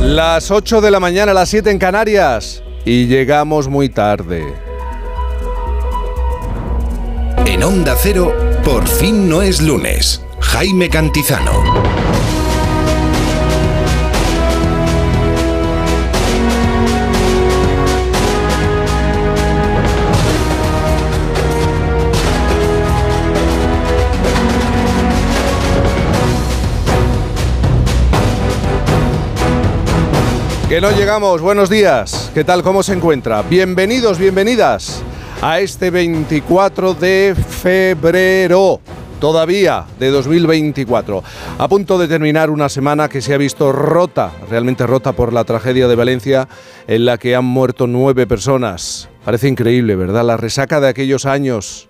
Las 8 de la mañana, las 7 en Canarias. Y llegamos muy tarde. En Onda Cero, por fin no es lunes. Jaime Cantizano. Que no llegamos, buenos días. ¿Qué tal? ¿Cómo se encuentra? Bienvenidos, bienvenidas a este 24 de febrero todavía de 2024. A punto de terminar una semana que se ha visto rota, realmente rota por la tragedia de Valencia, en la que han muerto nueve personas. Parece increíble, ¿verdad? La resaca de aquellos años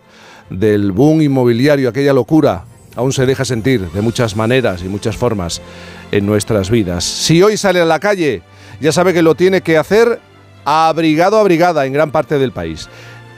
del boom inmobiliario, aquella locura, aún se deja sentir de muchas maneras y muchas formas en nuestras vidas. Si hoy sale a la calle, ya sabe que lo tiene que hacer abrigado abrigada en gran parte del país.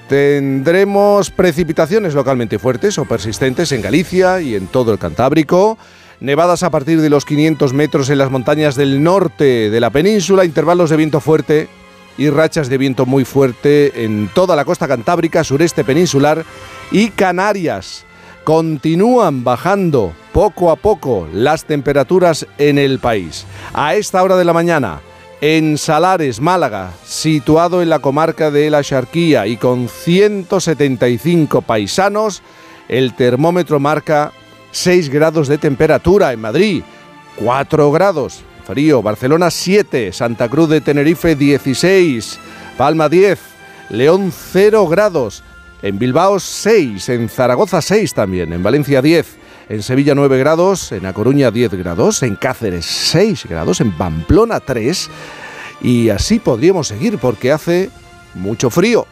Tendremos precipitaciones localmente fuertes o persistentes en Galicia y en todo el Cantábrico. Nevadas a partir de los 500 metros en las montañas del norte de la península, intervalos de viento fuerte y rachas de viento muy fuerte en toda la costa cantábrica, sureste peninsular y Canarias. Continúan bajando poco a poco las temperaturas en el país. A esta hora de la mañana, en Salares, Málaga, situado en la comarca de la Charquía y con 175 paisanos, el termómetro marca 6 grados de temperatura en Madrid, 4 grados, frío, Barcelona 7, Santa Cruz de Tenerife 16, Palma 10, León 0 grados, en Bilbao 6, en Zaragoza 6 también, en Valencia 10 en Sevilla 9 grados, en A Coruña 10 grados, en Cáceres 6 grados, en Pamplona 3 y así podríamos seguir porque hace mucho frío.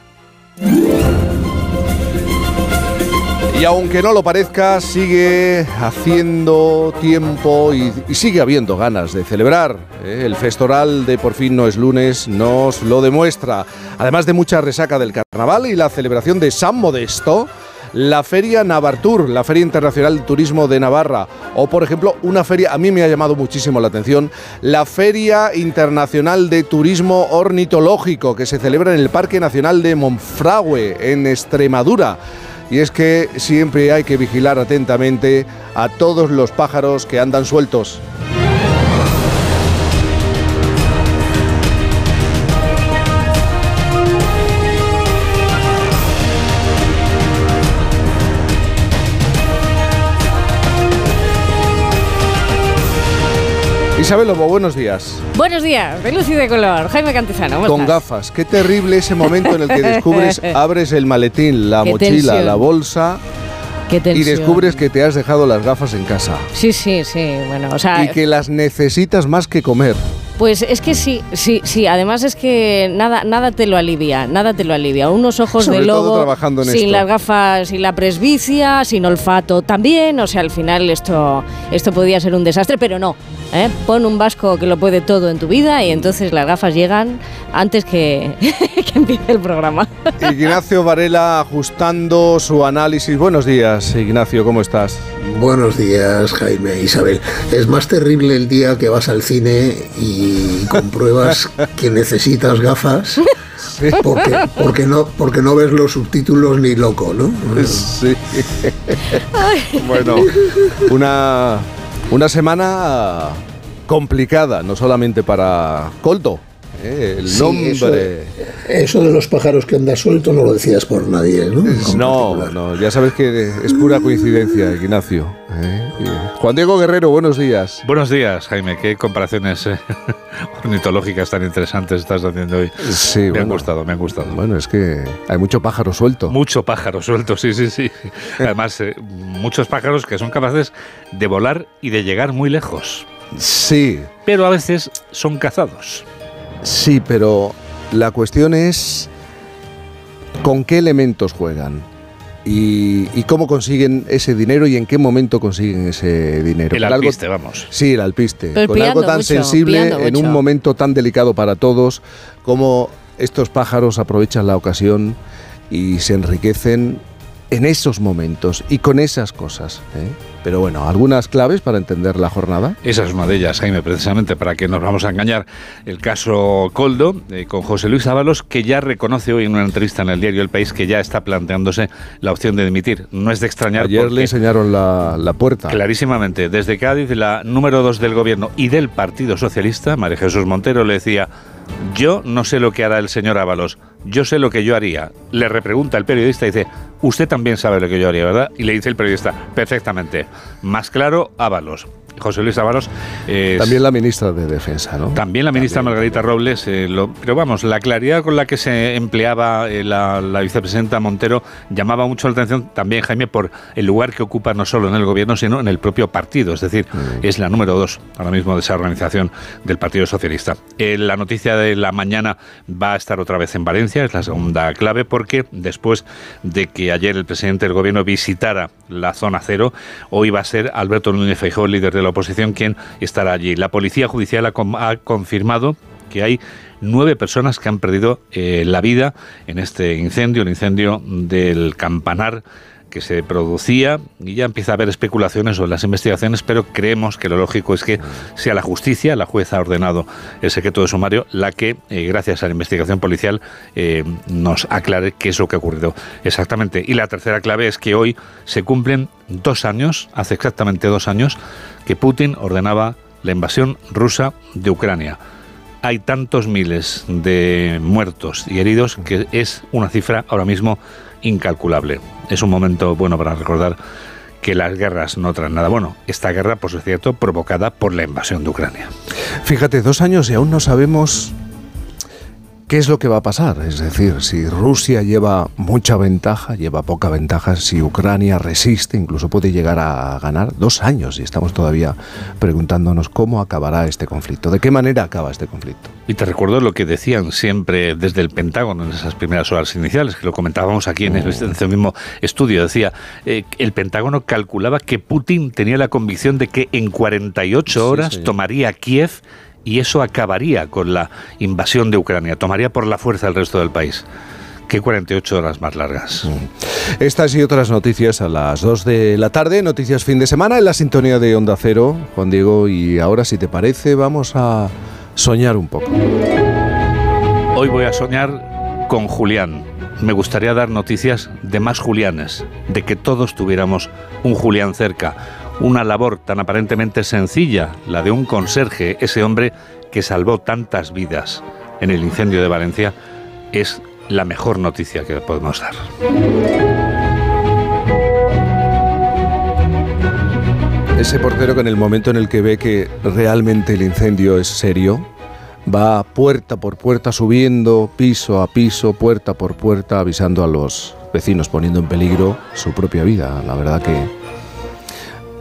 Y aunque no lo parezca, sigue haciendo tiempo y, sigue habiendo ganas de celebrar. ¿eh? El festoral de Por fin no es lunes nos lo demuestra. Además de mucha resaca del carnaval y la celebración de San Modesto, la Feria Navartur, la Feria Internacional de Turismo de Navarra, o por ejemplo una feria, a mí me ha llamado muchísimo la atención, la Feria Internacional de Turismo Ornitológico, que se celebra en el Parque Nacional de Monfragüe, en Extremadura. Y es que siempre hay que vigilar atentamente a todos los pájaros que andan sueltos. Isabel Lobo, buenos días. Buenos días, de luz y de color. Jaime Cantizano, ¿cómo Con estás? gafas. Qué terrible ese momento en el que descubres, abres el maletín, la Qué mochila, tensión. la bolsa y descubres que te has dejado las gafas en casa. Sí, sí, sí. Bueno, o sea, Y que las necesitas más que comer. pues es que sí, sí, sí. Además es que nada, nada te lo alivia, nada te lo alivia. Unos ojos Sobre de lobo, sin esto. las gafas, sin la presbicia, sin olfato también. O sea, al final esto, esto podía ser un desastre, pero no. ¿Eh? Pon un vasco que lo puede todo en tu vida y entonces las gafas llegan antes que, que empiece el programa. Ignacio Varela ajustando su análisis. Buenos días, Ignacio, ¿cómo estás? Buenos días, Jaime e Isabel. Es más terrible el día que vas al cine y compruebas que necesitas gafas porque, porque, no, porque no ves los subtítulos ni loco, ¿no? Sí. bueno, una, una semana complicada, no solamente para Coldo. ¿eh? El Sí, nombre. Eso de los pájaros que andas suelto no lo decías por nadie, ¿no? No, no, ya sabes que es pura coincidencia, Ignacio. ¿Eh? Juan Diego Guerrero, buenos días. Buenos días, Jaime. Qué comparaciones eh, ornitológicas tan interesantes estás haciendo hoy. Sí, me han bueno. gustado, me han gustado. Bueno, es que hay mucho pájaro suelto. Mucho pájaro suelto, sí, sí, sí. Además, eh, muchos pájaros que son capaces de volar y de llegar muy lejos. Sí, Pero a veces son cazados. sí, pero la cuestión es con qué elementos juegan y, y cómo consiguen ese dinero y en qué momento consiguen ese dinero. El algo- alpiste, vamos. Sí, el alpiste. Pero con algo tan mucho, sensible en un momento tan delicado para todos como estos pájaros aprovechan la ocasión y se enriquecen en esos momentos y con esas cosas. ¿eh? Pero bueno, algunas claves para entender la jornada. Esa es una de ellas, Jaime, precisamente para que nos vamos a engañar. El caso Coldo, eh, con José Luis Ábalos, que ya reconoce hoy en una entrevista en el diario El País que ya está planteándose la opción de dimitir. No es de extrañar. Ayer le enseñaron la, la, puerta. Clarísimamente. Desde Cádiz, la número dos del gobierno y del Partido Socialista, María Jesús Montero, le decía yo no sé lo que hará el señor Ábalos, yo sé lo que yo haría. Le repregunta el periodista y dice, usted también sabe lo que yo haría, ¿verdad? Y le dice el periodista, perfectamente. Más claro, Ábalos. José Luis Ábalos. también la ministra de Defensa, ¿no? También la ministra Margarita Robles. Eh, pero vamos, la claridad con la que se empleaba eh, la, vicepresidenta Montero llamaba mucho la atención también, Jaime, por el lugar que ocupa no solo en el gobierno, sino en el propio partido. Es decir, mm. es la número dos ahora mismo de esa organización del Partido Socialista. Eh, la noticia de la mañana va a estar otra vez en Valencia, es la segunda clave, porque después de que ayer el presidente del gobierno visitara la zona cero, hoy va a ser Alberto Núñez Feijóo, líder de la oposición quien estará allí. La Policía Judicial ha, confirmado que hay nueve personas que han perdido eh, la vida en este incendio, el incendio del campanar que se producía y ya empieza a haber especulaciones sobre las investigaciones, pero creemos que lo lógico es que sea la justicia, la jueza ha ordenado el secreto de sumario, la que, eh, gracias a la investigación policial, eh, nos aclare qué es lo que ha ocurrido exactamente. Y la tercera clave es que hoy se cumplen dos años, hace exactamente dos años, que Putin ordenaba la invasión rusa de Ucrania hay tantos miles de muertos y heridos que es una cifra ahora mismo incalculable. Es un momento bueno para recordar que las guerras no traen nada bueno. Esta guerra, por cierto, provocada por la invasión de Ucrania. Fíjate, dos años y aún no sabemos ¿Qué es lo que va a pasar? Es decir, si Rusia lleva mucha ventaja, lleva poca ventaja, si Ucrania resiste, incluso puede llegar a ganar dos años y estamos todavía preguntándonos cómo acabará este conflicto, de qué manera acaba este conflicto. Y te recuerdo lo que decían siempre desde el Pentágono en esas primeras horas iniciales, que lo comentábamos aquí en, este, mismo estudio. Decía, eh, el Pentágono calculaba que Putin tenía la convicción de que en 48 horas tomaría Kiev y eso acabaría con la invasión de Ucrania, tomaría por la fuerza el resto del país. Qué 48 horas más largas. Mm. Estas y otras noticias a las 2 de la tarde, noticias fin de semana en la sintonía de Onda Cero, Juan Diego, y ahora si te parece vamos a soñar un poco. Hoy voy a soñar con Julián. Me gustaría dar noticias de más Julianes, de que todos tuviéramos un Julián cerca una labor tan aparentemente sencilla, la de un conserje, ese hombre que salvó tantas vidas en el incendio de Valencia, es la mejor noticia que podemos dar. Ese portero que en el momento en el que ve que realmente el incendio es serio, va puerta por puerta subiendo, piso a piso, puerta por puerta, avisando a los vecinos, poniendo en peligro su propia vida. La verdad que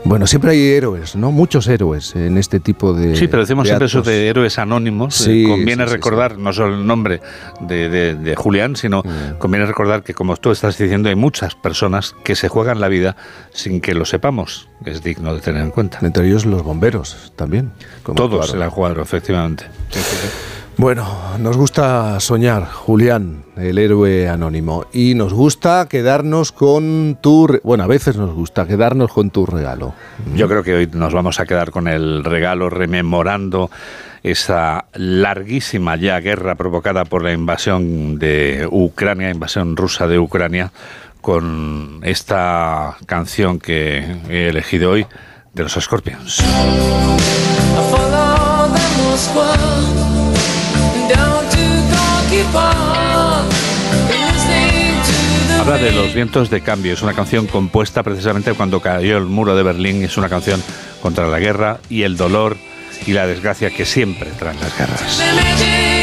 bueno, siempre hay héroes, ¿no? Muchos héroes en este tipo de. Sí, pero decimos siempre eso de héroes anónimos. Sí, conviene recordar no solo el nombre de, Julián, sino mm. conviene recordar que, como tú estás diciendo, hay muchas personas que se juegan la vida sin que lo sepamos. Es digno de tener en cuenta. Entre ellos los bomberos también. Todos se la jugaron, efectivamente. Bueno, nos gusta soñar, Julián, el héroe anónimo, y nos gusta quedarnos con tu... Bueno, a veces nos gusta quedarnos con tu regalo. Yo creo que hoy nos vamos a quedar con el regalo rememorando esa larguísima ya guerra provocada por la invasión de Ucrania, invasión rusa de Ucrania, con esta canción que he elegido hoy de los Scorpions. Habla de los vientos de cambio. Es una canción compuesta precisamente cuando cayó el muro de Berlín. Es una canción contra la guerra y el dolor y la desgracia que siempre traen las guerras.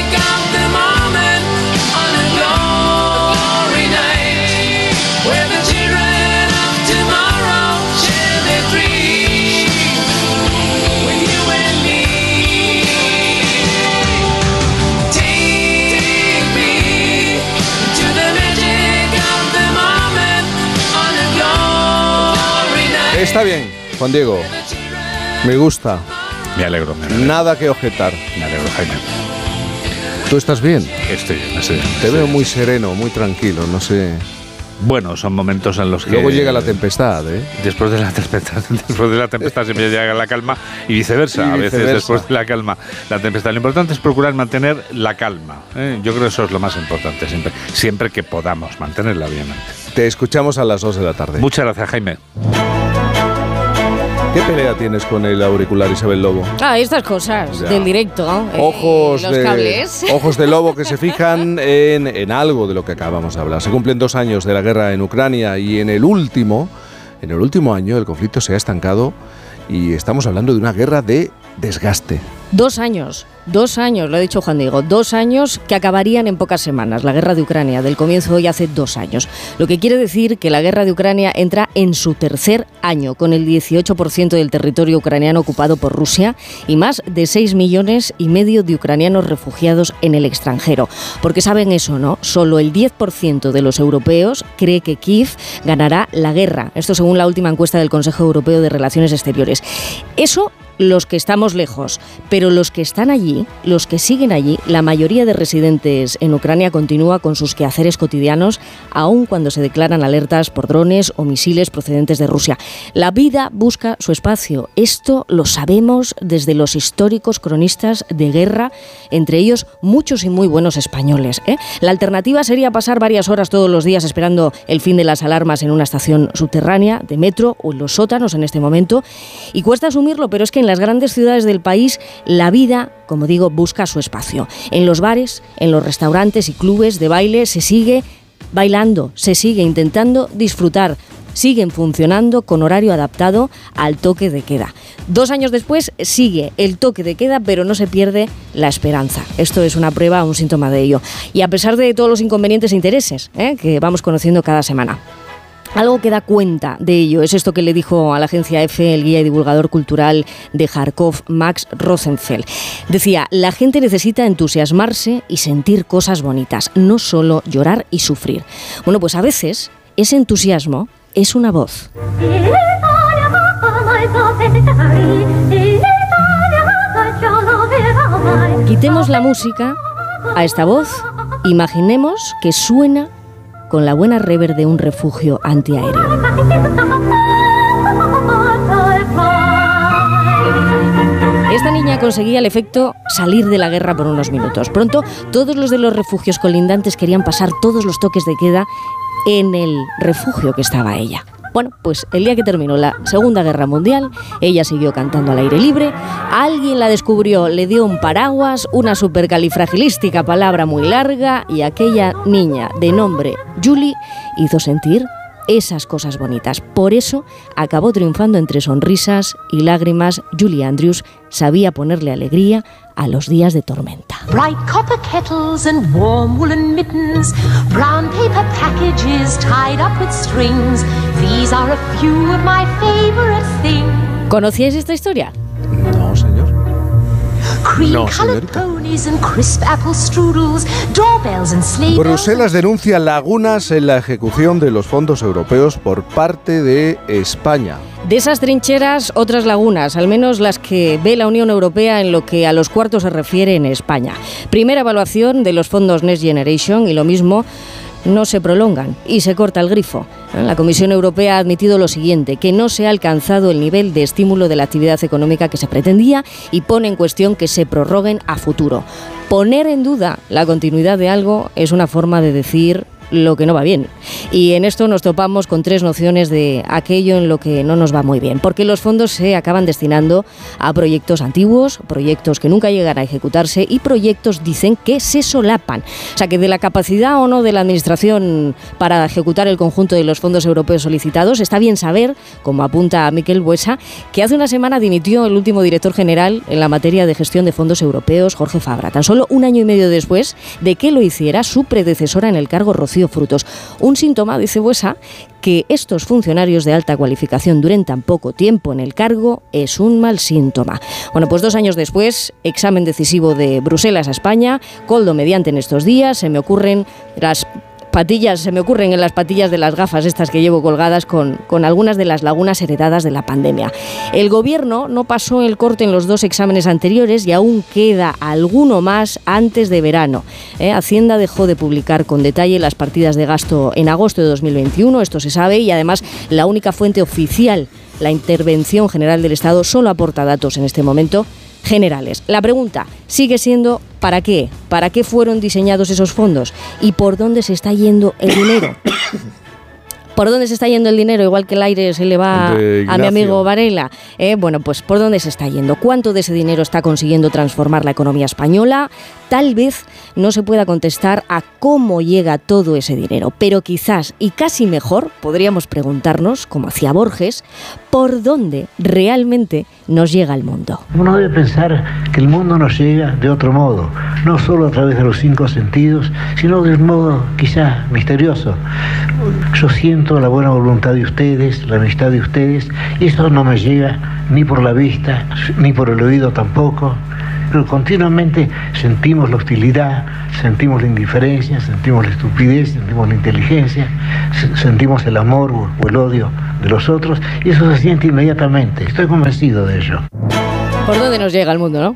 Está bien, Juan Diego. Me gusta. Me alegro, Nada que objetar. Me alegro, Jaime. ¿Tú estás bien? Estoy bien, estoy bien. Te veo muy sereno, muy tranquilo, no sé. Bueno, son momentos en los que... Luego llega la tempestad, ¿eh? Después de la tempestad, después de la tempestad siempre llega la calma y viceversa. A veces después de la calma, la tempestad. Lo importante es procurar mantener la calma. ¿eh? Yo creo que eso es lo más importante siempre, siempre que podamos mantenerla bien. Te escuchamos a las 2 de la tarde. Muchas gracias, Jaime. ¿Qué pelea tienes con el auricular Isabel Lobo? Ah, estas cosas del directo. Eh, ojos, los de, cables. ojos de lobo que se fijan en, en algo de lo que acabamos de hablar. Se cumplen dos años de la guerra en Ucrania y en el último, en el último año el conflicto se ha estancado y estamos hablando de una guerra de desgaste. Dos años, dos años, lo ha dicho Juan Diego, dos años que acabarían en pocas semanas. La guerra de Ucrania, del comienzo hoy hace dos años. Lo que quiere decir que la guerra de Ucrania entra en su tercer año, con el 18% del territorio ucraniano ocupado por Rusia y más de 6 millones y medio de ucranianos refugiados en el extranjero. Porque saben eso, ¿no? Solo el 10% de los europeos cree que Kiev ganará la guerra. Esto según la última encuesta del Consejo Europeo de Relaciones Exteriores. Eso los que estamos lejos, pero los que están allí, los que siguen allí, la mayoría de residentes en Ucrania continúa con sus quehaceres cotidianos, aun cuando se declaran alertas por drones o misiles procedentes de Rusia. La vida busca su espacio. Esto lo sabemos desde los históricos cronistas de guerra, entre ellos muchos y muy buenos españoles. ¿eh? La alternativa sería pasar varias horas todos los días esperando el fin de las alarmas en una estación subterránea de metro o en los sótanos en este momento. Y cuesta asumirlo, pero es que en las grandes ciudades del país la vida, como digo, busca su espacio. En los bares, en los restaurantes y clubes de baile se sigue bailando, se sigue intentando disfrutar, siguen funcionando con horario adaptado al toque de queda. Dos años después sigue el toque de queda, pero no se pierde la esperanza. Esto es una prueba, un síntoma de ello. Y a pesar de todos los inconvenientes e intereses ¿eh? que vamos conociendo cada semana. Algo que da cuenta de ello es esto que le dijo a la agencia EFE el guía y divulgador cultural de Kharkov, Max Rosenfeld. Decía, la gente necesita entusiasmarse y sentir cosas bonitas, no solo llorar y sufrir. Bueno, pues a veces ese entusiasmo es una voz. Quitemos la música a esta voz, imaginemos que suena con la buena rever de un refugio antiaéreo. Esta niña conseguía el efecto salir de la guerra por unos minutos. Pronto, todos los de los refugios colindantes querían pasar todos los toques de queda en el refugio que estaba ella. Bueno, pues el día que terminó la Segunda Guerra Mundial, ella siguió cantando al aire libre, alguien la descubrió, le dio un paraguas, una supercalifragilística palabra muy larga y aquella niña de nombre Julie hizo sentir esas cosas bonitas. Por eso acabó triunfando entre sonrisas y lágrimas. Julie Andrews sabía ponerle alegría a los días de tormenta. Bright copper kettles and warm woolen mittens, brown paper packages tied up with strings. These are a few of my favorite things. ¿Conocíais esta historia? No, Bruselas denuncia lagunas en la ejecución de los fondos europeos por parte de España. De esas trincheras, otras lagunas, al menos las que ve la Unión Europea en lo que a los cuartos se refiere en España. Primera evaluación de los fondos Next Generation y lo mismo no se prolongan y se corta el grifo. La Comisión Europea ha admitido lo siguiente, que no se ha alcanzado el nivel de estímulo de la actividad económica que se pretendía y pone en cuestión que se prorroguen a futuro. Poner en duda la continuidad de algo es una forma de decir lo que no va bien. Y en esto nos topamos con tres nociones de aquello en lo que no nos va muy bien, porque los fondos se acaban destinando a proyectos antiguos, proyectos que nunca llegan a ejecutarse y proyectos dicen que se solapan. O sea que de la capacidad o no de la Administración para ejecutar el conjunto de los fondos europeos solicitados, está bien saber, como apunta Miquel Buesa, que hace una semana dimitió el último director general en la materia de gestión de fondos europeos, Jorge Fabra, tan solo un año y medio después de que lo hiciera su predecesora en el cargo, Rocío frutos. Un síntoma, dice Buesa, que estos funcionarios de alta cualificación duren tan poco tiempo en el cargo es un mal síntoma. Bueno, pues dos años después, examen decisivo de Bruselas a España, coldo mediante en estos días, se me ocurren las patillas, se me ocurren en las patillas de las gafas estas que llevo colgadas con, con algunas de las lagunas heredadas de la pandemia. El gobierno no pasó el corte en los dos exámenes anteriores y aún queda alguno más antes de verano. ¿eh? Hacienda dejó de publicar con detalle las partidas de gasto en agosto de 2021, esto se sabe, y además la única fuente oficial, la Intervención General del Estado, solo aporta datos en este momento generales. La pregunta sigue siendo ¿para qué? ¿Para qué fueron diseñados esos fondos? ¿Y por dónde se está yendo el dinero? ¿Por dónde se está yendo el dinero? Igual que el aire se le va a mi amigo Varela. Eh, bueno, pues ¿por dónde se está yendo? ¿Cuánto de ese dinero está consiguiendo transformar la economía española? Tal vez no se pueda contestar a cómo llega todo ese dinero, pero quizás, y casi mejor, podríamos preguntarnos, como hacía Borges, por dónde realmente nos llega el mundo. Uno debe pensar que el mundo nos llega de otro modo, no solo a través de los cinco sentidos, sino de un modo quizá misterioso. Yo siento la buena voluntad de ustedes, la amistad de ustedes, y eso no me llega ni por la vista, ni por el oído tampoco, pero continuamente sentimos la hostilidad, sentimos la indiferencia, sentimos la estupidez, sentimos la inteligencia, sentimos el amor o el odio de los otros y eso se siente inmediatamente. Estoy convencido de ello. ¿Por dónde nos llega el mundo, no?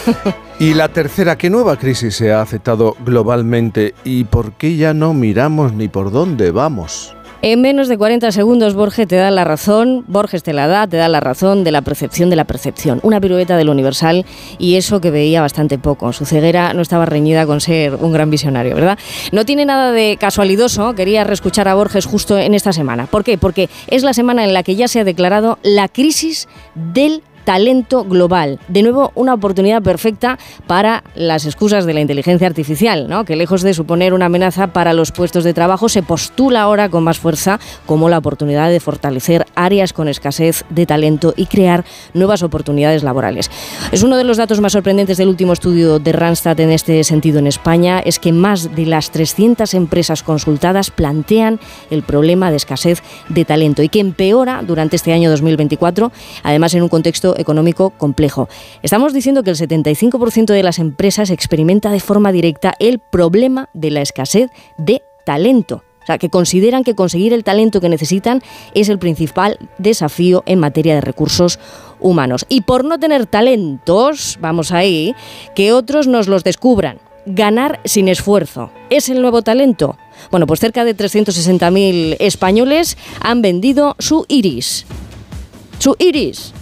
y la tercera, ¿qué nueva crisis se ha aceptado globalmente y por qué ya no miramos ni por dónde vamos? En menos de 40 segundos Borges te da la razón, Borges te la da, te da la razón de la percepción de la percepción. Una pirueta de lo universal y eso que veía bastante poco. Su ceguera no estaba reñida con ser un gran visionario, ¿verdad? No tiene nada de casualidoso, quería reescuchar a Borges justo en esta semana. ¿Por qué? Porque es la semana en la que ya se ha declarado la crisis del talento global. De nuevo, una oportunidad perfecta para las excusas de la inteligencia artificial, ¿no? que lejos de suponer una amenaza para los puestos de trabajo, se postula ahora con más fuerza como la oportunidad de fortalecer áreas con escasez de talento y crear nuevas oportunidades laborales. Es uno de los datos más sorprendentes del último estudio de Randstad en este sentido en España, es que más de las 300 empresas consultadas plantean el problema de escasez de talento y que empeora durante este año 2024, además en un contexto económico complejo. Estamos diciendo que el 75% de las empresas experimenta de forma directa el problema de la escasez de talento. O sea, que consideran que conseguir el talento que necesitan es el principal desafío en materia de recursos humanos. Y por no tener talentos, vamos ahí, que otros nos los descubran. Ganar sin esfuerzo. ¿Es el nuevo talento? Bueno, pues cerca de 360.000 españoles han vendido su iris. Su iris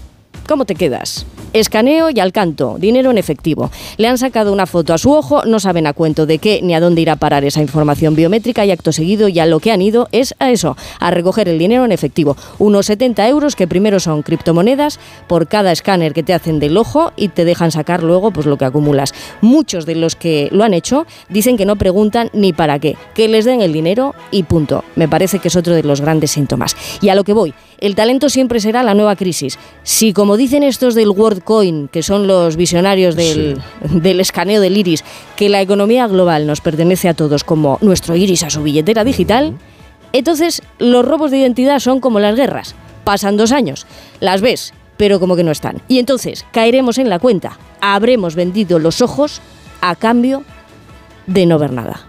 ¿Cómo te quedas? Escaneo y al canto, dinero en efectivo. Le han sacado una foto a su ojo, no saben a cuento de qué ni a dónde irá a parar esa información biométrica y acto seguido ya lo que han ido es a eso, a recoger el dinero en efectivo. Unos 70 euros que primero son criptomonedas por cada escáner que te hacen del ojo y te dejan sacar luego pues lo que acumulas. Muchos de los que lo han hecho dicen que no preguntan ni para qué, que les den el dinero y punto. Me parece que es otro de los grandes síntomas. Y a lo que voy, el talento siempre será la nueva crisis. Si como dicen estos del World Coin, que son los visionarios del, escaneo del iris, que la economía global nos pertenece a todos como nuestro iris a su billetera digital, entonces los robos de identidad son como las guerras. Pasan dos años, las ves, pero como que no están. Y entonces caeremos en la cuenta, habremos vendido los ojos a cambio de no ver nada.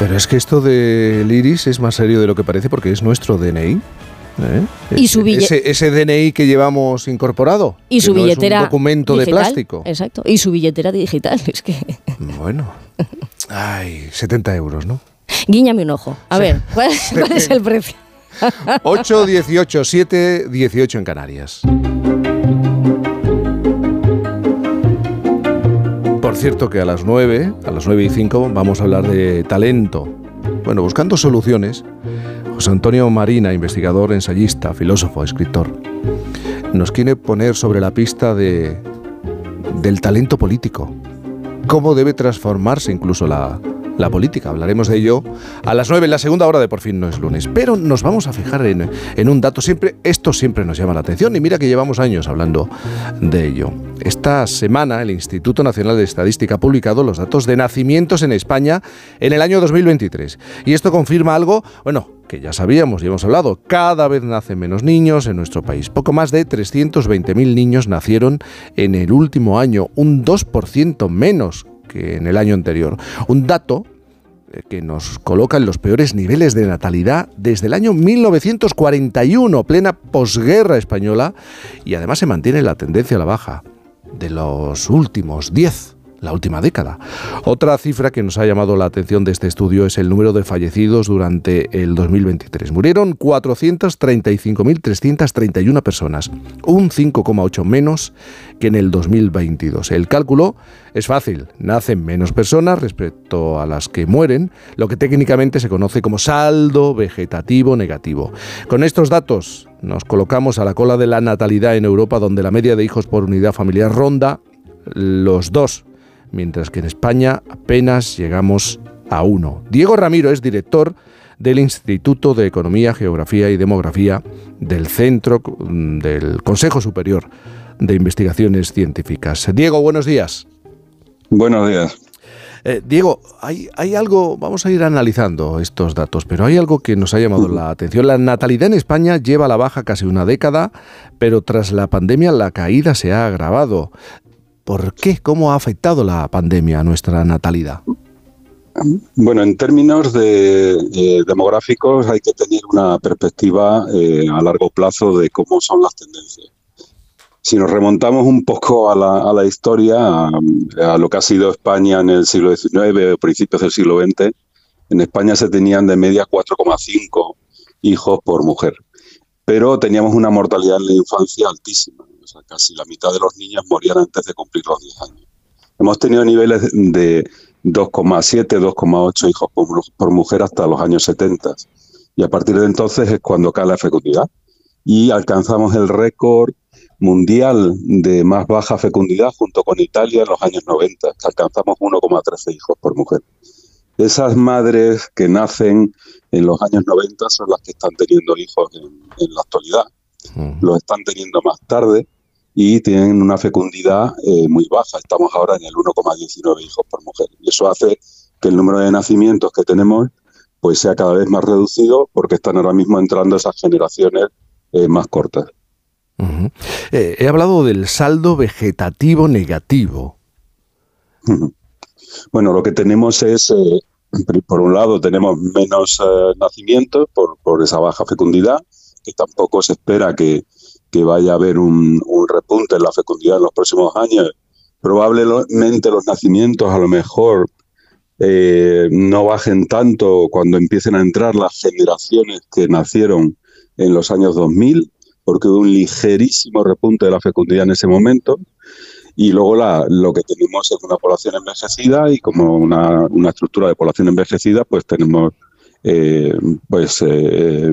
Pero es que esto del iris es más serio de lo que parece porque es nuestro DNI. ¿Eh? Y su ese, ese, DNI que llevamos incorporado. Y su billetera. es un documento de plástico. Exacto. Y su billetera digital. Es que. Bueno. Ay, 70 euros, ¿no? Guíñame un ojo. A ver, ¿cuál, es el precio? 8, 18, 7, 18 en Canarias. Por cierto que a las 9, a las 9 y 5, vamos a hablar de talento. Bueno, buscando soluciones José Antonio Marina, investigador, ensayista, filósofo, escritor, nos quiere poner sobre la pista de, del talento político, cómo debe transformarse incluso la, la política. Hablaremos de ello a las 9 en la segunda hora de Por fin no es lunes. Pero nos vamos a fijar en, en, un dato. Siempre, esto siempre nos llama la atención y mira que llevamos años hablando de ello. Esta semana el Instituto Nacional de Estadística ha publicado los datos de nacimientos en España en el año 2023. Y esto confirma algo, bueno, que ya sabíamos y hemos hablado, cada vez nacen menos niños en nuestro país. Poco más de 320.000 niños nacieron en el último año, un 2% menos que en el año anterior. Un dato que nos coloca en los peores niveles de natalidad desde el año 1941, plena posguerra española, y además se mantiene la tendencia a la baja de los últimos 10 la última década. Otra cifra que nos ha llamado la atención de este estudio es el número de fallecidos durante el 2023. Murieron 435.331 personas, un 5,8 menos que en el 2022. El cálculo es fácil, nacen menos personas respecto a las que mueren, lo que técnicamente se conoce como saldo vegetativo negativo. Con estos datos nos colocamos a la cola de la natalidad en Europa, donde la media de hijos por unidad familiar ronda los dos mientras que en España apenas llegamos a uno. Diego Ramiro es director del Instituto de Economía, Geografía y Demografía del Centro mm, del Consejo Superior de Investigaciones Científicas. Diego, buenos días. Buenos días. Eh, Diego, hay, hay, algo, vamos a ir analizando estos datos, pero hay algo que nos ha llamado la atención. La natalidad en España lleva a la baja casi una década, pero tras la pandemia la caída se ha agravado. ¿Por qué? ¿Cómo ha afectado la pandemia a nuestra natalidad? Bueno, en términos de, eh, demográficos hay que tener una perspectiva eh, a largo plazo de cómo son las tendencias. Si nos remontamos un poco a la, historia, a, lo que ha sido España en el siglo XIX o principios del siglo XX, en España se tenían de media 4,5 hijos por mujer, pero teníamos una mortalidad en la infancia altísima casi la mitad de los niños morían antes de cumplir los 10 años. Hemos tenido niveles de 2,7, 2,8 hijos por, mujer hasta los años 70. Y a partir de entonces es cuando cae la fecundidad. Y alcanzamos el récord mundial de más baja fecundidad junto con Italia en los años 90, que alcanzamos 1,13 hijos por mujer. Esas madres que nacen en los años 90 son las que están teniendo hijos en, la actualidad. Los están teniendo más tarde y tienen una fecundidad eh, muy baja. Estamos ahora en el 1,19 hijos por mujer. Y eso hace que el número de nacimientos que tenemos pues sea cada vez más reducido porque están ahora mismo entrando esas generaciones eh, más cortas. Eh, he hablado del saldo vegetativo negativo. Bueno, lo que tenemos es, por un lado, tenemos menos nacimientos por, por esa baja fecundidad, que tampoco se espera que, que vaya a haber un, repunte en la fecundidad en los próximos años. Probablemente los nacimientos a lo mejor eh, no bajen tanto cuando empiecen a entrar las generaciones que nacieron en los años 2000, porque hubo un ligerísimo repunte de la fecundidad en ese momento. Y luego la, lo que tenemos es una población envejecida y como una, una estructura de población envejecida, pues tenemos eh, pues eh,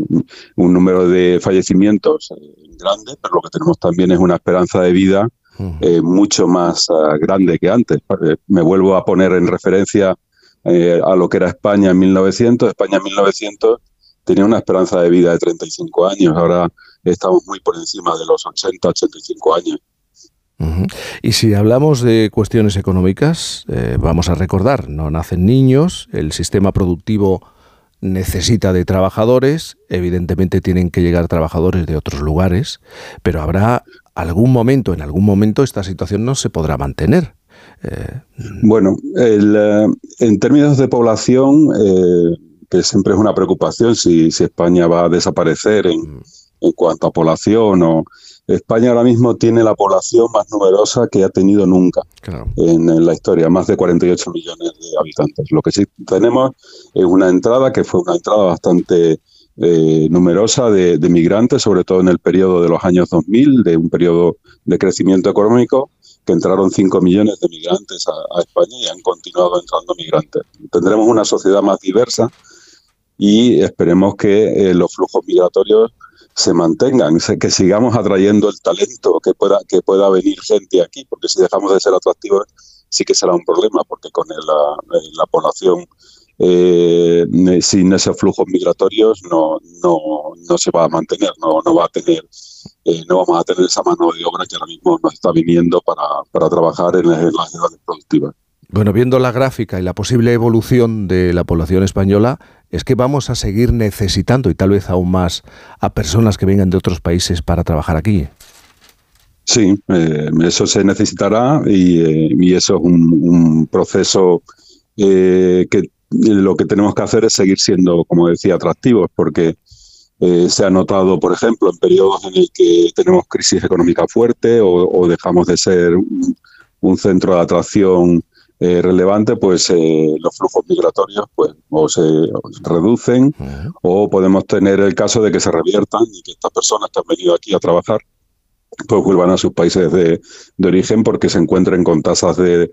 un número de fallecimientos eh, grande, pero lo que tenemos también es una esperanza de vida mucho más grande que antes. Me vuelvo a poner en referencia a lo que era España en 1900. España en 1900 tenía una esperanza de vida de 35 años, ahora estamos muy por encima de los 80, 85 años. Y si hablamos de cuestiones económicas, vamos a recordar, no nacen niños, el sistema productivo necesita de trabajadores, evidentemente tienen que llegar trabajadores de otros lugares, pero habrá algún momento, en algún momento esta situación no se podrá mantener. Eh, bueno, eh, en términos de población, eh, que siempre es una preocupación si, España va a desaparecer en, mm. en cuanto a población o España ahora mismo tiene la población más numerosa que ha tenido nunca en, la historia, más de 48 millones de habitantes. Lo que sí tenemos es una entrada que fue una entrada bastante eh, numerosa de, migrantes, sobre todo en el periodo de los años 2000, de un periodo de crecimiento económico, que entraron 5 millones de migrantes a, España y han continuado entrando migrantes. Tendremos una sociedad más diversa y esperemos que eh, los flujos migratorios se mantengan, que sigamos atrayendo el talento, que pueda, que pueda venir gente aquí, porque si dejamos de ser atractivos sí que será un problema, porque con la, la población eh, sin esos flujos migratorios no, no, no se va a mantener, no, no va a tener, eh, no vamos a tener esa mano de obra que ahora mismo nos está viniendo para, para trabajar en las, en las ciudades productivas. Bueno, viendo la gráfica y la posible evolución de la población española, es que vamos a seguir necesitando y tal vez aún más a personas que vengan de otros países para trabajar aquí. Sí, eh, eso se necesitará y, eh, eso es un, proceso eh, que lo que tenemos que hacer es seguir siendo, como decía, atractivos, porque eh, se ha notado, por ejemplo, en periodos en el que tenemos crisis económica fuerte o, dejamos de ser un, centro de atracción eh, relevante, pues eh, los flujos migratorios pues o se reducen o podemos tener el caso de que se reviertan y que estas personas que han venido aquí a trabajar pues vuelvan a sus países de, origen porque se encuentren con tasas de,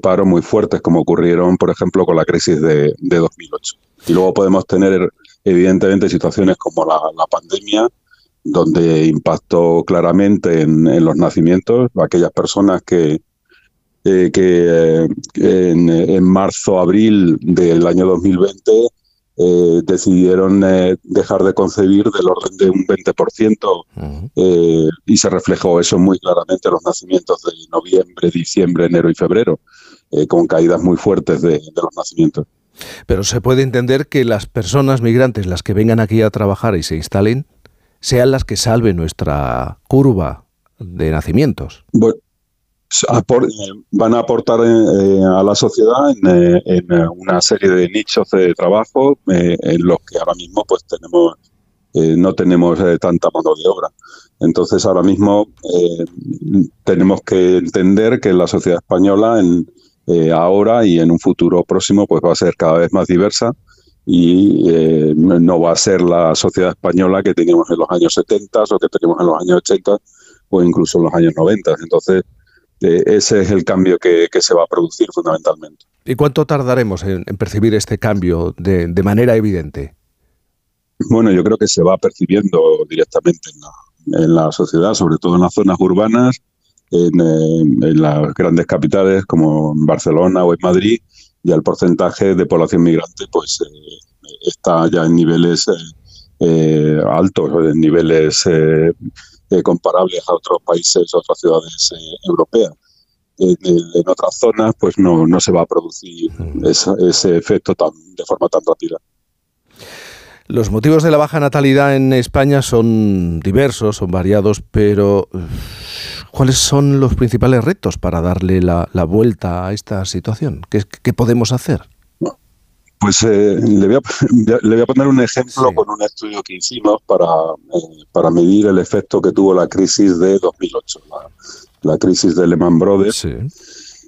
paro muy fuertes, como ocurrieron, por ejemplo, con la crisis de, 2008. Y luego podemos tener, evidentemente, situaciones como la, pandemia, donde impactó claramente en, los nacimientos, aquellas personas que, eh, que eh, en, en marzo, abril del año 2020 eh, decidieron dejar de concebir del orden de un 20% eh, y se reflejó eso muy claramente en los nacimientos de noviembre, diciembre, enero y febrero, con caídas muy fuertes de, de, los nacimientos. Pero se puede entender que las personas migrantes, las que vengan aquí a trabajar y se instalen, sean las que salven nuestra curva de nacimientos. Bueno, van a aportar eh, a la sociedad en, eh, una serie de nichos de trabajo eh, en los que ahora mismo pues tenemos no tenemos tanta mano de obra. Entonces ahora mismo tenemos que entender que la sociedad española en, ahora y en un futuro próximo pues va a ser cada vez más diversa y no va a ser la sociedad española que teníamos en los años 70 o que teníamos en los años 80 o incluso en los años 90. Entonces ese es el cambio que, se va a producir fundamentalmente. ¿Y cuánto tardaremos en, percibir este cambio de, manera evidente? Bueno, yo creo que se va percibiendo directamente en la, sociedad, sobre todo en las zonas urbanas, en, eh, las grandes capitales como en Barcelona o en Madrid, ya el porcentaje de población migrante pues eh, está ya en niveles eh, altos, en niveles eh, comparables a otros países, otras ciudades eh, europeas. En, otras zonas, pues no, no se va a producir ese, efecto tan, de forma tan rápida. Los motivos de la baja natalidad en España son diversos, son variados, pero ¿cuáles son los principales retos para darle la, vuelta a esta situación? ¿Qué, podemos hacer? Pues eh, le, voy a, le, voy a, poner un ejemplo con un estudio que hicimos para, eh, para medir el efecto que tuvo la crisis de 2008, la, crisis de Lehman Brothers,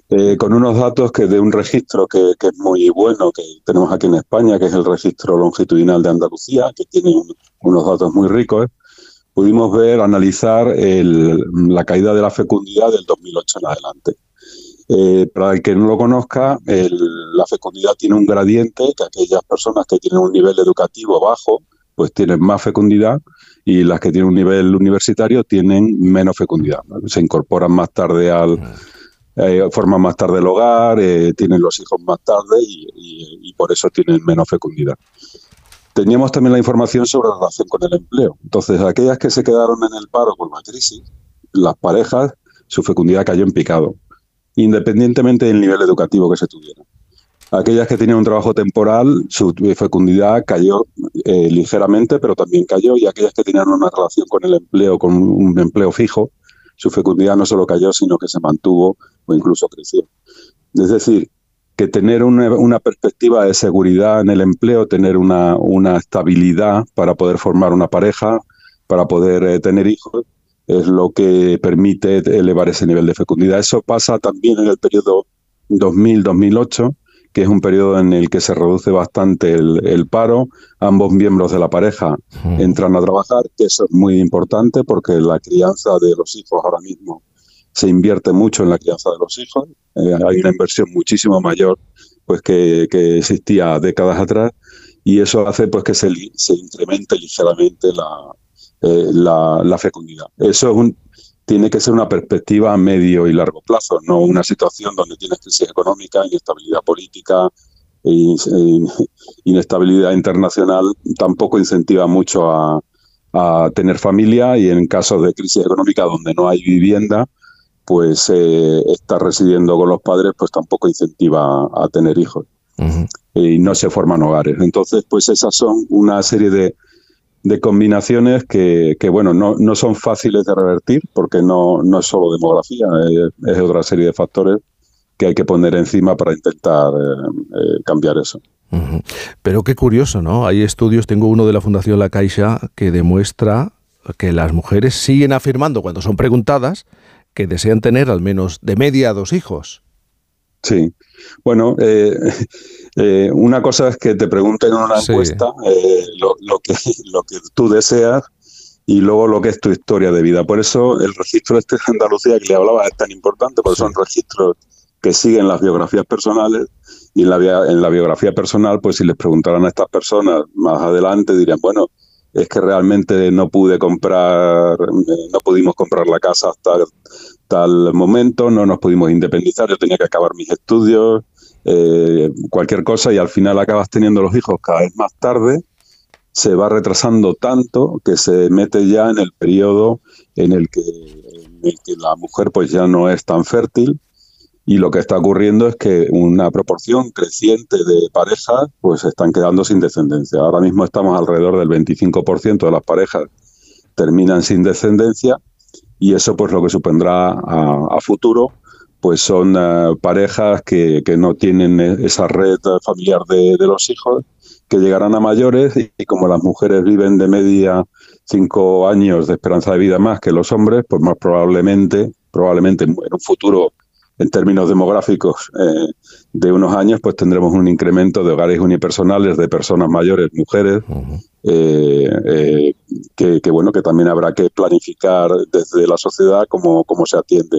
eh, con unos datos que de un registro que, que, es muy bueno, que tenemos aquí en España, que es el registro longitudinal de Andalucía, que tiene unos datos muy ricos, pudimos ver, analizar el, la caída de la fecundidad del 2008 en adelante. Eh, para el que no lo conozca, la fecundidad tiene un gradiente, que aquellas personas que tienen un nivel educativo bajo, pues tienen más fecundidad y las que tienen un nivel universitario tienen menos fecundidad. Se incorporan más tarde al... Eh, forman más tarde el hogar, eh, tienen los hijos más tarde y, y, por eso tienen menos fecundidad. Teníamos también la información sobre la relación con el empleo. Entonces, aquellas que se quedaron en el paro con la crisis, las parejas, su fecundidad cayó en picado independientemente del nivel educativo que se tuviera. Aquellas que tenían un trabajo temporal, su fecundidad cayó eh, ligeramente, pero también cayó, y aquellas que tenían una relación con el empleo, con un empleo fijo, su fecundidad no solo cayó, sino que se mantuvo o incluso creció. Es decir, que tener una, perspectiva de seguridad en el empleo, tener una, estabilidad para poder formar una pareja, para poder eh, tener hijos, es lo que permite elevar ese nivel de fecundidad. Eso pasa también en el periodo 2000-2008, que es un periodo en el que se reduce bastante el, paro, ambos miembros de la pareja entran a trabajar, que eso es muy importante porque la crianza de los hijos ahora mismo se invierte mucho en la crianza de los hijos, eh, hay una inversión muchísimo mayor pues que, existía décadas atrás y eso hace pues que se, se incremente ligeramente la, eh, la, fecundidad. Eso es un, tiene que ser una perspectiva a medio y largo plazo, no una situación donde tienes crisis económica, inestabilidad política, e, inestabilidad internacional, tampoco incentiva mucho a, tener familia y en casos de crisis económica donde no hay vivienda, pues eh, estar residiendo con los padres pues tampoco incentiva a, tener hijos y no se forman hogares. Entonces, pues esas son una serie de, de combinaciones que, bueno, no, no, son fáciles de revertir porque no, no es solo demografía, es, otra serie de factores que hay que poner encima para intentar cambiar eso. Pero qué curioso, ¿no? Hay estudios, tengo uno de la Fundación La Caixa que demuestra que las mujeres siguen afirmando cuando son preguntadas que desean tener al menos de media dos hijos. Sí, bueno, eh, eh, una cosa es que te pregunten en una encuesta eh, lo, que, lo que tú deseas y luego lo que es tu historia de vida. Por eso el registro este de Andalucía que le hablaba es tan importante, porque son registros que siguen las biografías personales y en la, en la biografía personal, pues si les preguntaran a estas personas más adelante, dirían, bueno, es que realmente no pude comprar, no pudimos comprar la casa hasta tal momento, no nos pudimos independizar, yo tenía que acabar mis estudios, eh, cualquier cosa, y al final acabas teniendo los hijos cada vez más tarde, se va retrasando tanto que se mete ya en el periodo en el que, la mujer pues ya no es tan fértil y lo que está ocurriendo es que una proporción creciente de parejas pues están quedando sin descendencia. Ahora mismo estamos alrededor del 25% de las parejas terminan sin descendencia y eso pues lo que supondrá a, futuro pues son eh, parejas que, no tienen esa red familiar de, los hijos que llegarán a mayores y, y, como las mujeres viven de media cinco años de esperanza de vida más que los hombres, pues más probablemente, probablemente en un futuro en términos demográficos eh, de unos años, pues tendremos un incremento de hogares unipersonales de personas mayores, mujeres, eh, eh, que, bueno, que también habrá que planificar desde la sociedad cómo, cómo se atiende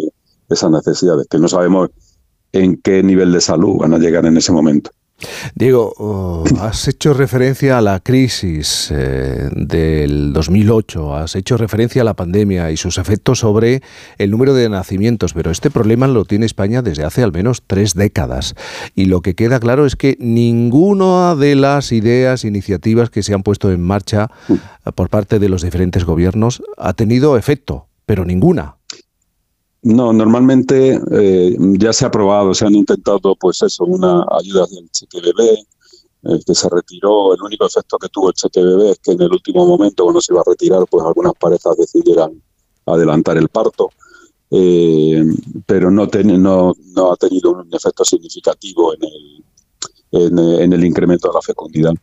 esas necesidades, que no sabemos en qué nivel de salud van a llegar en ese momento. Diego, oh, has hecho referencia a la crisis eh, del 2008, has hecho referencia a la pandemia y sus efectos sobre el número de nacimientos, pero este problema lo tiene España desde hace al menos tres décadas. Y lo que queda claro es que ninguna de las ideas, iniciativas que se han puesto en marcha por parte de los diferentes gobiernos ha tenido efecto, pero ninguna. No, normalmente eh, ya se ha aprobado, se han intentado, pues eso, una ayuda del bebé, eh, que se retiró. El único efecto que tuvo el bebé es que en el último momento, cuando se iba a retirar, pues algunas parejas decidieran adelantar el parto, eh, pero no, no, no, ha tenido un efecto significativo en el, en, el incremento de la fecundidad.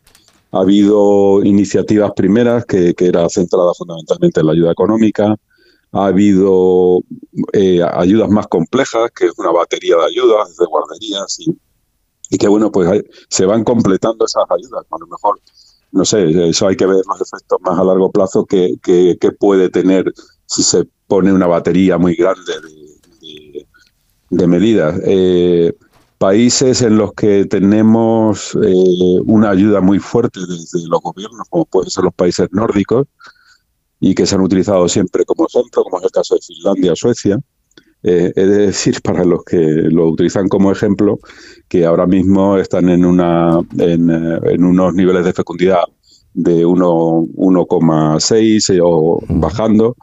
Ha habido iniciativas primeras que, que era centrada fundamentalmente en la ayuda económica, ha habido eh, ayudas más complejas, que es una batería de ayudas, de guarderías, y, y que bueno, pues se van completando esas ayudas. A lo mejor, no sé, eso hay que ver los efectos más a largo plazo que, que, puede tener si se pone una batería muy grande de, medidas. Eh, países en los que tenemos eh, una ayuda muy fuerte desde los gobiernos, como pueden ser los países nórdicos, y que se han utilizado siempre como ejemplo, como es el caso de Finlandia o Suecia. Eh, he de decir para los que lo utilizan como ejemplo que ahora mismo están en, una, en, eh, en unos niveles de fecundidad de 1,6 eh, o bajando.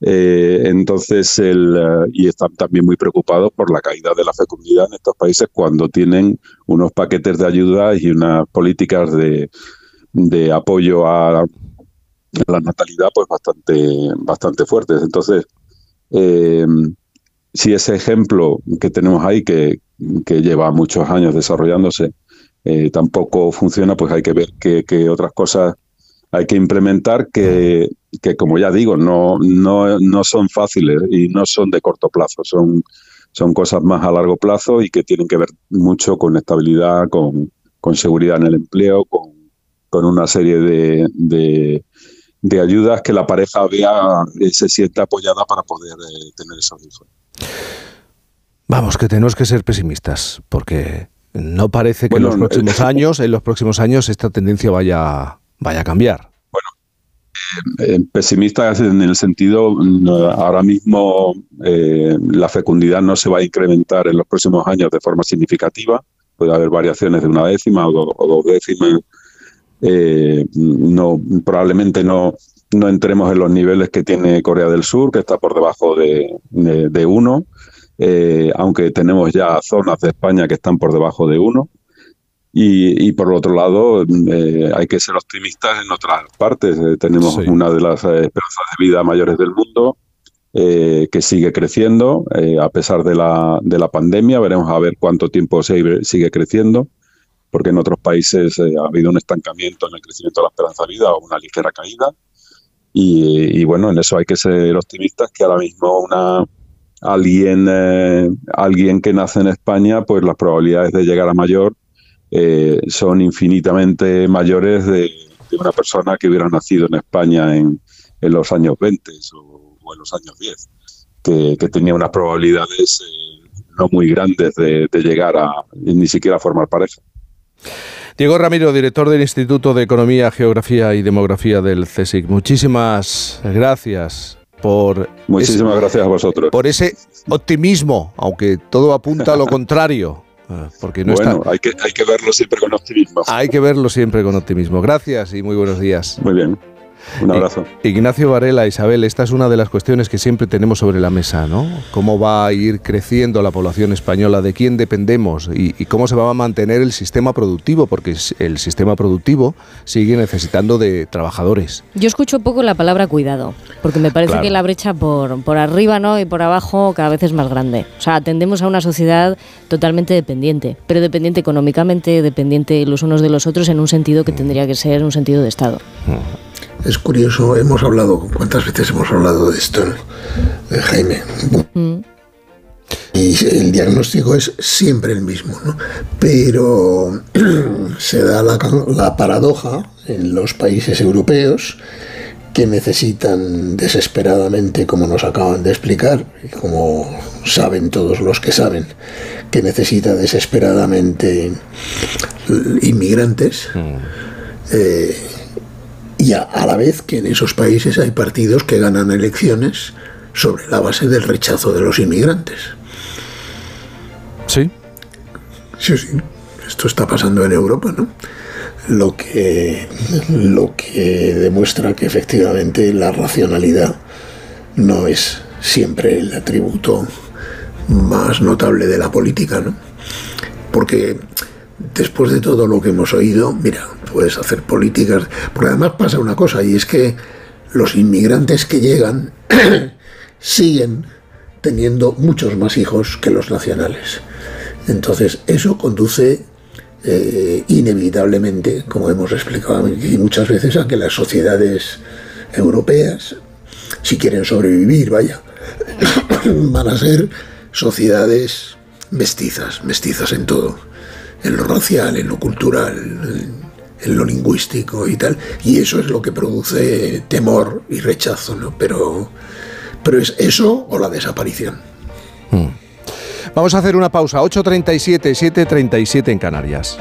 entonces, el, y están también muy preocupados por la caída de la fecundidad en estos países cuando tienen unos paquetes de ayuda y unas políticas de, de apoyo a, la natalidad pues bastante, bastante fuertes. Entonces, eh, si ese ejemplo que tenemos ahí, que, que lleva muchos años desarrollándose, eh, tampoco funciona, pues hay que ver qué otras cosas hay que implementar que, que, como ya digo, no, no, no son fáciles y no son de corto plazo, son, son cosas más a largo plazo y que tienen que ver mucho con estabilidad, con, con seguridad en el empleo, con, con una serie de, de, de ayudas que la pareja vea, eh, se sienta apoyada para poder eh, tener esos hijos. Vamos, que tenemos que ser pesimistas, porque no parece que en los próximos años, en los próximos años, esta tendencia vaya, vaya a cambiar. Bueno, eh, pesimistas en el sentido, ahora mismo la fecundidad no se va a incrementar en los próximos años de forma significativa. Puede haber variaciones de una décima o, o dos décimas eh, no, probablemente no, no entremos en los niveles que tiene Corea del Sur, que está por debajo de, de, uno, eh, aunque tenemos ya zonas de España que están por debajo de uno. Y, por otro lado, eh, hay que ser optimistas en otras partes. tenemos una de las esperanzas de vida mayores del mundo. que sigue creciendo a pesar de la, de la pandemia. Veremos a ver cuánto tiempo sigue creciendo, porque en otros países ha habido un estancamiento en el crecimiento de la esperanza de vida o una ligera caída. Y, bueno, en eso hay que ser optimistas, que ahora mismo una, alguien, alguien que nace en España, pues las probabilidades de llegar a mayor son infinitamente mayores de, una persona que hubiera nacido en España en, en los años 20 o, en los años 10, que, tenía unas probabilidades eh, no muy grandes de, llegar a ni siquiera formar pareja. Diego Ramiro, director del Instituto de Economía, Geografía y Demografía del CSIC. Muchísimas gracias por... Muchísimas gracias a vosotros. Por ese optimismo, aunque todo apunta a lo contrario. Ah, porque no bueno, hay, que, hay que verlo siempre con optimismo. Hay que verlo siempre con optimismo. Gracias y muy buenos días. Muy bien. Un abrazo. Ignacio Varela, Isabel, esta es una de las cuestiones que siempre tenemos sobre la mesa, ¿no? ¿Cómo va a ir creciendo la población española? ¿De quién dependemos? ¿Y, cómo se va a mantener el sistema productivo? Porque el sistema productivo sigue necesitando de trabajadores. Yo escucho poco la palabra cuidado, porque me parece que la brecha por, por arriba ¿no? y por abajo cada vez es más grande. O sea, atendemos a una sociedad totalmente dependiente, pero dependiente económicamente, dependiente los unos de los otros en un sentido que tendría que ser un sentido de Estado. Mm. Es curioso, hemos hablado, ¿cuántas veces hemos hablado de esto, eh, Jaime? Mm. Y el diagnóstico es siempre el mismo, ¿no? Pero se da la, la paradoja en los países europeos que necesitan desesperadamente, como nos acaban de explicar, y como saben todos los que saben, que necesita desesperadamente inmigrantes. Mm. Eh, y a, la vez que en esos países hay partidos que ganan elecciones sobre la base del rechazo de los inmigrantes. Sí. Sí, sí. Esto está pasando en Europa, ¿no? Lo que, lo que demuestra que efectivamente la racionalidad no es siempre el atributo más notable de la política, ¿no? Porque después de todo lo que hemos oído, mira, puedes hacer políticas. Porque además pasa una cosa, y es que los inmigrantes que llegan siguen teniendo muchos más hijos que los nacionales. Entonces, eso conduce eh, inevitablemente, como hemos explicado y muchas veces, a que las sociedades europeas, si quieren sobrevivir, vaya, van a ser sociedades mestizas, mestizas en todo, en lo racial, en lo cultural, en lo lingüístico y tal, y eso es lo que produce temor y rechazo, ¿no? Pero, pero es eso o la desaparición. Hmm. Vamos a hacer una pausa, 8.37, 7.37 en Canarias.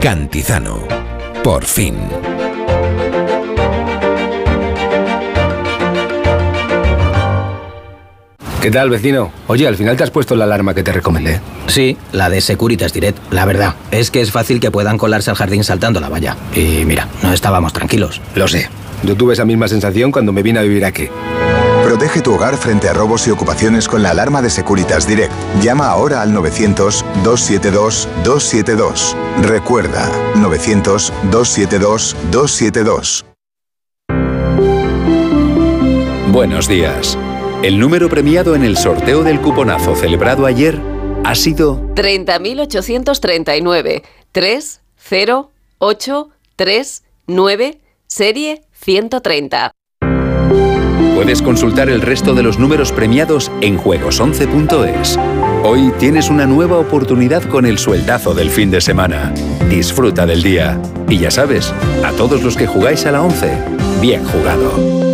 Cantizano, por fin. ¿Qué tal, vecino? Oye, al final te has puesto la alarma que te recomendé. Sí, la de Securitas Direct. La verdad, es que es fácil que puedan colarse al jardín saltando la valla. Y mira, no estábamos tranquilos. Lo sé. Yo tuve esa misma sensación cuando me vine a vivir aquí. Protege tu hogar frente a robos y ocupaciones con la alarma de Securitas Direct. Llama ahora al 900-272-272. Recuerda, 900-272-272. Buenos días. El número premiado en el sorteo del cuponazo celebrado ayer ha sido 30.839 308339 serie 130. Puedes consultar el resto de los números premiados en juegos11.es. Hoy tienes una nueva oportunidad con el sueldazo del fin de semana. Disfruta del día. Y ya sabes, a todos los que jugáis a la 11, bien jugado.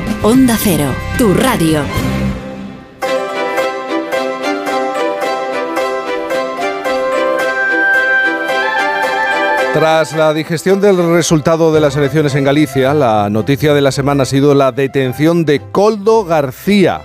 Onda Cero, tu radio. Tras la digestión del resultado de las elecciones en Galicia, la noticia de la semana ha sido la detención de Coldo García,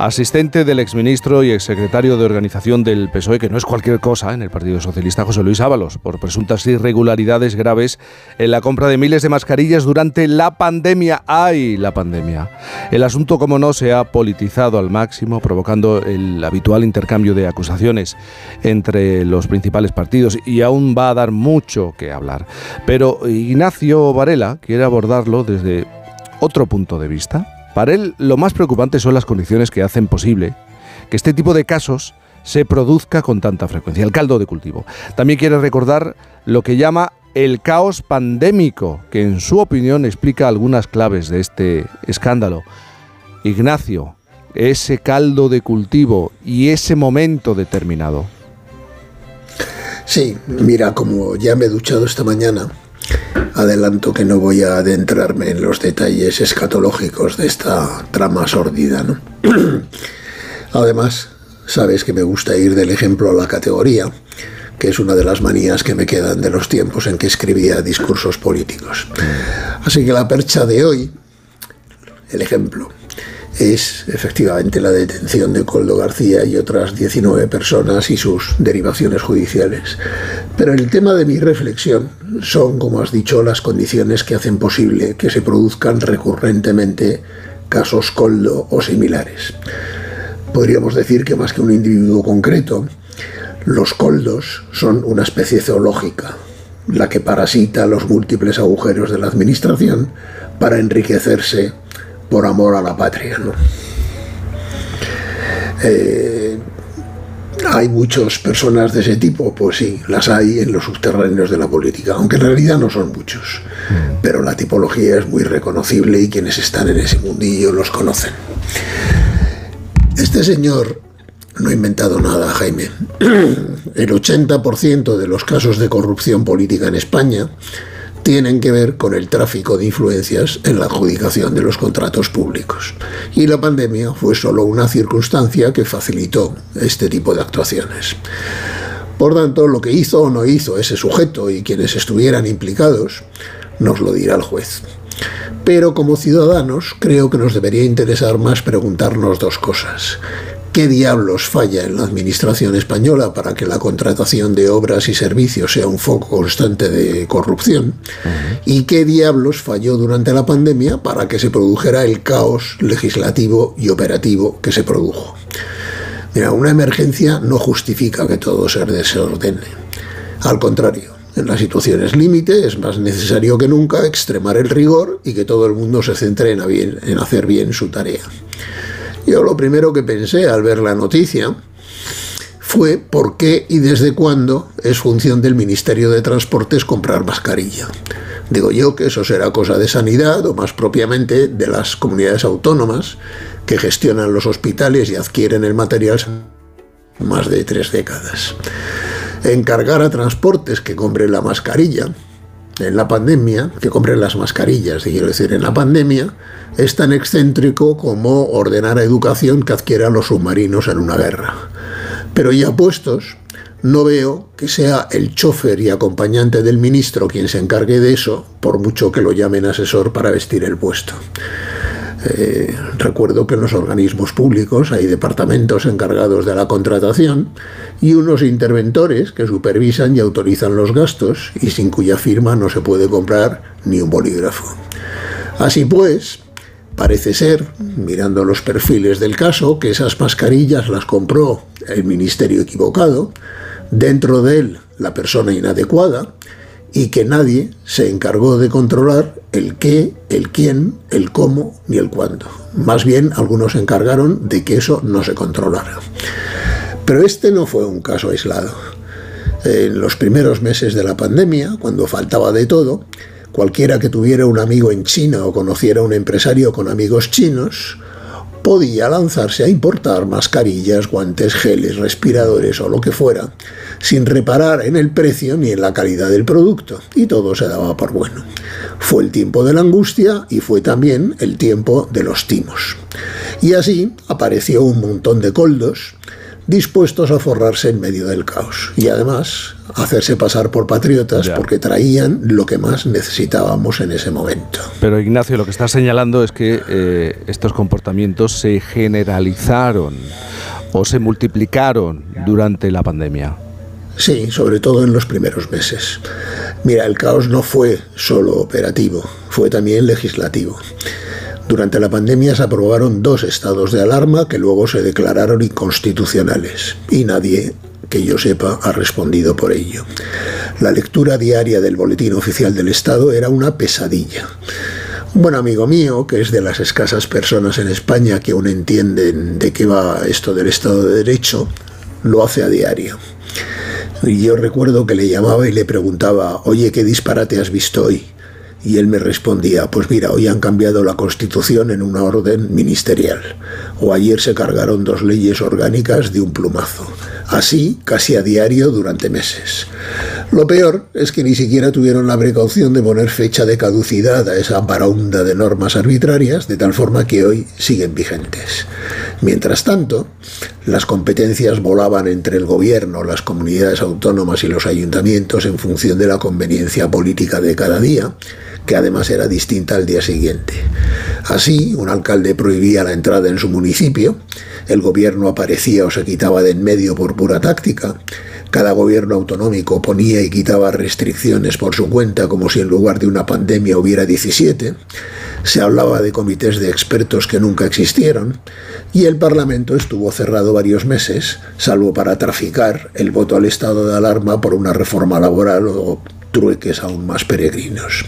asistente del exministro y exsecretario de organización del PSOE, que no es cualquier cosa en el Partido Socialista, José Luis Ábalos, por presuntas irregularidades graves en la compra de miles de mascarillas durante la pandemia. ¡Ay, la pandemia! El asunto, como no, se ha politizado al máximo, provocando el habitual intercambio de acusaciones entre los principales partidos y aún va a dar mucho que hablar. Pero Ignacio Varela quiere abordarlo desde otro punto de vista para él lo más preocupante son las condiciones que hacen posible que este tipo de casos se produzca con tanta frecuencia, el caldo de cultivo. También quiere recordar lo que llama el caos pandémico, que en su opinión explica algunas claves de este escándalo. Ignacio, ese caldo de cultivo y ese momento determinado. Sí, mira, como ya me he duchado esta mañana, Adelanto que no voy a adentrarme en los detalles escatológicos de esta trama sordida. ¿no? Además, sabes que me gusta ir del ejemplo a la categoría, que es una de las manías que me quedan de los tiempos en que escribía discursos políticos. Así que la percha de hoy, el ejemplo, es efectivamente la detención de Coldo García y otras 19 personas y sus derivaciones judiciales. Pero el tema de mi reflexión son, como has dicho, las condiciones que hacen posible que se produzcan recurrentemente casos Coldo o similares. Podríamos decir que más que un individuo concreto, los coldos son una especie zoológica, la que parasita los múltiples agujeros de la administración para enriquecerse por amor a la patria. ¿no? Eh, ¿Hay muchas personas de ese tipo? Pues sí, las hay en los subterráneos de la política, aunque en realidad no son muchos. Pero la tipología es muy reconocible y quienes están en ese mundillo los conocen. Este señor no ha inventado nada, Jaime. El 80% de los casos de corrupción política en España tienen que ver con el tráfico de influencias en la adjudicación de los contratos públicos. Y la pandemia fue solo una circunstancia que facilitó este tipo de actuaciones. Por tanto, lo que hizo o no hizo ese sujeto y quienes estuvieran implicados, nos lo dirá el juez. Pero como ciudadanos creo que nos debería interesar más preguntarnos dos cosas. ¿Qué diablos falla en la administración española para que la contratación de obras y servicios sea un foco constante de corrupción? ¿Y qué diablos falló durante la pandemia para que se produjera el caos legislativo y operativo que se produjo? Mira, una emergencia no justifica que todo se desordene. Al contrario, en las situaciones límite es más necesario que nunca extremar el rigor y que todo el mundo se centre en, en hacer bien su tarea. Yo lo primero que pensé al ver la noticia fue por qué y desde cuándo es función del Ministerio de Transportes comprar mascarilla. Digo yo que eso será cosa de sanidad o más propiamente de las comunidades autónomas que gestionan los hospitales y adquieren el material más de tres décadas. Encargar a transportes que compren la mascarilla en la pandemia, que compren las mascarillas, quiero decir, en la pandemia, es tan excéntrico como ordenar a educación que adquiera los submarinos en una guerra. Pero ya puestos, no veo que sea el chofer y acompañante del ministro quien se encargue de eso, por mucho que lo llamen asesor para vestir el puesto. Eh, recuerdo que en los organismos públicos hay departamentos encargados de la contratación y unos interventores que supervisan y autorizan los gastos y sin cuya firma no se puede comprar ni un bolígrafo. Así pues, parece ser, mirando los perfiles del caso, que esas mascarillas las compró el ministerio equivocado, dentro de él la persona inadecuada, y que nadie se encargó de controlar el qué, el quién, el cómo ni el cuándo. Más bien algunos se encargaron de que eso no se controlara. Pero este no fue un caso aislado. En los primeros meses de la pandemia, cuando faltaba de todo, cualquiera que tuviera un amigo en China o conociera un empresario con amigos chinos, podía lanzarse a importar mascarillas, guantes, geles, respiradores o lo que fuera, sin reparar en el precio ni en la calidad del producto, y todo se daba por bueno. Fue el tiempo de la angustia y fue también el tiempo de los timos. Y así apareció un montón de coldos dispuestos a forrarse en medio del caos y además hacerse pasar por patriotas porque traían lo que más necesitábamos en ese momento. Pero Ignacio, lo que está señalando es que eh, estos comportamientos se generalizaron o se multiplicaron durante la pandemia. Sí, sobre todo en los primeros meses. Mira, el caos no fue solo operativo, fue también legislativo. Durante la pandemia se aprobaron dos estados de alarma que luego se declararon inconstitucionales y nadie que yo sepa ha respondido por ello. La lectura diaria del Boletín Oficial del Estado era una pesadilla. Un buen amigo mío, que es de las escasas personas en España que aún entienden de qué va esto del Estado de Derecho, lo hace a diario. Y yo recuerdo que le llamaba y le preguntaba, oye, ¿qué disparate has visto hoy? Y él me respondía, pues mira, hoy han cambiado la Constitución en una orden ministerial, o ayer se cargaron dos leyes orgánicas de un plumazo. Así, casi a diario durante meses. Lo peor es que ni siquiera tuvieron la precaución de poner fecha de caducidad a esa baraunda de normas arbitrarias, de tal forma que hoy siguen vigentes. Mientras tanto, las competencias volaban entre el gobierno, las comunidades autónomas y los ayuntamientos en función de la conveniencia política de cada día, que además era distinta al día siguiente. Así, un alcalde prohibía la entrada en su municipio, el gobierno aparecía o se quitaba de en medio por pura táctica, cada gobierno autonómico ponía y quitaba restricciones por su cuenta como si en lugar de una pandemia hubiera 17, se hablaba de comités de expertos que nunca existieron y el Parlamento estuvo cerrado varios meses, salvo para traficar el voto al estado de alarma por una reforma laboral o trueques aún más peregrinos.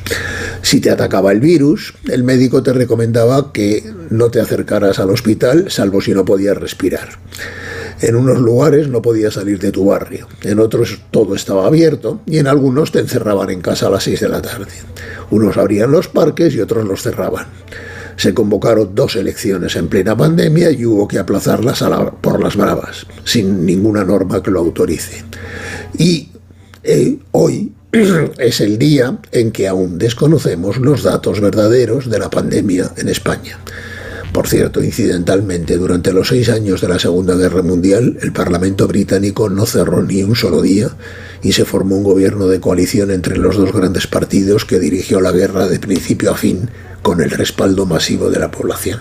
Si te atacaba el virus, el médico te recomendaba que no te acercaras al hospital, salvo si no podías respirar. En unos lugares no podías salir de tu barrio, en otros todo estaba abierto y en algunos te encerraban en casa a las 6 de la tarde. Unos abrían los parques y otros los cerraban. Se convocaron dos elecciones en plena pandemia y hubo que aplazarlas por las bravas, sin ninguna norma que lo autorice. Y eh, hoy es el día en que aún desconocemos los datos verdaderos de la pandemia en España. Por cierto, incidentalmente, durante los seis años de la Segunda Guerra Mundial, el Parlamento británico no cerró ni un solo día y se formó un gobierno de coalición entre los dos grandes partidos que dirigió la guerra de principio a fin con el respaldo masivo de la población.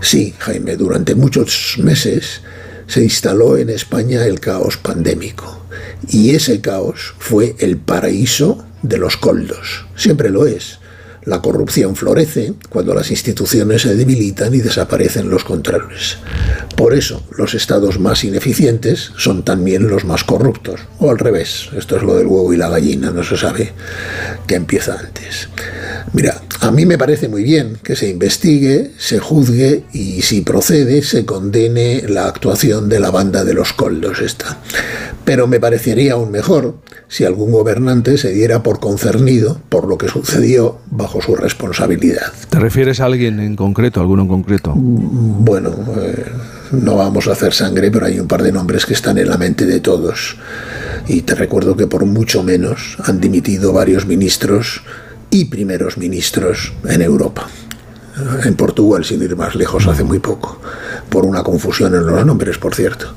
Sí, Jaime, durante muchos meses se instaló en España el caos pandémico y ese caos fue el paraíso de los coldos. Siempre lo es. La corrupción florece cuando las instituciones se debilitan y desaparecen los controles. Por eso, los estados más ineficientes son también los más corruptos. O al revés, esto es lo del huevo y la gallina, no se sabe qué empieza antes. Mira, a mí me parece muy bien que se investigue, se juzgue y si procede se condene la actuación de la banda de los coldos esta. Pero me parecería aún mejor si algún gobernante se diera por concernido por lo que sucedió bajo su responsabilidad. ¿Te refieres a alguien en concreto, alguno en concreto? Bueno, eh, no vamos a hacer sangre, pero hay un par de nombres que están en la mente de todos. Y te recuerdo que por mucho menos han dimitido varios ministros y primeros ministros en Europa. En Portugal, sin ir más lejos, hace muy poco, por una confusión en los nombres, por cierto.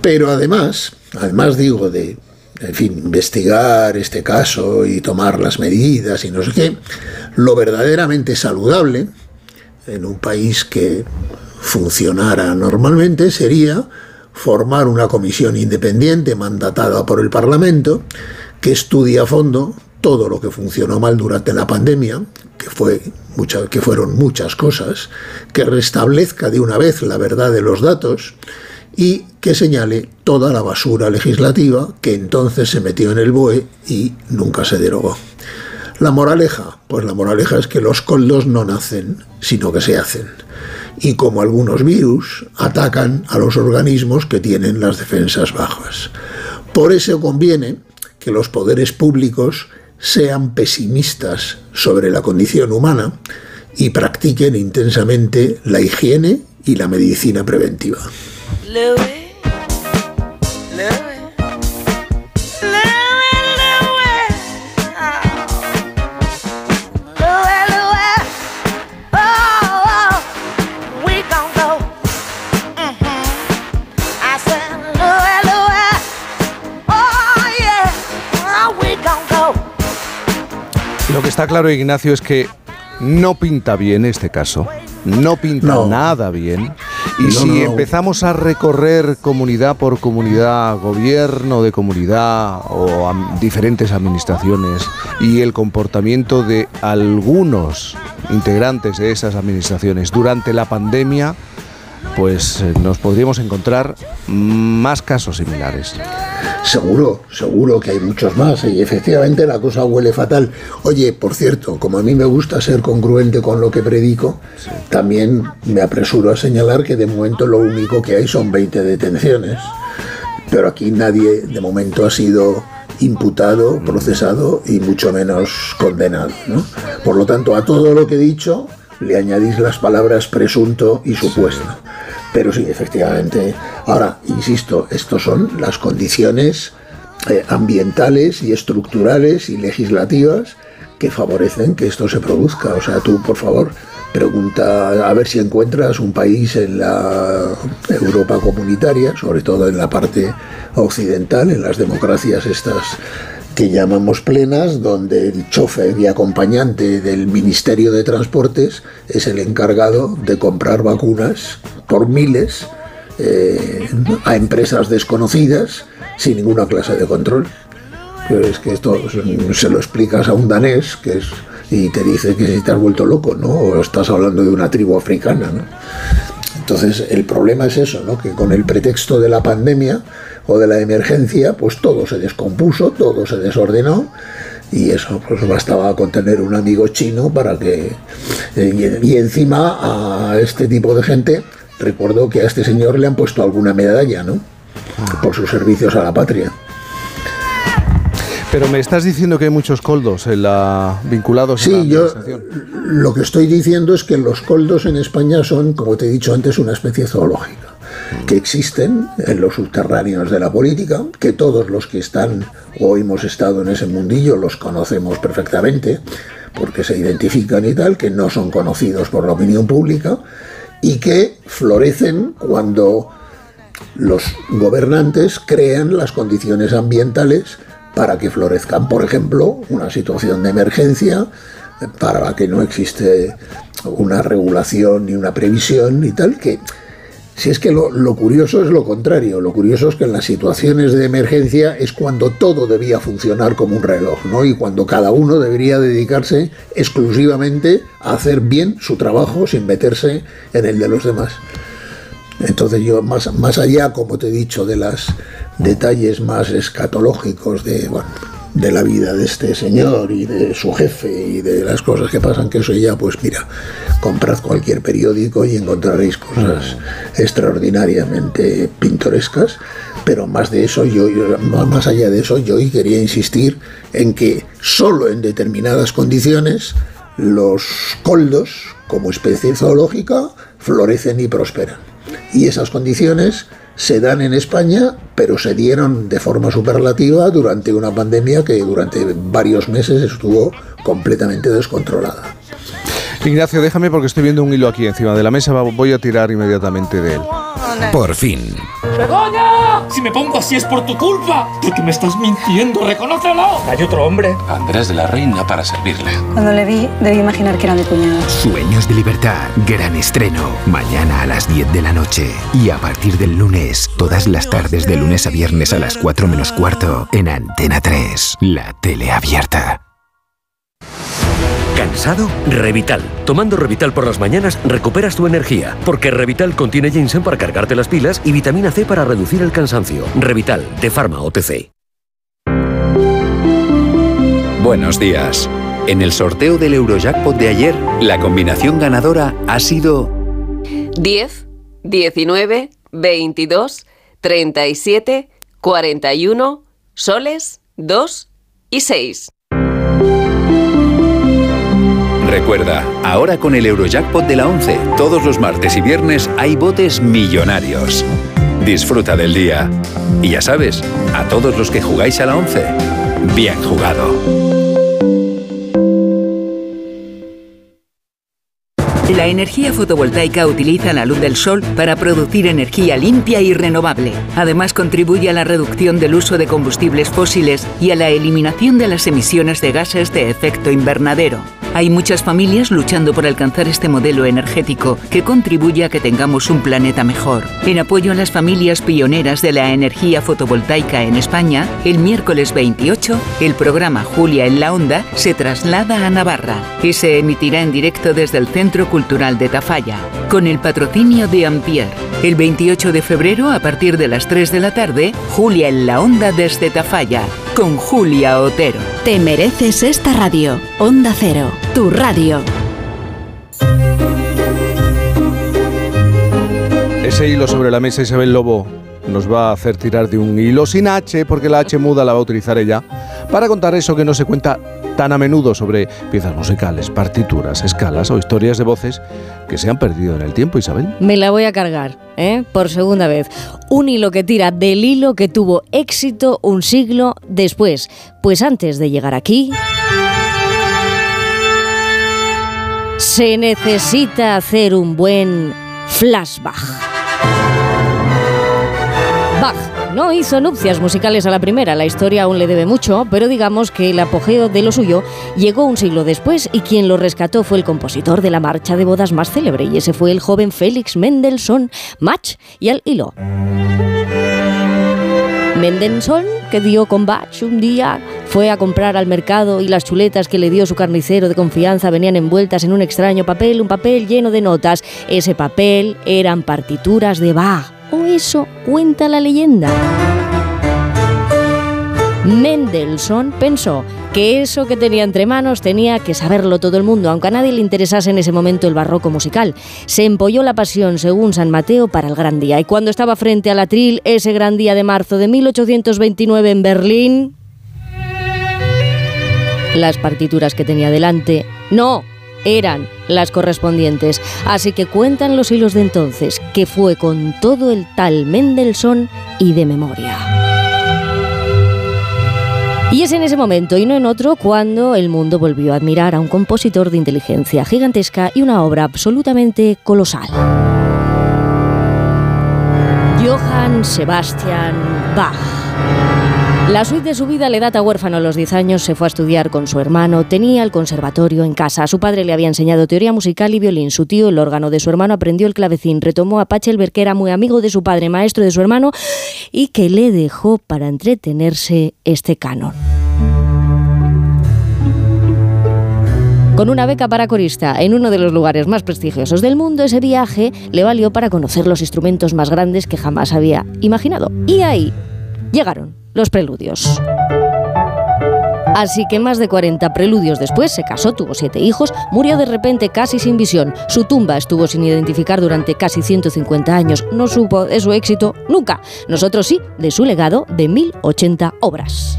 Pero además, además digo de, en fin, investigar este caso y tomar las medidas y no sé qué, lo verdaderamente saludable en un país que funcionara normalmente sería formar una comisión independiente mandatada por el Parlamento que estudie a fondo todo lo que funcionó mal durante la pandemia, que, fue que fueron muchas cosas, que restablezca de una vez la verdad de los datos y que señale toda la basura legislativa que entonces se metió en el BOE y nunca se derogó. La moraleja, pues la moraleja es que los coldos no nacen, sino que se hacen. Y como algunos virus, atacan a los organismos que tienen las defensas bajas. Por eso conviene que los poderes públicos sean pesimistas sobre la condición humana y practiquen intensamente la higiene y la medicina preventiva. Lo que está claro, Ignacio, es que no pinta bien este caso. No pinta nada bien. Y si empezamos a recorrer comunidad por comunidad, gobierno de comunidad o diferentes administraciones y el comportamiento de algunos integrantes de esas administraciones durante la pandemia, pues eh, nos podríamos encontrar más casos similares. Seguro, seguro que hay muchos más y efectivamente la cosa huele fatal. Oye, por cierto, como a mí me gusta ser congruente con lo que predico, también me apresuro a señalar que de momento lo único que hay son 20 detenciones. Pero aquí nadie de momento ha sido imputado, procesado y mucho menos condenado. Por lo tanto, a todo lo que he dicho le añadís las palabras presunto y supuesto. Pero sí, efectivamente. Ahora, insisto, estos son las condiciones eh, ambientales y estructurales y legislativas que favorecen que esto se produzca. O sea, tú, por favor, pregunta a ver si encuentras un país en la Europa comunitaria, sobre todo en la parte occidental, en las democracias estas que llamamos plenas, donde el chofer y acompañante del Ministerio de Transportes es el encargado de comprar vacunas por miles eh, a empresas desconocidas sin ninguna clase de control. es que esto se lo explicas a un danés que es, y te dice que si te has vuelto loco, ¿no? O estás hablando de una tribu africana, ¿no? Entonces el problema es eso, ¿no? Que con el pretexto de la pandemia o de la emergencia, pues todo se descompuso, todo se desordenó y eso pues bastaba con tener un amigo chino para que eh, y, encima a este tipo de gente recuerdo que a este señor le han puesto alguna medalla, ¿no? Por sus servicios a la patria. Pero me estás diciendo que hay muchos coldos en la, vinculados sí, yo lo que estoy diciendo es que los coldos en España son, como te he dicho antes, una especie zoológica que existen en los subterráneos de la política, que todos los que están o hemos estado en ese mundillo los conocemos perfectamente, porque se identifican y tal, que no son conocidos por la opinión pública y que florecen cuando los gobernantes crean las condiciones ambientales para que florezcan, por ejemplo, una situación de emergencia para la que no existe una regulación ni una previsión y tal, que si es que lo, curioso es lo contrario, lo curioso es que en las situaciones de emergencia es cuando todo debía funcionar como un reloj, ¿no? Y cuando cada uno debería dedicarse exclusivamente a hacer bien su trabajo sin meterse en el de los demás. Entonces yo, más, más allá, como te he dicho, de los detalles más escatológicos de, de la vida de este señor y de su jefe y de las cosas que pasan, que eso ya, pues mira, comprad cualquier periódico y encontraréis cosas extraordinariamente pintorescas, pero más de eso, yo, más allá de eso, yo quería insistir en que solo en determinadas condiciones los coldos, como especie zoológica, florecen y prosperan. Y esas condiciones se dan en España, pero se dieron de forma superlativa durante una pandemia que durante varios meses estuvo completamente descontrolada. Ignacio, déjame porque estoy viendo un hilo aquí encima de la mesa, voy a tirar inmediatamente de él. Por fin. ¡Begoña! Si me pongo así es por tu culpa. Porque me estás mintiendo, reconócelo. Hay otro hombre. Andrés de la Reina para servirle. Cuando le vi, debí imaginar que era mi cuñado. Sueños de libertad. Gran estreno. Mañana a las 10 de la noche. Y a partir del lunes, todas las tardes de lunes a viernes a las 4 menos cuarto, en Antena 3. La tele abierta. ¿Cansado? Revital. Tomando Revital por las mañanas recuperas tu energía, porque Revital contiene ginseng para cargarte las pilas y vitamina C para reducir el cansancio. Revital, de Pharma OTC. Buenos días. En el sorteo del Eurojackpot de ayer, la combinación ganadora ha sido 10, 19, 22, 37, 41, soles, 2 y 6. Recuerda, ahora con el Eurojackpot de la 11, todos los martes y viernes hay botes millonarios. Disfruta del día. Y ya sabes, a todos los que jugáis a la 11, bien jugado. La energía fotovoltaica utiliza la luz del sol para producir energía limpia y renovable. Además contribuye a la reducción del uso de combustibles fósiles y a la eliminación de las emisiones de gases de efecto invernadero. Hay muchas familias luchando por alcanzar este modelo energético que contribuye a que tengamos un planeta mejor. En apoyo a las familias pioneras de la energía fotovoltaica en España, el miércoles 28, el programa Julia en la Onda se traslada a Navarra y se emitirá en directo desde el Centro Cultural de Tafalla, con el patrocinio de Ampier. El 28 de febrero, a partir de las 3 de la tarde, Julia en la Onda desde Tafalla, con Julia Otero. Te mereces esta radio. Onda Cero, tu radio. Ese hilo sobre la mesa Isabel Lobo nos va a hacer tirar de un hilo sin H, porque la H muda la va a utilizar ella, para contar eso que no se cuenta tan a menudo sobre piezas musicales, partituras, escalas o historias de voces que se han perdido en el tiempo, Isabel. Me la voy a cargar, ¿eh? Por segunda vez. Un hilo que tira del hilo que tuvo éxito un siglo después. Pues antes de llegar aquí... Se necesita hacer un buen flashback. Bach no hizo nupcias musicales a la primera, la historia aún le debe mucho, pero digamos que el apogeo de lo suyo llegó un siglo después y quien lo rescató fue el compositor de la marcha de bodas más célebre y ese fue el joven Félix Mendelssohn Mach y al hilo. Mendelssohn, que dio con Bach un día, fue a comprar al mercado y las chuletas que le dio su carnicero de confianza venían envueltas en un extraño papel, un papel lleno de notas. Ese papel eran partituras de Bach, o eso cuenta la leyenda. Mendelssohn pensó que eso que tenía entre manos tenía que saberlo todo el mundo, aunque a nadie le interesase en ese momento el barroco musical. Se empolló la pasión, según San Mateo, para el gran día. Y cuando estaba frente al atril, ese gran día de marzo de 1829 en Berlín, las partituras que tenía delante no eran las correspondientes. Así que cuentan los hilos de entonces que fue con todo el tal Mendelssohn y de memoria. Y es en ese momento y no en otro cuando el mundo volvió a admirar a un compositor de inteligencia gigantesca y una obra absolutamente colosal. Johann Sebastian Bach. La suite de su vida le data huérfano a los 10 años, se fue a estudiar con su hermano, tenía el conservatorio en casa, su padre le había enseñado teoría musical y violín, su tío el órgano de su hermano aprendió el clavecín, retomó a Pachelbel que era muy amigo de su padre, maestro de su hermano y que le dejó para entretenerse este canon. Con una beca para corista en uno de los lugares más prestigiosos del mundo, ese viaje le valió para conocer los instrumentos más grandes que jamás había imaginado. Y ahí llegaron los preludios. Así que más de 40 preludios después se casó, tuvo siete hijos, murió de repente casi sin visión. Su tumba estuvo sin identificar durante casi 150 años. No supo de su éxito nunca. Nosotros sí, de su legado de 1080 obras.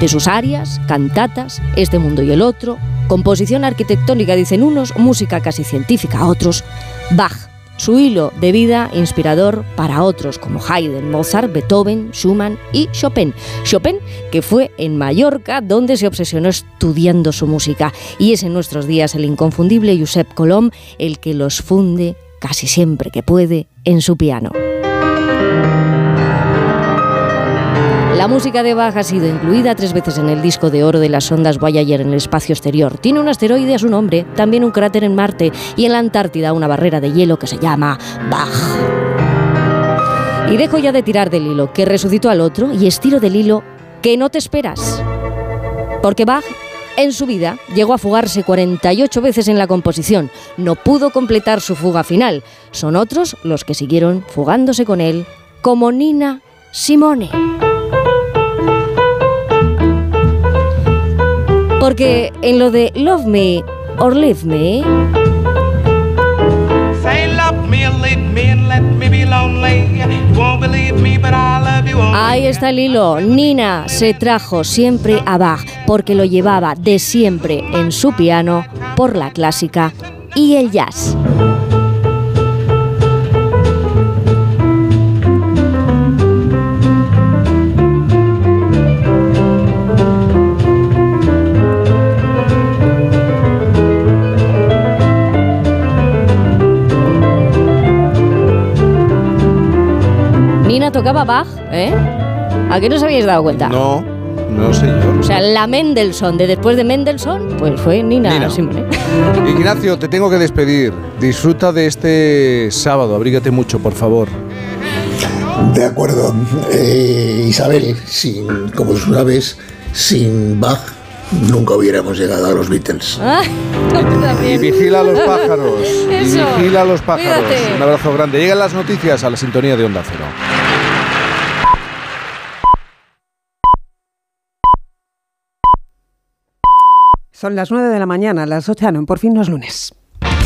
De sus arias, cantatas, Este mundo y el otro, composición arquitectónica dicen unos, música casi científica otros, Bach, su hilo de vida inspirador para otros como Haydn, Mozart, Beethoven, Schumann y Chopin. Chopin que fue en Mallorca donde se obsesionó estudiando su música y es en nuestros días el inconfundible Josep Colom el que los funde casi siempre que puede en su piano. La música de Bach ha sido incluida tres veces en el disco de oro de las ondas Voyager en el espacio exterior. Tiene un asteroide a su nombre, también un cráter en Marte y en la Antártida una barrera de hielo que se llama Bach. Y dejo ya de tirar del hilo, que resucitó al otro, y estiro del hilo que no te esperas. Porque Bach en su vida llegó a fugarse 48 veces en la composición. No pudo completar su fuga final. Son otros los que siguieron fugándose con él, como Nina Simone. Porque en lo de Love Me or Leave Me, ahí está el hilo. Nina se trajo siempre a Bach porque lo llevaba de siempre en su piano por la clásica y el jazz. Tocaba Bach, ¿eh? ¿A qué no os habéis dado cuenta? No, no sé yo. O sea, la Mendelssohn de después de Mendelssohn, pues fue Nina, Nina. Simone. Ignacio, te tengo que despedir. Disfruta de este sábado. Abrígate mucho, por favor. De acuerdo. Eh, Isabel, sin, como tú sabes, sin Bach nunca hubiéramos llegado a los Beatles. Ah. Y vigila a los pájaros. Y vigila a los pájaros. Cuídate. Un abrazo grande. Llegan las noticias a la sintonía de Onda Cero. Son las 9 de la mañana, las 8 no, por fin no es lunes.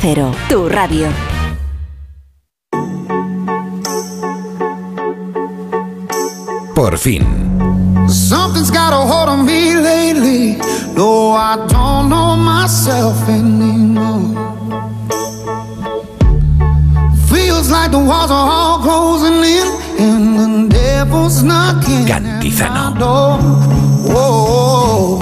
Cero, tu radio. Por fin. Something's got a hold on me lately. No, I don't know myself anymore. Feels like the walls are all closing in, and the devil's knocking Cantizano. at my door. Whoa,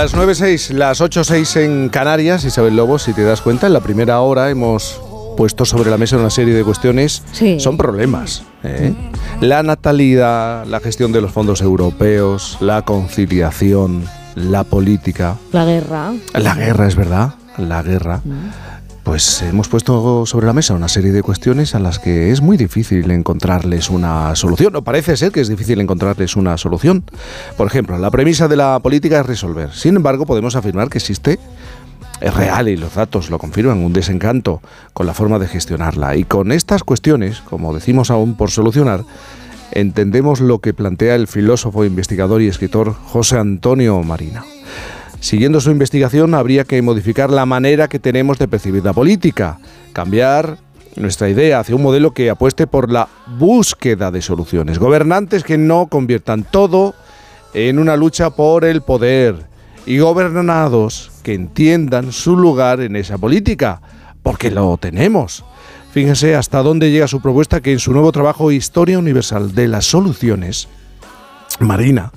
Las 9.06, las 8.06 en Canarias, Isabel Lobo, si te das cuenta, en la primera hora hemos puesto sobre la mesa una serie de cuestiones. Sí. Son problemas. ¿eh? La natalidad, la gestión de los fondos europeos, la conciliación, la política, La guerra. la guerra, es verdad, la guerra. Pues hemos puesto sobre la mesa una serie de cuestiones a las que es muy difícil encontrarles una solución, o parece ser que es difícil encontrarles una solución. Por ejemplo, la premisa de la política es resolver. Sin embargo, podemos afirmar que existe, es real y los datos lo confirman, un desencanto con la forma de gestionarla. Y con estas cuestiones, como decimos aún por solucionar, entendemos lo que plantea el filósofo, investigador y escritor José Antonio Marina. Siguiendo su investigación, habría que modificar la manera que tenemos de percibir la política, cambiar nuestra idea hacia un modelo que apueste por la búsqueda de soluciones, gobernantes que no conviertan todo en una lucha por el poder y gobernados que entiendan su lugar en esa política, porque lo tenemos. Fíjense hasta dónde llega su propuesta que en su nuevo trabajo Historia Universal de las Soluciones, Marina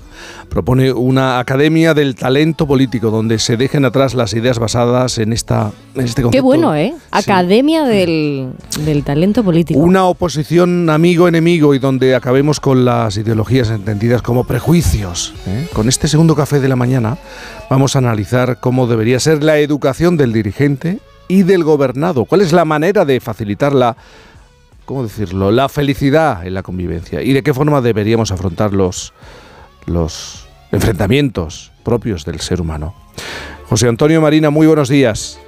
propone una academia del talento político donde se dejen atrás las ideas basadas en esta en este concepto. Qué bueno, ¿eh? Academia del, del talento político. Una oposición amigo-enemigo y donde acabemos con las ideologías entendidas como prejuicios. ¿eh? Con este segundo café de la mañana vamos a analizar cómo debería ser la educación del dirigente y del gobernado. ¿Cuál es la manera de facilitar la, ¿cómo decirlo?, la felicidad en la convivencia y de qué forma deberíamos afrontar los, los enfrentamientos propios del ser humano. José Antonio Marina, muy buenos días.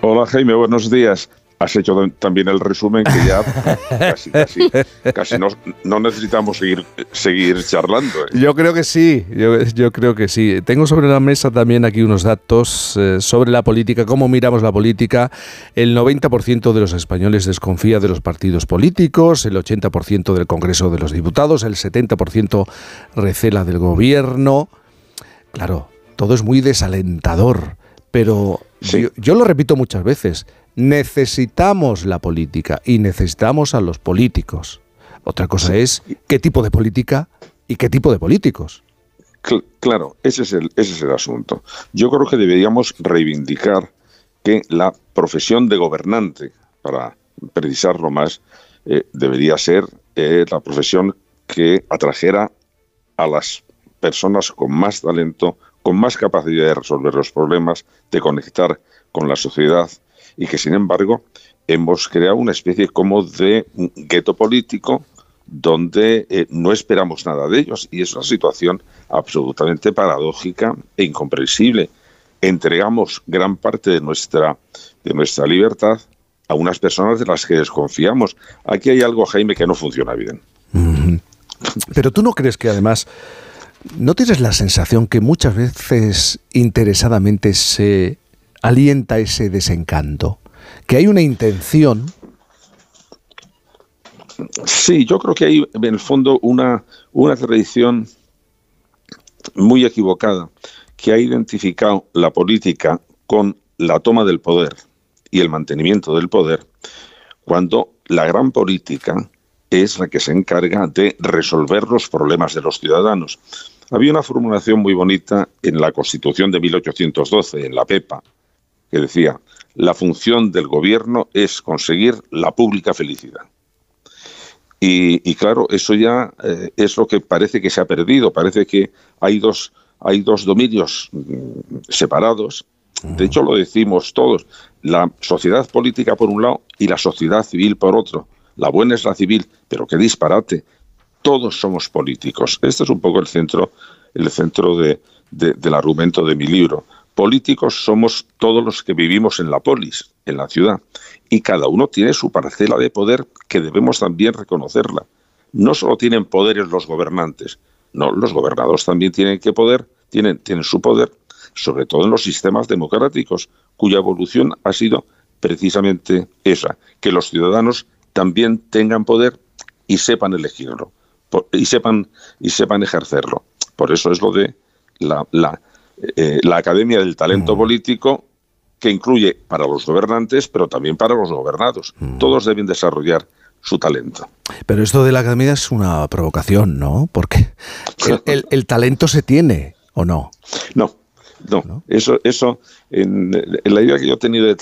Hola Jaime, buenos días. Has hecho también el resumen que ya casi, casi, casi no, no necesitamos seguir, seguir charlando. ¿eh? Yo creo que sí, yo, yo creo que sí. Tengo sobre la mesa también aquí unos datos eh, sobre la política, cómo miramos la política. El 90% de los españoles desconfía de los partidos políticos, el 80% del Congreso de los Diputados, el 70% recela del gobierno. Claro, todo es muy desalentador, pero yo, yo lo repito muchas veces, necesitamos la política y necesitamos a los políticos. Otra cosa es qué tipo de política y qué tipo de políticos. Cl- claro, ese es, el, ese es el asunto. Yo creo que deberíamos reivindicar que la profesión de gobernante, para precisarlo más, eh, debería ser eh, la profesión que atrajera a las personas con más talento, con más capacidad de resolver los problemas, de conectar con la sociedad y que sin embargo hemos creado una especie como de gueto político donde eh, no esperamos nada de ellos y es una situación absolutamente paradójica e incomprensible. Entregamos gran parte de nuestra, de nuestra libertad a unas personas de las que desconfiamos. Aquí hay algo, Jaime, que no funciona bien. Pero tú no crees que además, ¿no tienes la sensación que muchas veces interesadamente se alienta ese desencanto? Que hay una intención Sí, yo creo que hay en el fondo una, una tradición muy equivocada que ha identificado la política con la toma del poder y el mantenimiento del poder, cuando la gran política es la que se encarga de resolver los problemas de los ciudadanos. Había una formulación muy bonita en la Constitución de 1812, en la PEPA, que decía, la función del gobierno es conseguir la pública felicidad. Y, claro, eso ya eh, es lo que parece que se ha perdido. Parece que hay dos, hay dos dominios mm, separados. De hecho, lo decimos todos. La sociedad política por un lado y la sociedad civil por otro. La buena es la civil, pero qué disparate. Todos somos políticos. Este es un poco el centro, el centro de, del argumento de mi libro. Políticos somos todos los que vivimos en la polis, en la ciudad, y cada uno tiene su parcela de poder que debemos también reconocerla. No solo tienen poderes los gobernantes, no, los gobernados también tienen que poder, tienen, tienen su poder, sobre todo en los sistemas democráticos, cuya evolución ha sido precisamente esa, que los ciudadanos también tengan poder y sepan elegirlo, y sepan, y sepan ejercerlo. Por eso es lo de la, la eh, la Academia del Talento mm. Político, que incluye para los gobernantes, pero también para los gobernados. Mm. Todos deben desarrollar su talento. Pero esto de la academia es una provocación, ¿no? Porque el, talento se tiene, ¿o no? No, no. Eso, eso en, la idea que yo he tenido de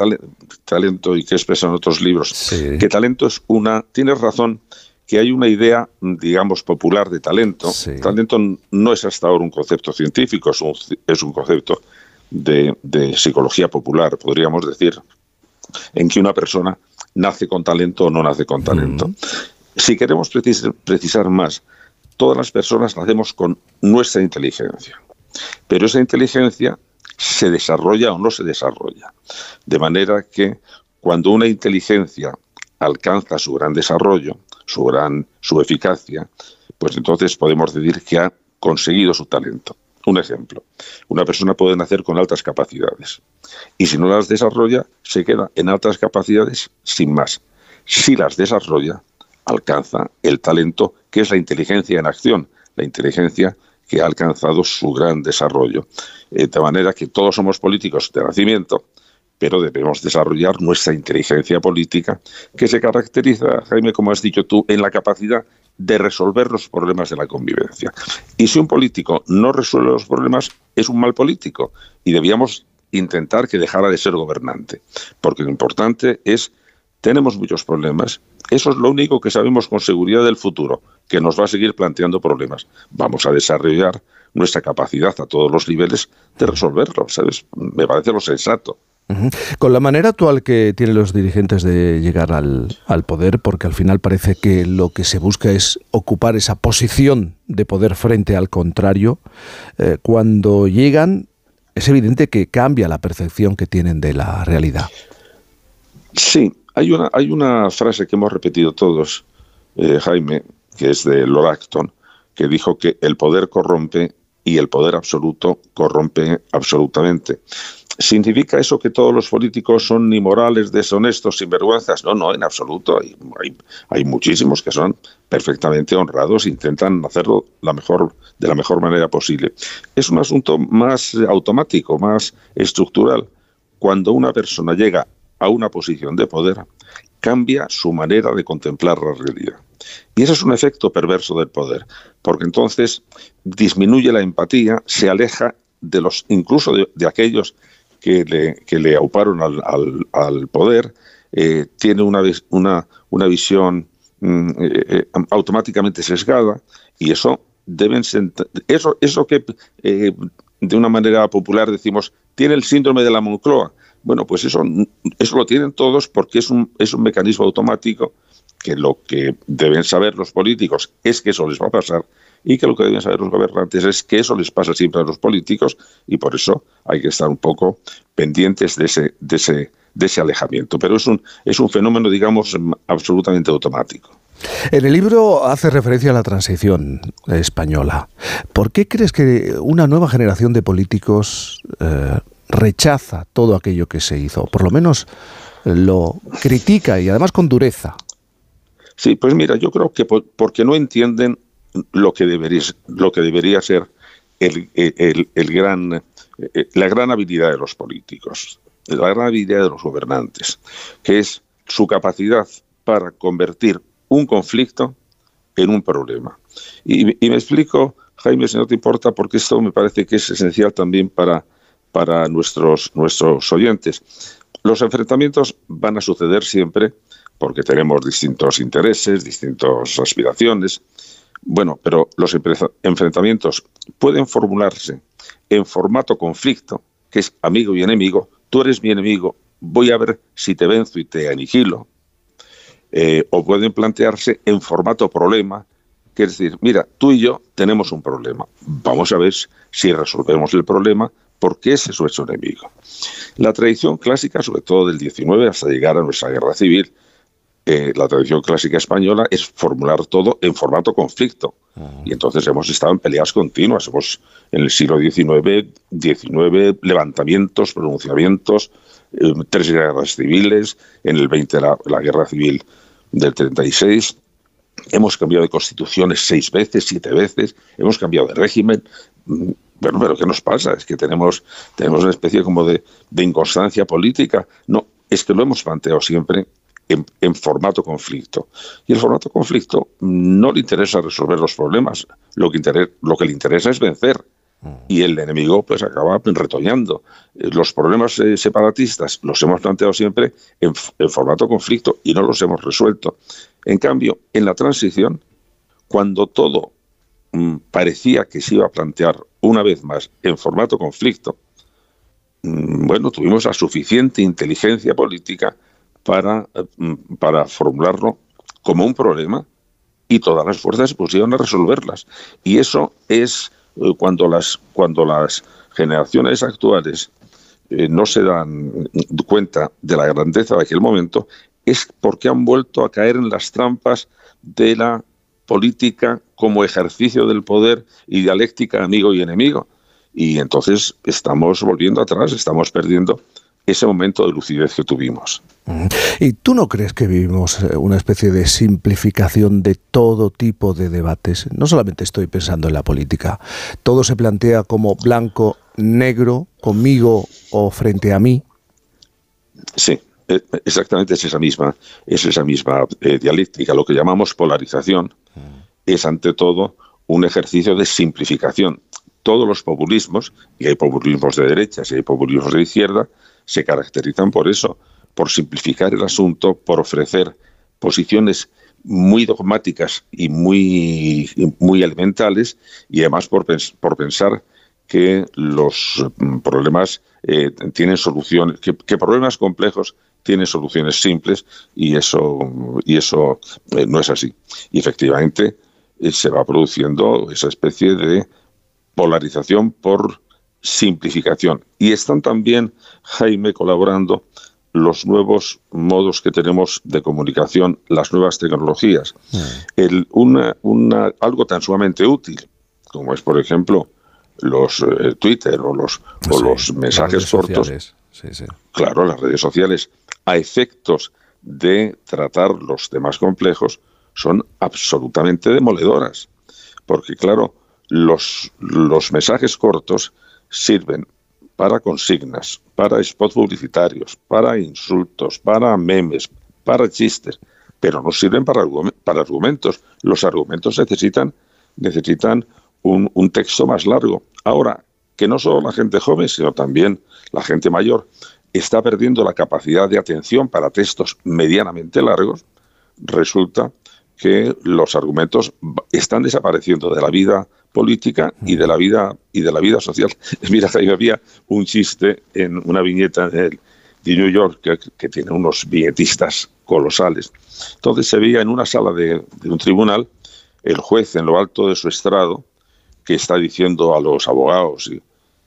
talento y que he expresado en otros libros, que talento es una, tienes razón, que hay una idea, digamos, popular de talento. Talento no es hasta ahora un concepto científico, es un, es un concepto de, psicología popular, podríamos decir, en que una persona nace con talento o no nace con talento. Si queremos precisar más, todas las personas nacemos con nuestra inteligencia, pero esa inteligencia se desarrolla o no se desarrolla. De manera que cuando una inteligencia alcanza su gran desarrollo, su gran su eficacia, pues entonces podemos decir que ha conseguido su talento. Un ejemplo, una persona puede nacer con altas capacidades y si no las desarrolla, se queda en altas capacidades sin más. Si las desarrolla, alcanza el talento que es la inteligencia en acción, la inteligencia que ha alcanzado su gran desarrollo. Eh, de manera que todos somos políticos de nacimiento, pero debemos desarrollar nuestra inteligencia política, que se caracteriza, Jaime, como has dicho tú, en la capacidad de resolver los problemas de la convivencia. Y si un político no resuelve los problemas, es un mal político y debíamos intentar que dejara de ser gobernante, porque lo importante es, tenemos muchos problemas, eso es lo único que sabemos con seguridad del futuro, que nos va a seguir planteando problemas. Vamos a desarrollar nuestra capacidad a todos los niveles de resolverlo, ¿sabes? Me parece lo sensato. Con la manera actual que tienen los dirigentes de llegar al, poder, porque al final parece que lo que se busca es ocupar esa posición de poder frente al contrario, eh, cuando llegan es evidente que cambia la percepción que tienen de la realidad. Sí, hay una, frase que hemos repetido todos, eh, Jaime, que es de Lord Acton, que dijo que el poder corrompe y el poder absoluto corrompe absolutamente. ¿Significa eso que todos los políticos son inmorales, deshonestos, sinvergüenzas? No, no, en absoluto. Hay, hay, muchísimos que son perfectamente honrados, intentan hacerlo la mejor, de la mejor manera posible. Es un asunto más automático, más estructural. Cuando una persona llega a una posición de poder, cambia su manera de contemplar la realidad. Y ese es un efecto perverso del poder, porque entonces disminuye la empatía, se aleja de los, incluso de aquellos que le, que le auparon al, al, poder, eh, tiene una, una, una visión mm, eh, eh, automáticamente sesgada y eso deben eso, eso que de una manera popular decimos, tiene el síndrome de la Moncloa. Bueno, pues eso, eso lo tienen todos porque es un, es un mecanismo automático que lo que deben saber los políticos es que eso les va a pasar y que lo que deben saber los gobernantes es que eso les pasa siempre a los políticos y por eso hay que estar un poco pendientes de ese, de ese, de ese alejamiento. Pero es un, es un fenómeno, digamos, absolutamente automático. En el libro hace referencia a la transición española. ¿Por qué crees que una nueva generación de políticos eh, rechaza todo aquello que se hizo? Por lo menos lo critica y además con dureza. Sí, pues mira, yo creo que porque no entienden lo que debería, lo que debería ser el, gran, eh, la gran habilidad de los políticos, la gran habilidad de los gobernantes, que es su capacidad para convertir un conflicto en un problema. Y, me explico, Jaime, si no te importa, porque esto me parece que es esencial también para, nuestros oyentes. Los enfrentamientos van a suceder siempre porque tenemos distintos intereses, distintas aspiraciones. Bueno, pero los enfrentamientos pueden formularse en formato conflicto, que es amigo y enemigo. Tú eres mi enemigo, voy a ver si te venzo y te aniquilo. Eh, o pueden plantearse en formato problema, que es decir, mira, tú y yo tenemos un problema, vamos a ver si resolvemos el problema porque ese es nuestro enemigo. La tradición clásica, sobre todo del 19 hasta llegar a nuestra guerra civil, eh, la tradición clásica española es formular todo en formato conflicto. Y entonces hemos estado en peleas continuas. Hemos, en el siglo XIX, 19 levantamientos, pronunciamientos, eh, tres guerras civiles, en el 20 la, la guerra civil del 36. Hemos cambiado de constituciones seis veces, siete veces, hemos cambiado de régimen. Mm, bueno, pero ¿qué nos pasa? Es que tenemos, tenemos una especie como de, de inconstancia política. No, es que lo hemos planteado siempre en, en, formato conflicto. Y el formato conflicto no le interesa resolver los problemas, lo que, lo que le interesa es vencer y el enemigo pues acaba retoñando. Eh, los problemas eh, separatistas los hemos planteado siempre en, formato conflicto y no los hemos resuelto. En cambio, en la transición, cuando todo mm, parecía que se iba a plantear una vez más en formato conflicto, mm, bueno, tuvimos la suficiente inteligencia política para, mm, para formularlo como un problema y todas las fuerzas se pusieron a resolverlas. Y eso es eh, cuando las, cuando las generaciones actuales eh, no se dan cuenta de la grandeza de aquel momento, es porque han vuelto a caer en las trampas de la política como ejercicio del poder y dialéctica amigo y enemigo. Y entonces estamos volviendo atrás, estamos perdiendo ese momento de lucidez que tuvimos. ¿Y tú no crees que vivimos eh, una especie de simplificación de todo tipo de debates? No solamente estoy pensando en la política. Todo se plantea como blanco, negro, conmigo o frente a mí. Sí, eh, exactamente es esa misma, es esa misma eh, dialéctica. Lo que llamamos polarización es ante todo un ejercicio de simplificación. Todos los populismos, y hay populismos de derecha y hay populismos de izquierda, se caracterizan por eso, por simplificar el asunto, por ofrecer posiciones muy dogmáticas y muy, muy elementales y además por, por pensar que los mm, problemas eh, tienen soluciones, que, problemas complejos tienen soluciones simples y eso, y eso eh, no es así. Y efectivamente eh, se va produciendo esa especie de polarización por simplificación. Y están también, Jaime, colaborando los nuevos modos que tenemos de comunicación, las nuevas tecnologías. Mm. El, una, una, algo tan sumamente útil, como es, por ejemplo, los eh, Twitter o los, o los mensajes cortos. Claro, las redes sociales, a efectos de tratar los temas complejos, son absolutamente demoledoras. Porque, claro, los, los mensajes cortos sirven para consignas, para spots publicitarios, para insultos, para memes, para chistes, pero no sirven para, para argumentos. Los argumentos necesitan, necesitan un, un texto más largo. Ahora, que no solo la gente joven, sino también la gente mayor está perdiendo la capacidad de atención para textos medianamente largos, resulta que los argumentos están desapareciendo de la vida política y de la vida y de la vida social. Mira, ahí había un chiste en una viñeta de, New York que, tiene unos billetistas colosales. Entonces se veía en una sala de, de un tribunal el juez en lo alto de su estrado que está diciendo a los abogados,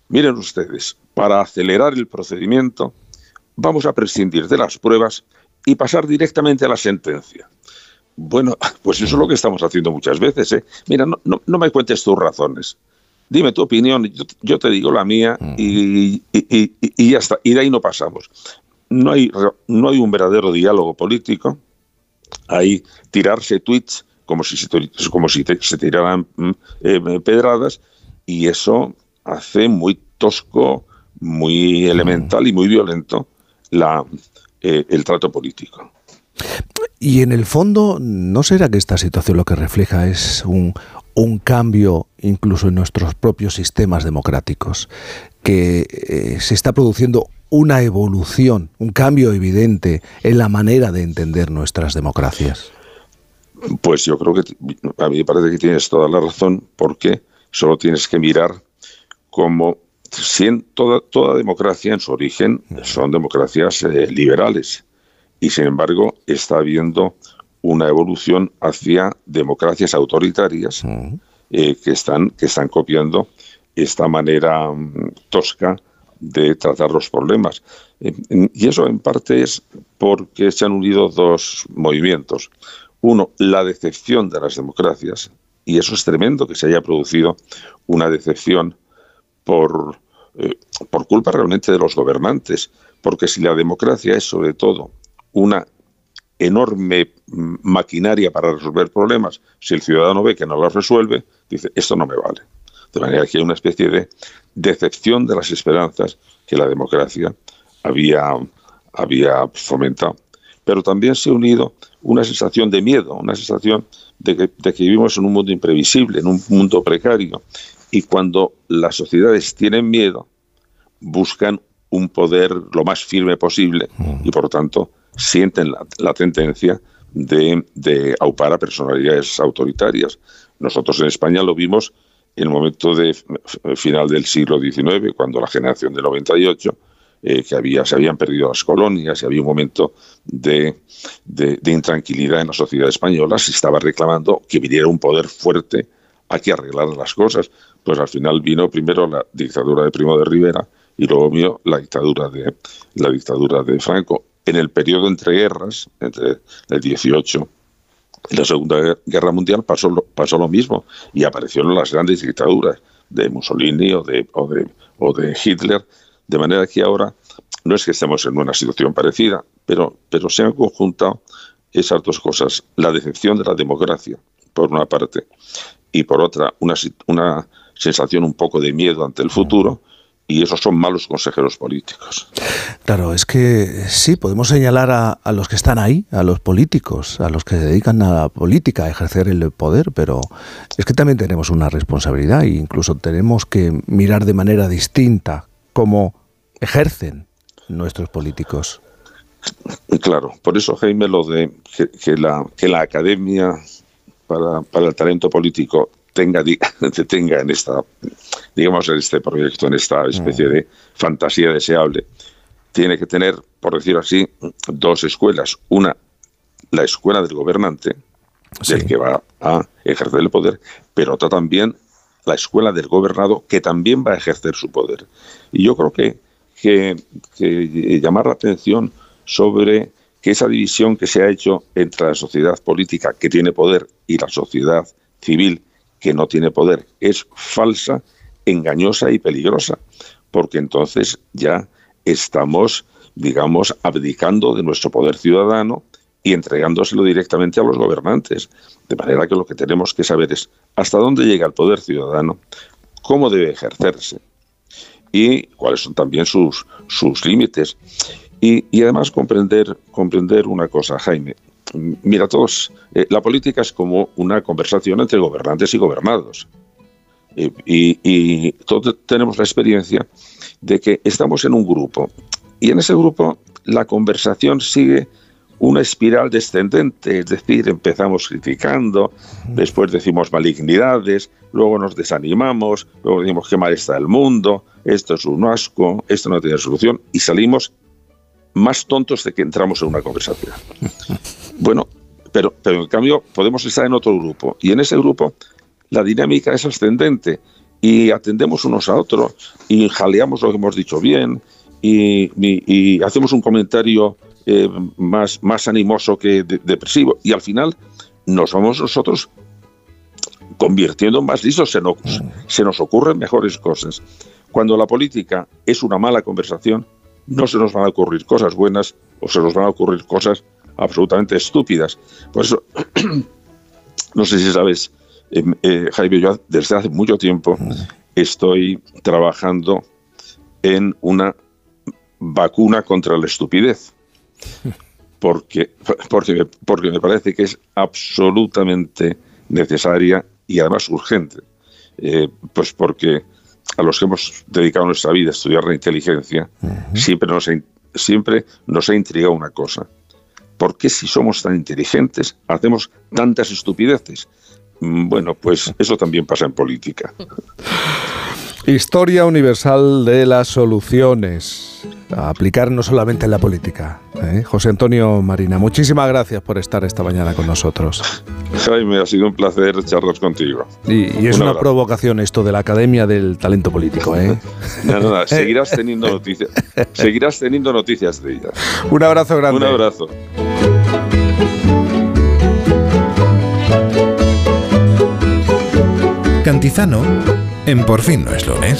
miren ustedes, para acelerar el procedimiento vamos a prescindir de las pruebas y pasar directamente a la sentencia. Bueno, pues eso es lo que estamos haciendo muchas veces. ¿eh? Mira, no, no, no me cuentes tus razones. Dime tu opinión, yo, yo te digo la mía y, y, y, y, ya está. Y de ahí no pasamos. No hay, no hay un verdadero diálogo político. Hay tirarse tweets como si se, como si te, se tiraran eh, pedradas y eso hace muy tosco, muy elemental y muy violento la, eh, el trato político. Y en el fondo, ¿no será que esta situación lo que refleja es un, un cambio incluso en nuestros propios sistemas democráticos? Que eh, se está produciendo una evolución, un cambio evidente en la manera de entender nuestras democracias. Pues yo creo que a mí me parece que tienes toda la razón, porque solo tienes que mirar en toda, toda democracia en su origen son democracias eh, liberales y sin embargo está habiendo una evolución hacia democracias autoritarias eh, que, están, que están copiando esta manera um, tosca de tratar los problemas. Eh, y eso en parte es porque se han unido dos movimientos. Uno, la decepción de las democracias, y eso es tremendo que se haya producido una decepción por, eh, por culpa realmente de los gobernantes, porque si la democracia es sobre todo una enorme maquinaria para resolver problemas, si el ciudadano ve que no los resuelve, dice, esto no me vale. De manera que hay una especie de decepción de las esperanzas que la democracia había, había fomentado. Pero también se ha unido una sensación de miedo, una sensación de que, de que vivimos en un mundo imprevisible, en un mundo precario. Y cuando las sociedades tienen miedo, buscan un poder lo más firme posible y por lo tanto sienten la, la tendencia de, de, aupar a personalidades autoritarias. Nosotros en España lo vimos en el momento de final del siglo XIX, cuando la generación del 98, eh, que había, se habían perdido las colonias y había un momento de, de, de, intranquilidad en la sociedad española, se estaba reclamando que viniera un poder fuerte a que arreglar las cosas. Pues al final vino primero la dictadura de Primo de Rivera y luego vino la dictadura de, la dictadura de Franco en el periodo entre guerras, entre el 18 y la Segunda Guerra Mundial, pasó lo, pasó lo mismo y aparecieron las grandes dictaduras de Mussolini o de, o de, o de Hitler, de manera que ahora no es que estemos en una situación parecida, pero, pero se han conjuntado esas dos cosas, la decepción de la democracia, por una parte, y por otra, una, una sensación un poco de miedo ante el futuro, y esos son malos consejeros políticos. Claro, es que sí, podemos señalar a, a, los que están ahí, a los políticos, a los que se dedican a la política, a ejercer el poder, pero es que también tenemos una responsabilidad e incluso tenemos que mirar de manera distinta cómo ejercen nuestros políticos. Claro, por eso Jaime lo de que, que la, que la academia para, para el talento político tenga, tenga en esta, digamos, en este proyecto, en esta especie de fantasía deseable, tiene que tener, por decirlo así, dos escuelas. Una, la escuela del gobernante, sí. del que va a ejercer el poder, pero otra también la escuela del gobernado, que también va a ejercer su poder. Y yo creo que, que, que llamar la atención sobre que esa división que se ha hecho entre la sociedad política que tiene poder y la sociedad civil que no tiene poder es falsa, engañosa y peligrosa, porque entonces ya estamos, digamos, abdicando de nuestro poder ciudadano y entregándoselo directamente a los gobernantes. De manera que lo que tenemos que saber es hasta dónde llega el poder ciudadano, cómo debe ejercerse y cuáles son también sus, sus límites. Y, y además comprender, comprender una cosa, Jaime, mira, todos, eh, la política es como una conversación entre gobernantes y gobernados. Y, y, todos tenemos la experiencia de que estamos en un grupo y en ese grupo la conversación sigue una espiral descendente, es decir, empezamos criticando, después decimos malignidades, luego nos desanimamos, luego decimos qué mal está el mundo, esto es un asco, esto no tiene solución, y salimos más tontos de que entramos en una conversación. Bueno, pero, pero en cambio podemos estar en otro grupo, y en ese grupo la dinámica es ascendente, y atendemos unos a otros, y jaleamos lo que hemos dicho bien, y, y hacemos un comentario eh, más, más animoso que depresivo. Y al final nos vamos nosotros convirtiendo en más listos, se nos, se nos ocurren mejores cosas. Cuando la política es una mala conversación, no se nos van a ocurrir cosas buenas o se nos van a ocurrir cosas absolutamente estúpidas. Por eso, no sé si sabes, eh, eh, Jaime, yo desde hace mucho tiempo estoy trabajando en una vacuna contra la estupidez porque, porque, porque me parece que es absolutamente necesaria y además urgente. Eh, pues porque a los que hemos dedicado nuestra vida a estudiar la inteligencia, siempre, nos ha, siempre nos ha intrigado una cosa. ¿Por qué si somos tan inteligentes hacemos tantas estupideces? Mm, bueno, pues eso también pasa en política. Historia universal de las soluciones. A aplicar no solamente en la política. ¿eh? José Antonio Marina, muchísimas gracias por estar esta mañana con nosotros. Jaime, ha sido un placer charlar contigo. Y, es una provocación esto de la Academia del Talento Político. ¿eh? no, no, seguirás teniendo noticias. seguirás teniendo noticias de ella. Un abrazo grande. Un abrazo. Cantizano en Por fin no es lunes.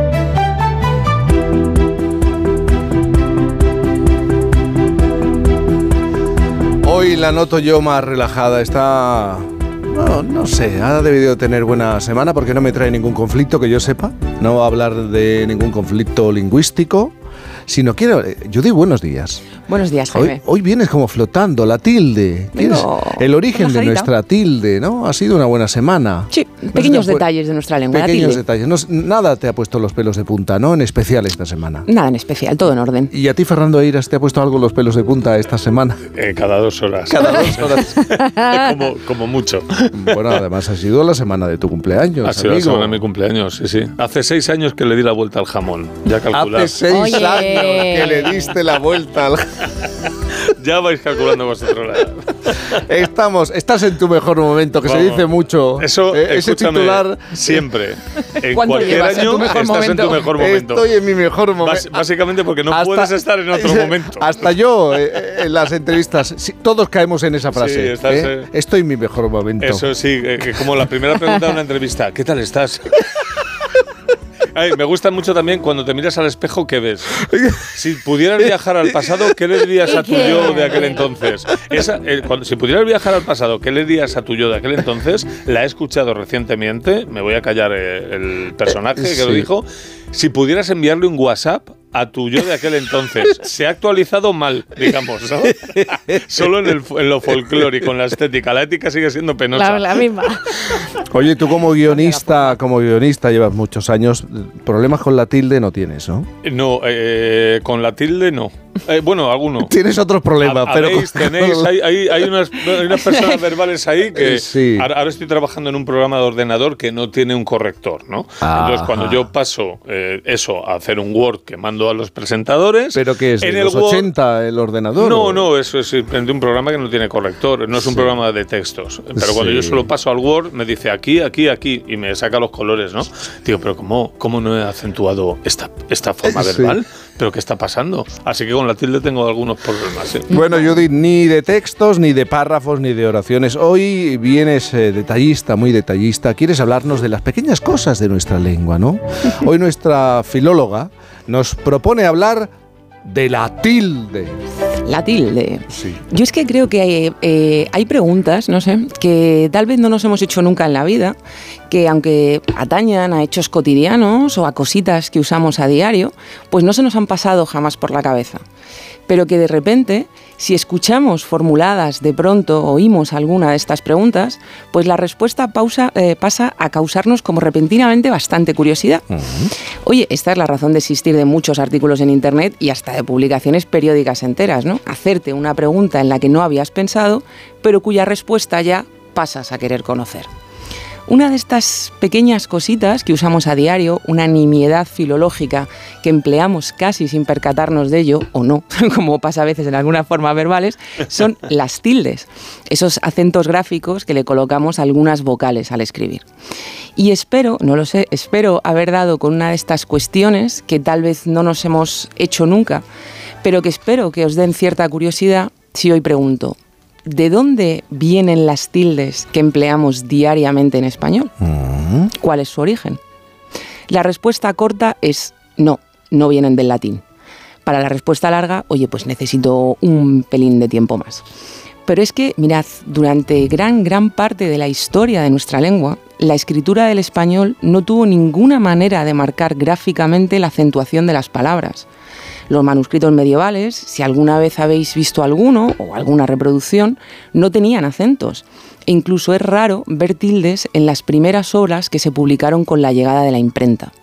Hoy la noto yo más relajada, está... No, sé, ha debido tener buena semana porque no me trae ningún conflicto que yo sepa. No va a hablar de ningún conflicto lingüístico, sino quiero... Judy, buenos días. Buenos días, Jaime. Hoy, vienes como flotando, la tilde. el origen de nuestra tilde, ¿no? Ha sido una buena semana. Sí, pequeños detalles de nuestra lengua. Pequeños detalles. nada te ha puesto los pelos de punta, ¿no? En especial esta semana. Nada en especial, todo en orden. ¿Y a ti, Fernando Eiras, te ha puesto algo los pelos de punta esta semana? Eh, cada dos horas. Cada dos horas. como, como, mucho. Bueno, además ha sido la semana de tu cumpleaños. Ha sido la semana de mi cumpleaños, sí, sí. Hace seis años que le di la vuelta al jamón. Ya calculas. Hace seis años que le diste la vuelta al ya vais calculando vosotros Estamos, estás en tu mejor momento, que se dice mucho. Eso, eh, ese titular. Siempre. En cualquier año estás en tu mejor momento. Estoy en mi mejor momento. básicamente porque no puedes estar en otro momento. Hasta yo, eh, eh, en las entrevistas, todos caemos en esa frase. Estoy en mi mejor momento. Eso sí, como la primera pregunta de una entrevista. ¿Qué tal estás? me gusta mucho también cuando te miras al espejo, ¿qué ves? Si pudieras viajar al pasado, ¿qué le dirías a tu yo de aquel entonces? Eh, si pudieras viajar al pasado, ¿qué le dirías a tu yo de aquel entonces? La he escuchado recientemente, me voy a callar eh, el personaje que lo dijo. Si pudieras enviarle un WhatsApp a tu yo de aquel entonces. Se ha actualizado mal, digamos, ¿no? Solo en, lo folclórico, en la estética. La ética sigue siendo penosa. La, misma. Oye, tú como guionista, como guionista llevas muchos años. Problemas con la tilde no tienes, ¿no? No, eh, con la tilde no. Eh, bueno, alguno. Tienes otros problemas, pero... tenéis, hay, hay- hay unas, hay unas personas verbales ahí que Eh, sí. ahora, estoy trabajando en un programa de ordenador que no tiene un corrector, ¿no? Entonces, cuando Ajá. yo paso eh, eso a hacer un Word que mando a los presentadores, ¿Pero qué es? en ¿De el los Word 80 el ordenador? no, o- no, eso es un programa que no tiene corrector, no es un Sí. programa de textos. Pero cuando yo solo paso al Word, me dice aquí, aquí, aquí, y me saca los colores, ¿no? Digo, pero ¿cómo, cómo no he acentuado esta, esta forma verbal? ¿Pero qué está pasando? Así que con la tilde tengo algunos problemas. ¿eh? Bueno, Judith, ni de textos, ni de párrafos, ni de oraciones. Hoy vienes eh, detallista, muy detallista. Quieres hablarnos de las pequeñas cosas de nuestra lengua, ¿no? Hoy nuestra filóloga nos propone hablar de la tilde. La tilde. Sí. Yo es que creo que eh, hay preguntas, no sé, que tal vez no nos hemos hecho nunca en la vida, que aunque atañan a hechos cotidianos o a cositas que usamos a diario, pues no se nos han pasado jamás por la cabeza. Pero que de repente, si escuchamos formuladas de pronto, oímos alguna de estas preguntas, pues la respuesta pausa- eh, pasa a causarnos como repentinamente bastante curiosidad. Oye, esta es la razón de existir de muchos artículos en Internet y hasta de publicaciones periódicas enteras, ¿no? Hacerte una pregunta en la que no habías pensado, pero cuya respuesta ya pasas a querer conocer. Una de estas pequeñas cositas que usamos a diario, una nimiedad filológica que empleamos casi sin percatarnos de ello, o no, como pasa a veces en algunas formas verbales, son las tildes, esos acentos gráficos que le colocamos a algunas vocales al escribir. Y espero, no lo sé, espero haber dado con una de estas cuestiones que tal vez no nos hemos hecho nunca, pero que espero que os den cierta curiosidad si hoy pregunto, ¿de dónde vienen las tildes que empleamos diariamente en español? ¿Cuál es su origen? La respuesta corta es no, no vienen del latín. Para la respuesta larga, oye, pues necesito un pelín de tiempo más. Pero es que, mirad, durante gran, gran parte de la historia de nuestra lengua, la escritura del español no tuvo ninguna manera de marcar gráficamente la acentuación de las palabras. Los manuscritos medievales, si alguna vez habéis visto alguno o alguna reproducción, no tenían acentos. E incluso es raro ver tildes en las primeras obras que se publicaron con la llegada de la imprenta.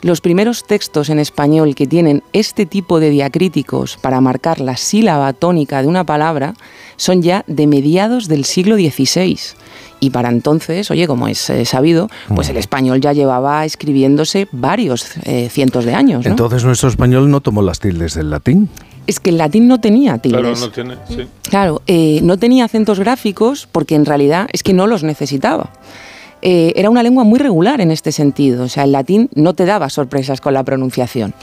Los primeros textos en español que tienen este tipo de diacríticos para marcar la sílaba tónica de una palabra son ya de mediados del siglo XVI. Y para entonces, oye, como es eh, sabido, pues el español ya llevaba escribiéndose varios eh, cientos de años. ¿no? Entonces nuestro español no tomó las tildes del latín. es que el latín no tenía tildes. Claro, no tiene. Sí. Claro, eh, no tenía acentos gráficos porque en realidad es que no los necesitaba. Eh, era una lengua muy regular en este sentido, o sea, el latín no te daba sorpresas con la pronunciación.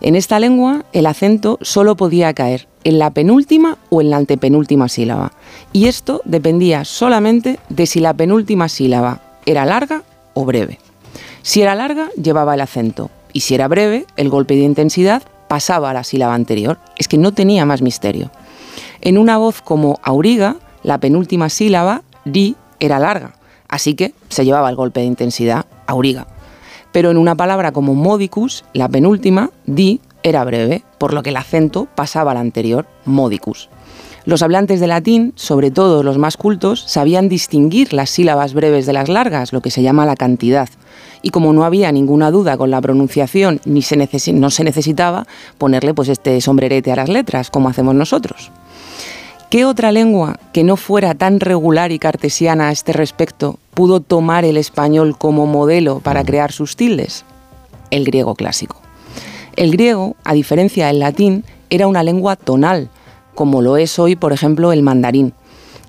En esta lengua el acento solo podía caer en la penúltima o en la antepenúltima sílaba. Y esto dependía solamente de si la penúltima sílaba era larga o breve. Si era larga, llevaba el acento, y si era breve, el golpe de intensidad pasaba a la sílaba anterior. Es que no tenía más misterio. En una voz como auriga, la penúltima sílaba, di, era larga, así que se llevaba el golpe de intensidad, auriga. Pero en una palabra como modicus, la penúltima, di, era breve, por lo que el acento pasaba al anterior, modicus. Los hablantes de latín, sobre todo los más cultos, sabían distinguir las sílabas breves de las largas, lo que se llama la cantidad. Y como no había ninguna duda con la pronunciación, ni se no se necesitaba ponerle pues este sombrerete a las letras, como hacemos nosotros. ¿Qué otra lengua que no fuera tan regular y cartesiana a este respecto pudo tomar el español como modelo para crear sus tildes? El griego clásico. El griego, a diferencia del latín, era una lengua tonal, como lo es hoy, por ejemplo, el mandarín.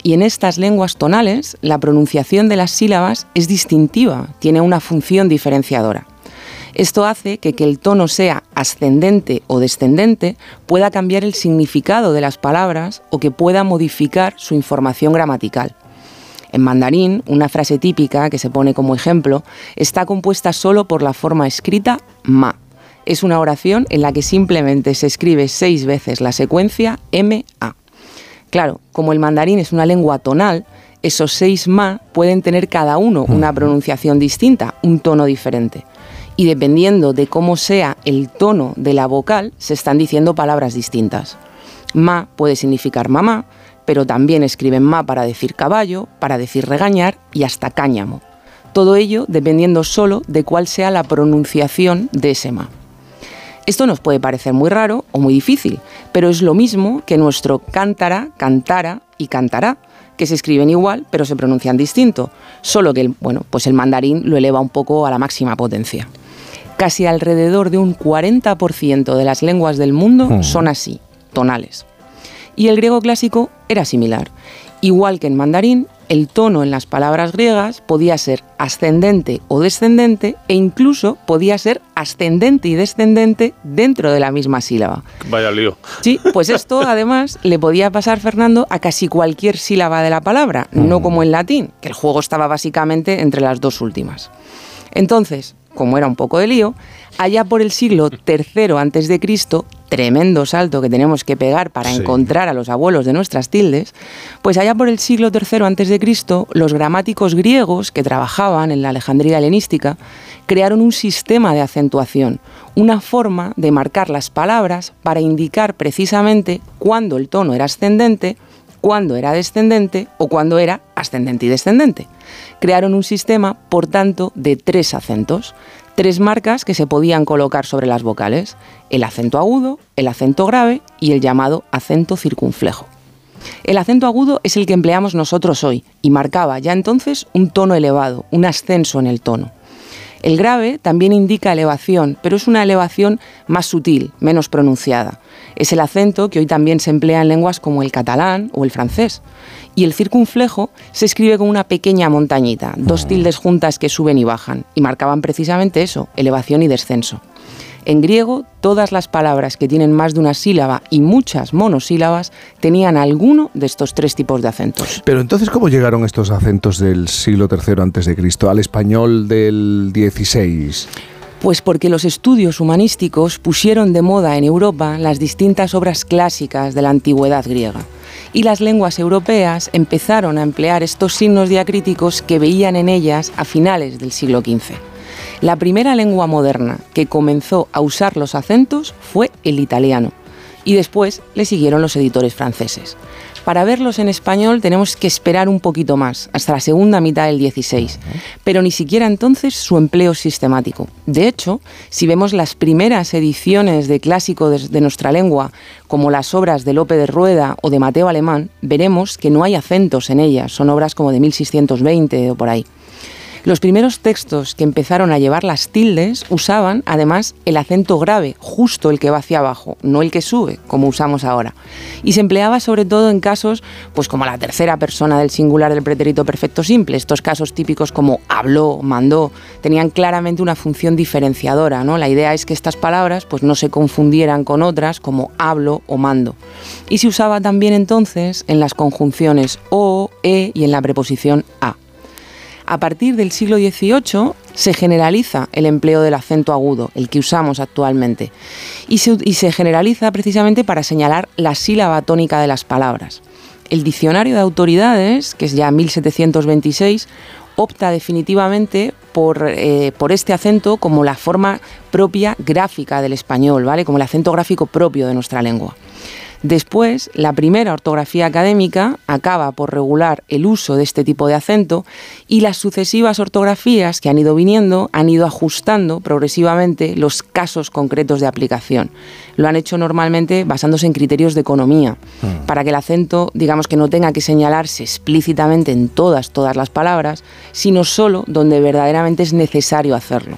Y en estas lenguas tonales, la pronunciación de las sílabas es distintiva, tiene una función diferenciadora. Esto hace que que el tono sea ascendente o descendente pueda cambiar el significado de las palabras o que pueda modificar su información gramatical. En mandarín, una frase típica que se pone como ejemplo está compuesta solo por la forma escrita ma. Es una oración en la que simplemente se escribe seis veces la secuencia ma. Claro, como el mandarín es una lengua tonal, esos seis ma pueden tener cada uno una pronunciación distinta, un tono diferente. Y dependiendo de cómo sea el tono de la vocal, se están diciendo palabras distintas. Ma puede significar mamá, pero también escriben ma para decir caballo, para decir regañar y hasta cáñamo. Todo ello dependiendo solo de cuál sea la pronunciación de ese ma. Esto nos puede parecer muy raro o muy difícil, pero es lo mismo que nuestro cántara, cantara y cantará, que se escriben igual pero se pronuncian distinto, solo que bueno, pues el mandarín lo eleva un poco a la máxima potencia. Casi alrededor de un 40% de las lenguas del mundo Mm. son así, tonales. Y el griego clásico era similar. Igual que en mandarín, el tono en las palabras griegas podía ser ascendente o descendente e incluso podía ser ascendente y descendente dentro de la misma sílaba. Vaya lío. Sí, pues esto además le podía pasar, Fernando, a casi cualquier sílaba de la palabra, no como en latín, que el juego estaba básicamente entre las dos últimas. Entonces, como era un poco de lío, allá por el siglo III antes de Cristo, tremendo salto que tenemos que pegar para Sí. encontrar a los abuelos de nuestras tildes, pues allá por el siglo III antes de Cristo, los gramáticos griegos que trabajaban en la Alejandría helenística crearon un sistema de acentuación, una forma de marcar las palabras para indicar precisamente cuándo el tono era ascendente, cuándo era descendente o cuándo era ascendente y descendente. Crearon un sistema, por tanto, de tres acentos, tres marcas que se podían colocar sobre las vocales, el acento agudo, el acento grave y el llamado acento circunflejo. El acento agudo es el que empleamos nosotros hoy y marcaba ya entonces un tono elevado, un ascenso en el tono. El grave también indica elevación, pero es una elevación más sutil, menos pronunciada. Es el acento que hoy también se emplea en lenguas como el catalán o el francés. Y el circunflejo se escribe con una pequeña montañita, dos tildes juntas que suben y bajan, y marcaban precisamente eso, elevación y descenso. En griego, todas las palabras que tienen más de una sílaba y muchas monosílabas tenían alguno de estos tres tipos de acentos. Pero entonces, ¿cómo llegaron estos acentos del siglo III antes de Cristo al español del XVI? Pues porque los estudios humanísticos pusieron de moda en Europa las distintas obras clásicas de la antigüedad griega. Y las lenguas europeas empezaron a emplear estos signos diacríticos que veían en ellas a finales del siglo XV. La primera lengua moderna que comenzó a usar los acentos fue el italiano. Y después le siguieron los editores franceses. Para verlos en español tenemos que esperar un poquito más, hasta la segunda mitad del 16, pero ni siquiera entonces su empleo sistemático. De hecho, si vemos las primeras ediciones de clásico de, de nuestra lengua, como las obras de Lope de Rueda o de Mateo Alemán, veremos que no hay acentos en ellas, son obras como de 1620 o por ahí. Los primeros textos que empezaron a llevar las tildes usaban además el acento grave, justo el que va hacia abajo, no el que sube, como usamos ahora. Y se empleaba sobre todo en casos pues como la tercera persona del singular del pretérito perfecto simple. Estos casos típicos como habló, mandó, tenían claramente una función diferenciadora, ¿no? La idea es que estas palabras pues no se confundieran con otras como hablo o mando. Y se usaba también entonces en las conjunciones o, e y en la preposición a. A partir del siglo XVIII se generaliza el empleo del acento agudo, el que usamos actualmente, y se, generaliza precisamente para señalar la sílaba tónica de las palabras. El diccionario de autoridades, que es ya 1726, opta definitivamente por, eh, por este acento como la forma propia gráfica del español, ¿vale? Como el acento gráfico propio de nuestra lengua. Después, la primera ortografía académica acaba por regular el uso de este tipo de acento y las sucesivas ortografías que han ido viniendo han ido ajustando progresivamente los casos concretos de aplicación. Lo han hecho normalmente basándose en criterios de economía, para que el acento, digamos que no tenga que señalarse explícitamente en todas, todas las palabras, sino solo donde verdaderamente es necesario hacerlo.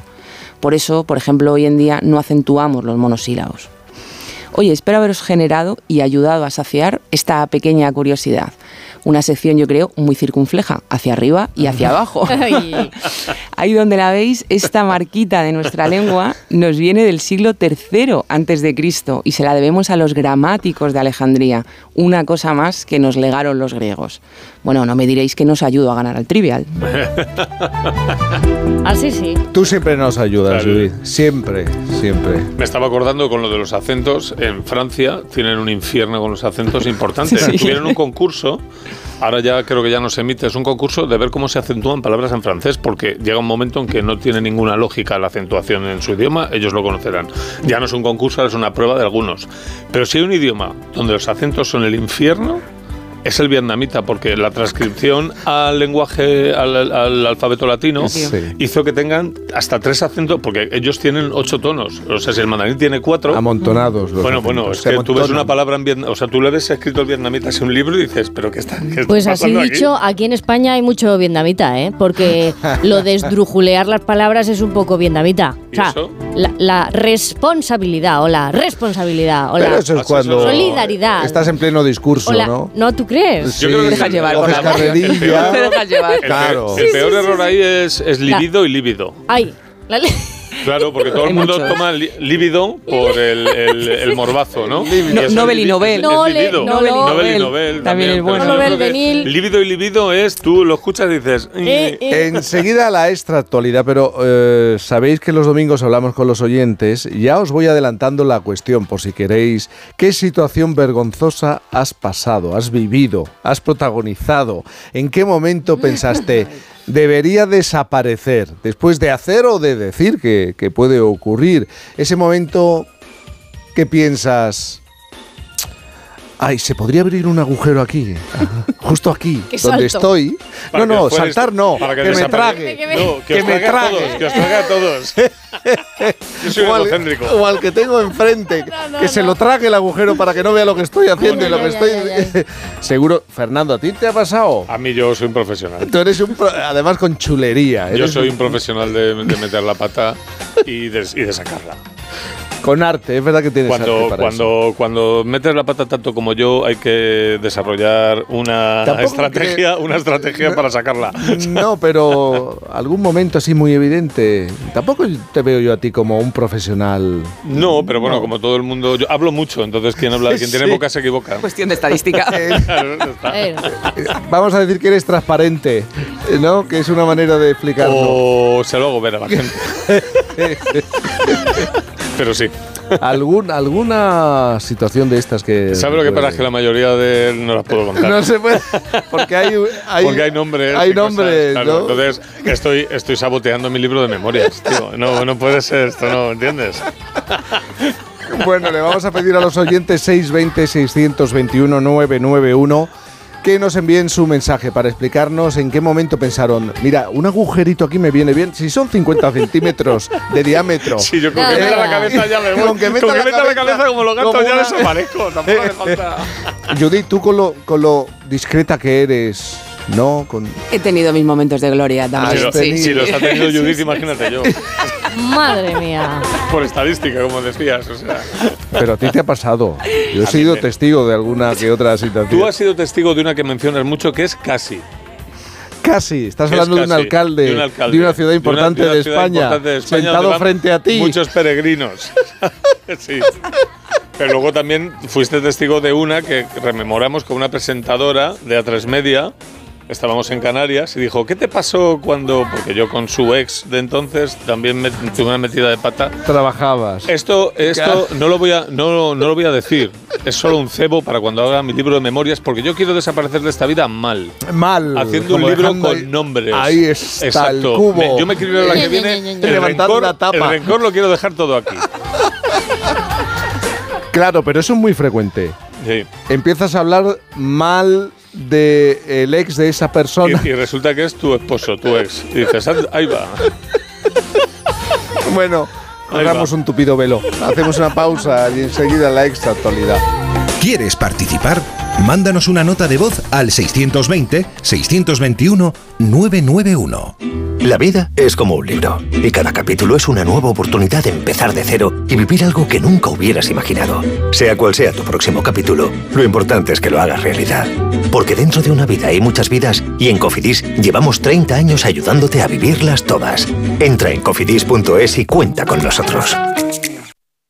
Por eso, por ejemplo, hoy en día no acentuamos los monosílabos. Oye, espero haberos generado y ayudado a saciar esta pequeña curiosidad. Una sección, yo creo, muy circunfleja, hacia arriba y hacia abajo. Ahí donde la veis, esta marquita de nuestra lengua nos viene del siglo III antes de Cristo y se la debemos a los gramáticos de Alejandría, una cosa más que nos legaron los griegos. Bueno, no me diréis que nos ayudo a ganar al trivial. Así sí. Tú siempre nos ayudas, claro. Judith. Siempre, siempre. Me estaba acordando con lo de los acentos. En Francia tienen un infierno con los acentos importantes. Sí. Tuvieron un concurso. Ahora ya creo que ya no se emite. Es un concurso de ver cómo se acentúan palabras en francés, porque llega un momento en que no tiene ninguna lógica la acentuación en su idioma. Ellos lo conocerán. Ya no es un concurso, es una prueba de algunos. Pero si hay un idioma donde los acentos son el infierno, es el vietnamita, porque la transcripción al lenguaje, al, al alfabeto latino, Sí. hizo que tengan hasta tres acentos, porque ellos tienen ocho tonos. O sea, si el mandarín tiene cuatro. Amontonados. los Bueno, acentos, bueno, es se que tú ves una palabra en vietnamita, o sea, tú le ves escrito el vietnamita en un libro y dices, pero ¿qué está, qué está Pues así pasando dicho, aquí en España hay mucho vietnamita, ¿eh? Porque lo de esdrujulear las palabras es un poco vietnamita. O sea, la, la responsabilidad o la responsabilidad o Pero la eso es cuando solidaridad. estás en pleno discurso, o la- ¿no? ¿tú crees? Sí, Yo creo que dejas llevar por El coges carrerilla. el peor- Claro. el peor error ahí es, es libido y líbido. Ay, la Claro, porque todo el mundo muchos. toma líbido por el, el, el morbazo, ¿no? No- Nobel y Nobel. Nobel y Nobel y Nobel. Nobel. También es bueno. Nobel, que Benil. Líbido y libido es, tú lo escuchas y dices... Eh, eh. Enseguida la extra actualidad, pero eh, sabéis que los domingos hablamos con los oyentes. Ya os voy adelantando la cuestión por si queréis. ¿Qué situación vergonzosa has pasado, has vivido, has protagonizado? ¿En qué momento pensaste debería desaparecer después de hacer o de decir que, que puede ocurrir? Ese momento que piensas... Ay, se podría abrir un agujero aquí, justo aquí, Que donde salto. estoy. Para No, que no, saltar no, para que, me trague. Que me- No, que, que os me trague todos, que os trague a todos. Yo soy o, al, egocéntrico. o al que tengo enfrente, que se lo trague el agujero para que no vea lo que estoy haciendo y lo que Ya, ya, estoy. Seguro, Fernando, ¿a ti te ha pasado? A mí yo soy un profesional. Tú eres un. pro- Además, con chulería. Yo soy un profesional de, de meter la pata y de, y de sacarla. Con arte, es verdad que tienes arte Cuando, para cuando, cuando metes la pata tanto como yo, hay que desarrollar una Tampoco estrategia, una estrategia para sacarla. eso. No, pero algún momento así muy evidente. Tampoco te veo yo a ti como un profesional. No, pero bueno, como todo el mundo, yo hablo mucho, entonces quien habla, quien tiene Sí. boca se equivoca. Cuestión de estadística. Está. Eh, Vamos a decir que eres transparente, ¿no? Que es una manera de explicarlo. O se lo hago ver a la gente. Pero sí. ¿Algún, ¿Alguna situación de estas que. ¿Sabes lo que pasa? Es que la mayoría de no las puedo contar. No se puede. Porque hay. hay Porque hay nombres. Hay cosas, nombres. Entonces, estoy, estoy saboteando mi libro de memorias, tío. No, no puede ser esto, ¿no? ¿Entiendes? Bueno, le vamos a pedir a los oyentes 620-621-991 que nos envíen su mensaje para explicarnos en qué momento pensaron, mira, un agujerito aquí me viene bien, si son 50 centímetros de diámetro. Sí, yo con No, que no, meta la cabeza ya me voy. Con que meta la la cabeza cabeza como los gatos como ya una- desaparezco. Tampoco hace falta. Judith, tú con lo, con lo discreta que eres, ¿no? Con, He tenido mis momentos de gloria también. Si, lo- tenido. si los ha tenido Sí, Judith, sí. imagínate yo. madre mía. Por estadística, como decías. O sea. pero a ti te ha pasado. Yo he A sido testigo de alguna que otra situación. Tú has sido testigo de una que mencionas mucho, que es casi. Casi, estás es hablando de un, alcalde, de un alcalde, de una ciudad de una- importante de una de, ciudad España, importante de España sentado frente a ti. Muchos peregrinos. sí. Pero luego también fuiste testigo de una que rememoramos con una presentadora de A3 Media. Estábamos en Canarias y dijo, ¿qué te pasó cuando...? Porque yo con su ex de entonces también me tuve una metida de pata. Trabajabas. Esto, esto no lo voy a, no, no lo voy a decir. Es solo un cebo para cuando haga mi libro de memorias, porque yo quiero desaparecer de esta vida mal. Mal. Haciendo un libro con ahí- nombres. Ahí está Exacto. el cubo. Me- yo me quiero ir a la que viene. El Levantando rencor, una tapa. el rencor lo quiero dejar todo aquí. Claro, pero eso es muy frecuente. Sí. Empiezas a hablar mal del el ex de esa persona. Y, y resulta que es tu esposo, tu ex. Y dices, "Anda, ahí va. Bueno, hagamos un tupido velo. Hacemos una pausa y enseguida la extra actualidad. ¿Quieres participar? Mándanos una nota de voz al 620-621-991. La vida es como un libro y cada capítulo es una nueva oportunidad de empezar de cero y vivir algo que nunca hubieras imaginado. Sea cual sea tu próximo capítulo, lo importante es que lo hagas realidad. Porque dentro de una vida hay muchas vidas y en Cofidis llevamos 30 años ayudándote a vivirlas todas. Entra en cofidis.es y cuenta con nosotros.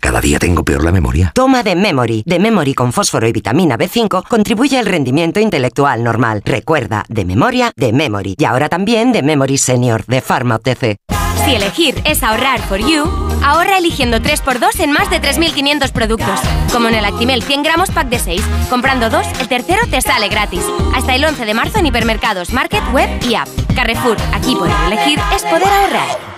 ¿Cada día tengo peor la memoria? Toma de Memory. De Memory con fósforo y vitamina B5 contribuye al rendimiento intelectual normal. Recuerda, de memoria, de Memory. Y ahora también de Memory Senior, de Pharma OTC. Si elegir es ahorrar for you, ahorra eligiendo 3x2 en más de 3.500 productos. Como en el Actimel 100 gramos pack de 6. Comprando dos, el tercero te sale gratis. Hasta el 11 de marzo en hipermercados, market, web y app. Carrefour, aquí poder elegir es poder ahorrar.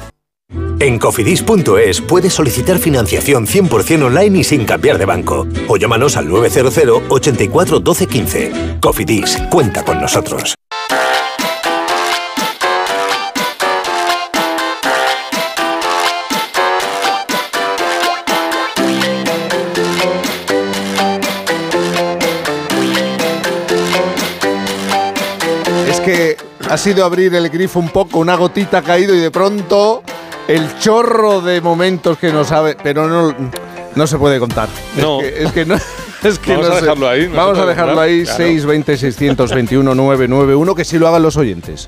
En cofidis.es puedes solicitar financiación 100% online y sin cambiar de banco. O llámanos al 900 84 12 15. Cofidis, cuenta con nosotros. Es que ha sido abrir el grifo un poco, una gotita ha caído y de pronto el chorro de momentos que no sabe, pero no, no se puede contar. No. Es que, es que no. Es que Vamos no a dejarlo ahí, no Vamos a dejarlo ahí, claro. 620 621 991, que sí lo hagan los oyentes.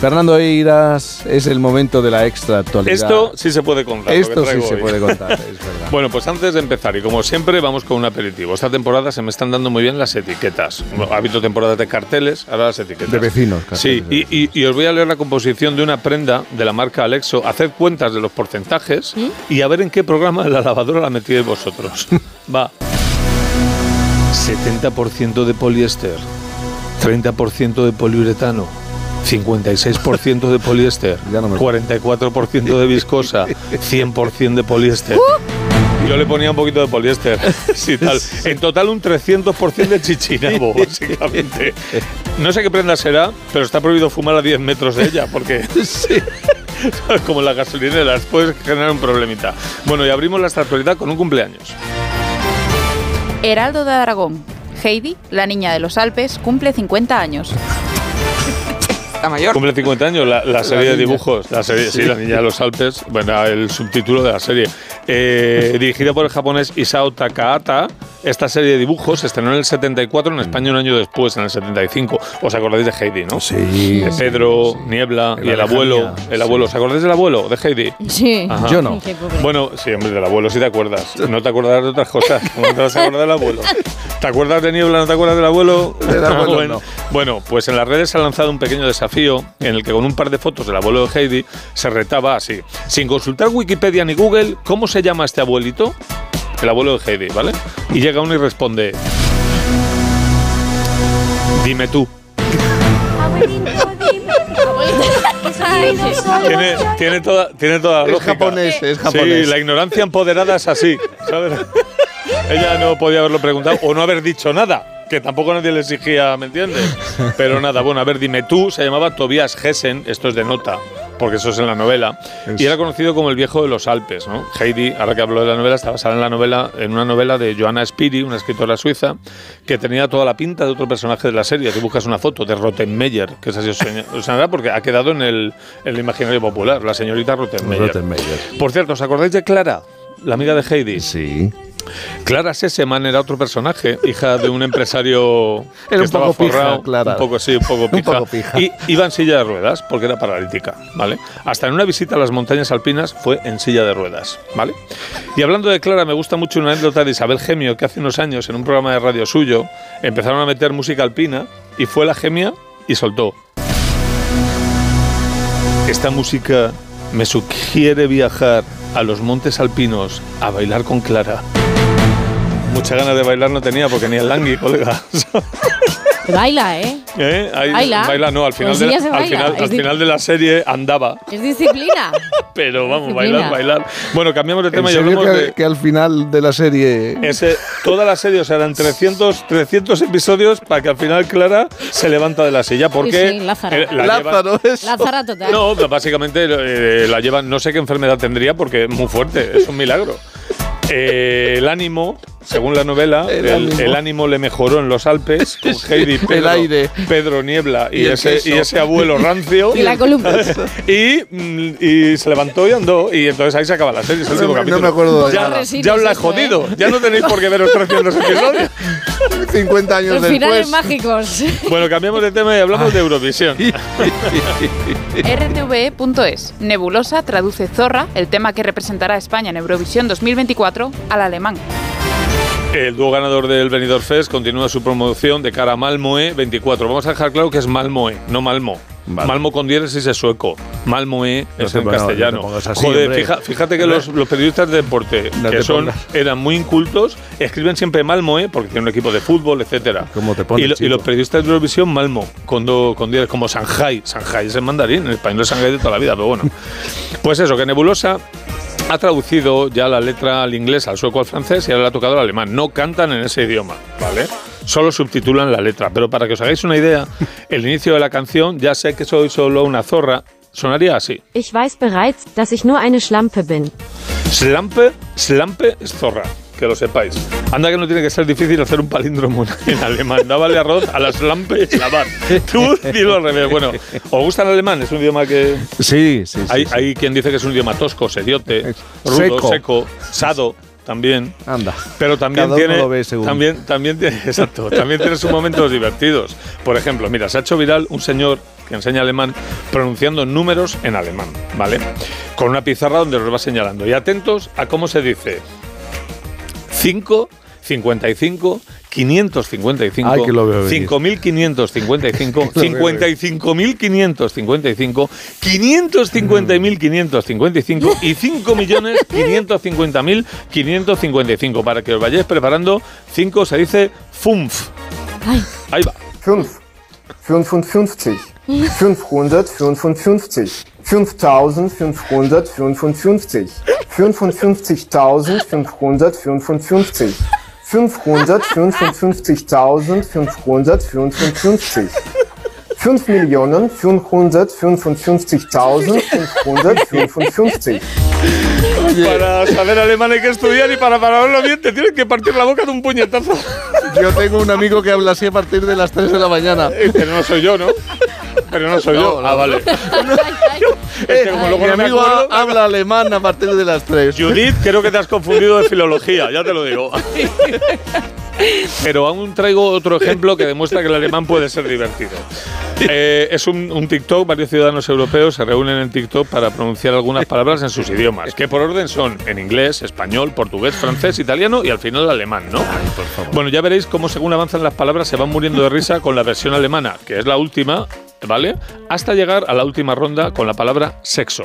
Fernando Eiras, es el momento de la extra actualidad. Esto sí se puede contar. Esto sí traigo se puede contar, es verdad. Bueno, pues antes de empezar, y como siempre, vamos con un aperitivo. Esta temporada se me están dando muy bien las etiquetas. Ha habido temporadas de carteles, ahora las etiquetas. De vecinos, Sí, y, y- y os voy a leer la composición de una prenda de la marca Alexo. Haced cuentas de los porcentajes y a ver en qué programa de la lavadora la metíais vosotros. Va. 70% de poliéster, 30% de poliuretano, 56% de poliéster, 44% de viscosa, 100% de poliéster. Yo le ponía un poquito de poliéster. Sí, tal. En total un 300% de chichinabo, básicamente. No sé qué prenda será, pero está prohibido fumar a 10 metros de ella, porque... Como en las gasolineras, puedes generar un problemita. Bueno, y abrimos la actualidad con un cumpleaños. Heraldo de Aragón. Heidi, la niña de los Alpes, cumple 50 años. Está mayor. Cumple 50 años la, la serie de niña. dibujos. La serie, sí. Sí. la niña de los Alpes. Bueno, el subtítulo de la serie. Eh, dirigida por el japonés Isao Takahata. Esta serie de dibujos se estrenó en el 74, en España un año después, en el 75. ¿Os acordáis de Heidi, no? Sí. De Pedro, Niebla De y la el abuelo. El abuelo. ¿Os acordáis del abuelo, de Heidi? Sí. Ajá. Yo no. Bueno, sí, hombre, del abuelo sí te acuerdas. No te acordarás de otras cosas. ¿Cómo te vas a acordar del abuelo? ¿Te acuerdas de Niebla? ¿No te acuerdas del abuelo? Del abuelo, bueno, no. bueno, pues en las redes se ha lanzado un pequeño desafío en el que con un par de fotos del abuelo de Heidi se retaba así. Sin consultar Wikipedia ni Google, ¿cómo se llama este abuelito? El abuelo de Heidi, ¿vale? Y llega uno y responde... Dime tú. Tiene, tiene toda, tiene toda la Es japonés, es japonés. Sí, la ignorancia empoderada es así, ¿sabes? Ella no podía haberlo preguntado o no haber dicho nada, que tampoco nadie le exigía, ¿me entiendes? Pero nada, bueno, a ver, dime tú, se llamaba Tobias Hessen, esto es de nota, porque eso es en la novela, y era conocido como el viejo de los Alpes, ¿no? Heidi, ahora que hablo de la novela, está basada en la novela, en una novela de Johanna Spiri, una escritora suiza, que tenía toda la pinta de otro personaje de la serie. Tú buscas una foto de Rottenmeier, que es así os porque ha quedado en el, en el imaginario popular, la señorita Rottenmeier. Rottenmeier. Por cierto, ¿os acordáis de Clara, la amiga de Heidi? Sí. Clara Sesseman era otro personaje, hija de un empresario que un estaba poco pija, forrado, Clara. un poco sí, un poco Un pija, poco pija. y iba en silla de ruedas porque era paralítica, ¿vale? Hasta en una visita a las montañas alpinas fue en silla de ruedas, ¿vale? Y hablando de Clara, me gusta mucho una anécdota de Isabel Gemio que hace unos años en un programa de radio suyo empezaron a meter música alpina y fue la Gemia y soltó. Esta música me sugiere viajar a los montes alpinos a bailar con Clara. Mucha ganas de bailar no tenía porque ni el langui, colega. Baila, ¿eh? ¿Eh? Ahí- Baila. baila, no, al final, de la, al final, al de la serie andaba, Es disciplina. pero vamos, Disciplina. bailar, bailar. Bueno, cambiamos de ¿En tema y hablamos que, de... que al final de la serie Ese, toda la serie, o sea, eran 300, 300 episodios para que al final Clara se levanta de la silla. Porque Sí, sí, Lázaro. eh, la llevan- Lázara total. No, pero básicamente eh, la llevan, no sé qué enfermedad tendría porque es muy fuerte, es un milagro. Eh, el ánimo, según la novela, El el, ánimo. el ánimo le mejoró en los Alpes con Heidi, Pedro, El aire. Pedro Niebla y, ese, y ese abuelo rancio. Y la columna. y, mm, y se levantó y andó. Y entonces ahí se acaba la serie. es el No último me- no capítulo. me acuerdo de ya, nada. ya os la he ¿eh? jodido. Ya no tenéis por qué veros 300 episodios. 50 años Los después. finales mágicos. Bueno, cambiamos de tema y hablamos de Eurovisión. rtve.es. Nebulosa traduce Zorra, el tema que representará a España en Eurovisión 2024, al alemán. El dúo ganador del Benidorm Fest continúa su promoción de cara a Malmoe 24. Vamos a dejar claro que es Malmoe, no Malmo. Malmo con diéresis es sueco. Malmoe No es en no castellano. así, Joder, fija- fíjate que los, los periodistas de deporte, No que son, pongas. eran muy incultos, escriben siempre Malmoe porque tienen un equipo de fútbol, etcétera. ¿Cómo te pones, y, lo- y los periodistas de Eurovisión, Malmo, con, do- con diéresis, como Shanghai. Shanghai es en mandarín, en español es Shanghai de toda la vida, pero bueno. Pues eso, que Nebulosa ha traducido ya la letra al inglés, al sueco, al francés y ahora le ha tocado al alemán. No cantan en ese idioma, ¿vale? Solo subtitulan la letra. Pero para que os hagáis una idea, el inicio de la canción, ya sé que soy solo una zorra, sonaría así. Ich weiß bereits, dass ich nur eine Schlampe bin. Slampe, slampe es zorra, que lo sepáis. Anda que no tiene que ser difícil hacer un palíndromo en alemán. Dávale arroz a la slampe y lavar. Tú dilo al revés. Bueno, ¿os gusta el alemán? Es un idioma que... Sí, sí, sí. Hay, sí. hay quien dice que es un idioma tosco, seriote, rudo, Seco. seco, sado, también. Anda. Pero también Cada uno tiene, lo ve según. también, también tiene, exacto, también tiene sus momentos divertidos. Por ejemplo, mira, se ha hecho viral un señor que enseña alemán pronunciando números en alemán, ¿vale? Con una pizarra donde los va señalando. Y atentos a cómo se dice 5, 55, 555, Ay, que lo veo venir. 5.555, Que lo veo 55.555, 550.555 y 5.550.555. Para que os vayáis preparando, 5 se dice FUMF. Ahí va. 5, 55, 555, 5555, 55.555, 555.555, 5.555.555. Para saber alemán hay que estudiar y para hablarlo bien te tienes que partir la boca de un puñetazo. Yo tengo un amigo que habla así a partir de las 3 de la mañana. Pero no soy yo, ¿no? Pero no soy yo. No, no. Ah, vale. Es que como luego Mi no me amigo acuerdo- habla alemán a partir de las 3. Judith, creo que te has confundido de filología, ya te lo digo. Pero aún traigo otro ejemplo que demuestra que el alemán puede ser divertido. Eh, es un, un TikTok, varios ciudadanos europeos se reúnen en TikTok para pronunciar algunas palabras en sus idiomas, que por orden son en inglés, español, portugués, francés, italiano y al final alemán, ¿no? Bueno, ya veréis cómo según avanzan las palabras se van muriendo de risa con la versión alemana, que es la última, ¿vale? Hasta llegar a la última ronda con la palabra sexo.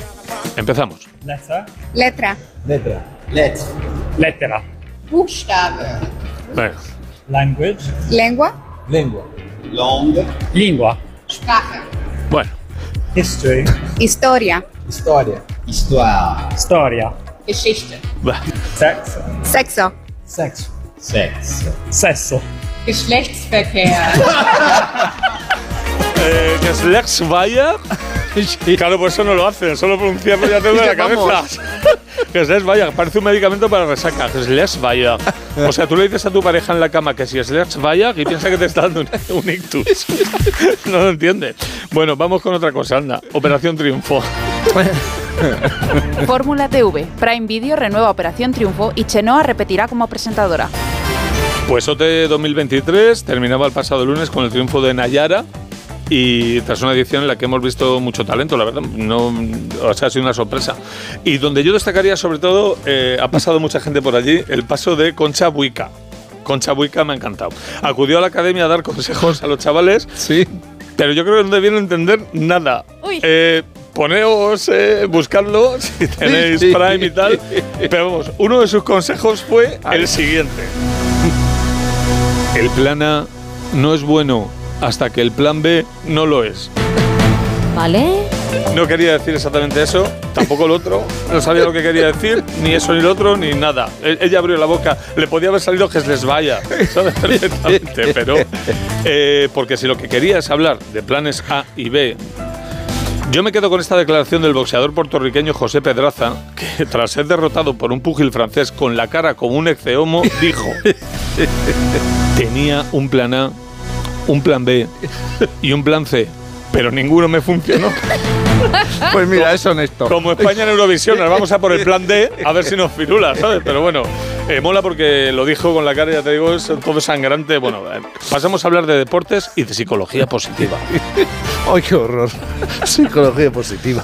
Empezamos. Letter. Letra. Letter. Let. Lettera. Buchstabe. Venga. Language. Lengua. Lingua. Long. Lingua. Sprache. Bueno. History. Historia. Historia. Histoire. Storia. Geschichte. Sex. Sexo. Sex. Sex. Sesso. Geschlechtsverkehr. Eh, Geschlechtsweier. Claro, pues eso no lo hacen, solo pronunciarlo ya te duele la cabeza. Geschlechtsweier, parece un medicamento para resaca. Geschlechtsweier. O sea, tú le dices a tu pareja en la cama que si es Geschlechtsweier y piensa que te está dando un, un ictus. No lo entiende. Bueno, vamos con otra cosa, anda. Operación Triunfo. Fórmula TV. Prime Video renueva Operación Triunfo y Chenoa repetirá como presentadora. Pues OT 2023 terminaba el pasado lunes con el triunfo de Nayara y tras una edición en la que hemos visto mucho talento, la verdad, no, o sea, ha sido una sorpresa. Y donde yo destacaría sobre todo, eh, ha pasado mucha gente por allí, el paso de Concha Buica. Concha Buica me ha encantado. Acudió a la academia a dar consejos a los chavales. Sí. Pero yo creo que no debieron entender nada. Eh, poneos, eh, buscadlo si tenéis Sí. Prime y tal. Pero vamos, uno de sus consejos fue el siguiente. El plan A no es bueno hasta que el plan B no lo es. ¿Vale? No quería decir exactamente eso, tampoco lo otro. No sabía lo que quería decir, ni eso ni lo otro, ni nada. E- Ella abrió la boca, le podía haber salido que se les vaya, ¿sabes? Perfectamente, pero. eh, porque si lo que quería es hablar de planes A y B. Yo me quedo con esta declaración del boxeador puertorriqueño José Pedraza, que tras ser derrotado por un púgil francés con la cara como un exceomo, dijo: Tenía un plan A, un plan B y un plan C, pero ninguno me funcionó. Pues mira, es honesto. Como España en Eurovisión, nos vamos a por el plan D a ver si nos firula, ¿sabes? Pero bueno, eh, mola porque lo dijo con la cara, ya te digo, es todo sangrante. Bueno, eh, pasamos a hablar de deportes y de psicología positiva. ¡Ay, qué horror! Psicología positiva.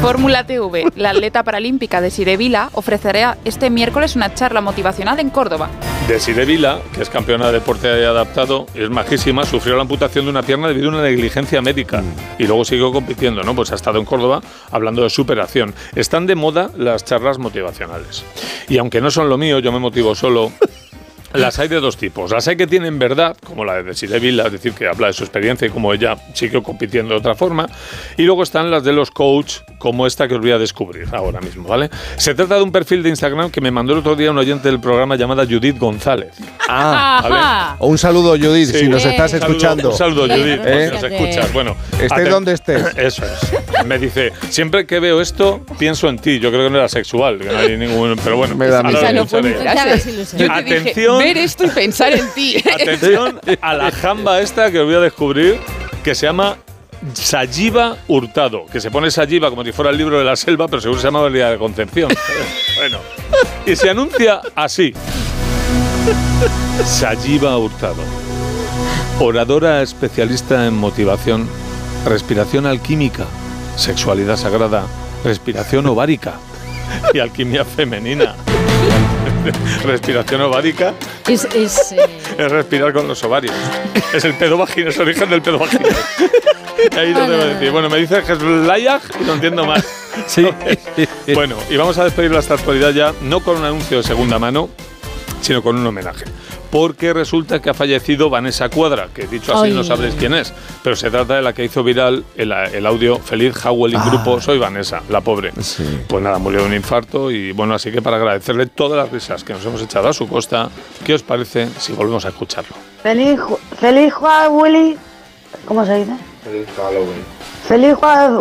Fórmula TV, la atleta paralímpica de Vila, ofrecerá este miércoles una charla motivacional en Córdoba. Desiree Vila, que es campeona de deporte adaptado, es majísima, sufrió la amputación de una pierna debido a una negligencia médica y luego siguió compitiendo, ¿no? Pues ha estado en Córdoba hablando de superación. Están de moda las charlas motivacionales. Y aunque no son lo mío, yo me motivo solo. Las hay de dos tipos. Las hay que tienen verdad, como la de Desiree Vila, es decir, que habla de su experiencia y como ella siguió compitiendo de otra forma. Y luego están las de los coach, como esta que os voy a descubrir ahora mismo, ¿vale? Se trata de un perfil de Instagram que me mandó el otro día un oyente del programa llamada Judith González. Ah, O un saludo, Judith, si nos estás Un saludo- escuchando. Un saludo, Judith, ¿Eh? si nos escuchas. Bueno, Estés donde estés. Eso es. Me dice, siempre que veo esto, pienso en ti. Yo creo que no era sexual, que no hay ningún. Pero bueno, Me da miedo. Atención. Ver esto y pensar en ti. Atención a la jamba esta que os voy a descubrir, que se llama Sayiva Hurtado, que se pone Sayiva como si fuera el libro de la selva, pero seguro se llama el día de Concepción. bueno, y se anuncia así. Sayiva Hurtado, oradora especialista en motivación, respiración alquímica, sexualidad sagrada, respiración ovárica y alquimia femenina. respiración ovárica Es, es, eh, es respirar con los ovarios. Es el pedo vagino, es el origen del pedo vagino. Ahí lo debo decir. Bueno, me dice Hezbollah y no entiendo más. Sí. Bueno, y vamos a despedir esta actualidad ya, no con un anuncio de segunda mano, sino con un homenaje. Porque resulta que ha fallecido Vanessa Cuadra, que dicho así Ay. no sabréis quién es, pero se trata de la que hizo viral el, el audio Feliz Howling Grupo Soy Vanessa, la pobre. Pues nada, murió de un infarto y bueno, así que para agradecerle todas las risas que nos hemos echado a su costa, ¿qué os parece si volvemos a escucharlo? Feliz, feliz Halloween. ¿Cómo se dice? Feliz Halloween. Feliz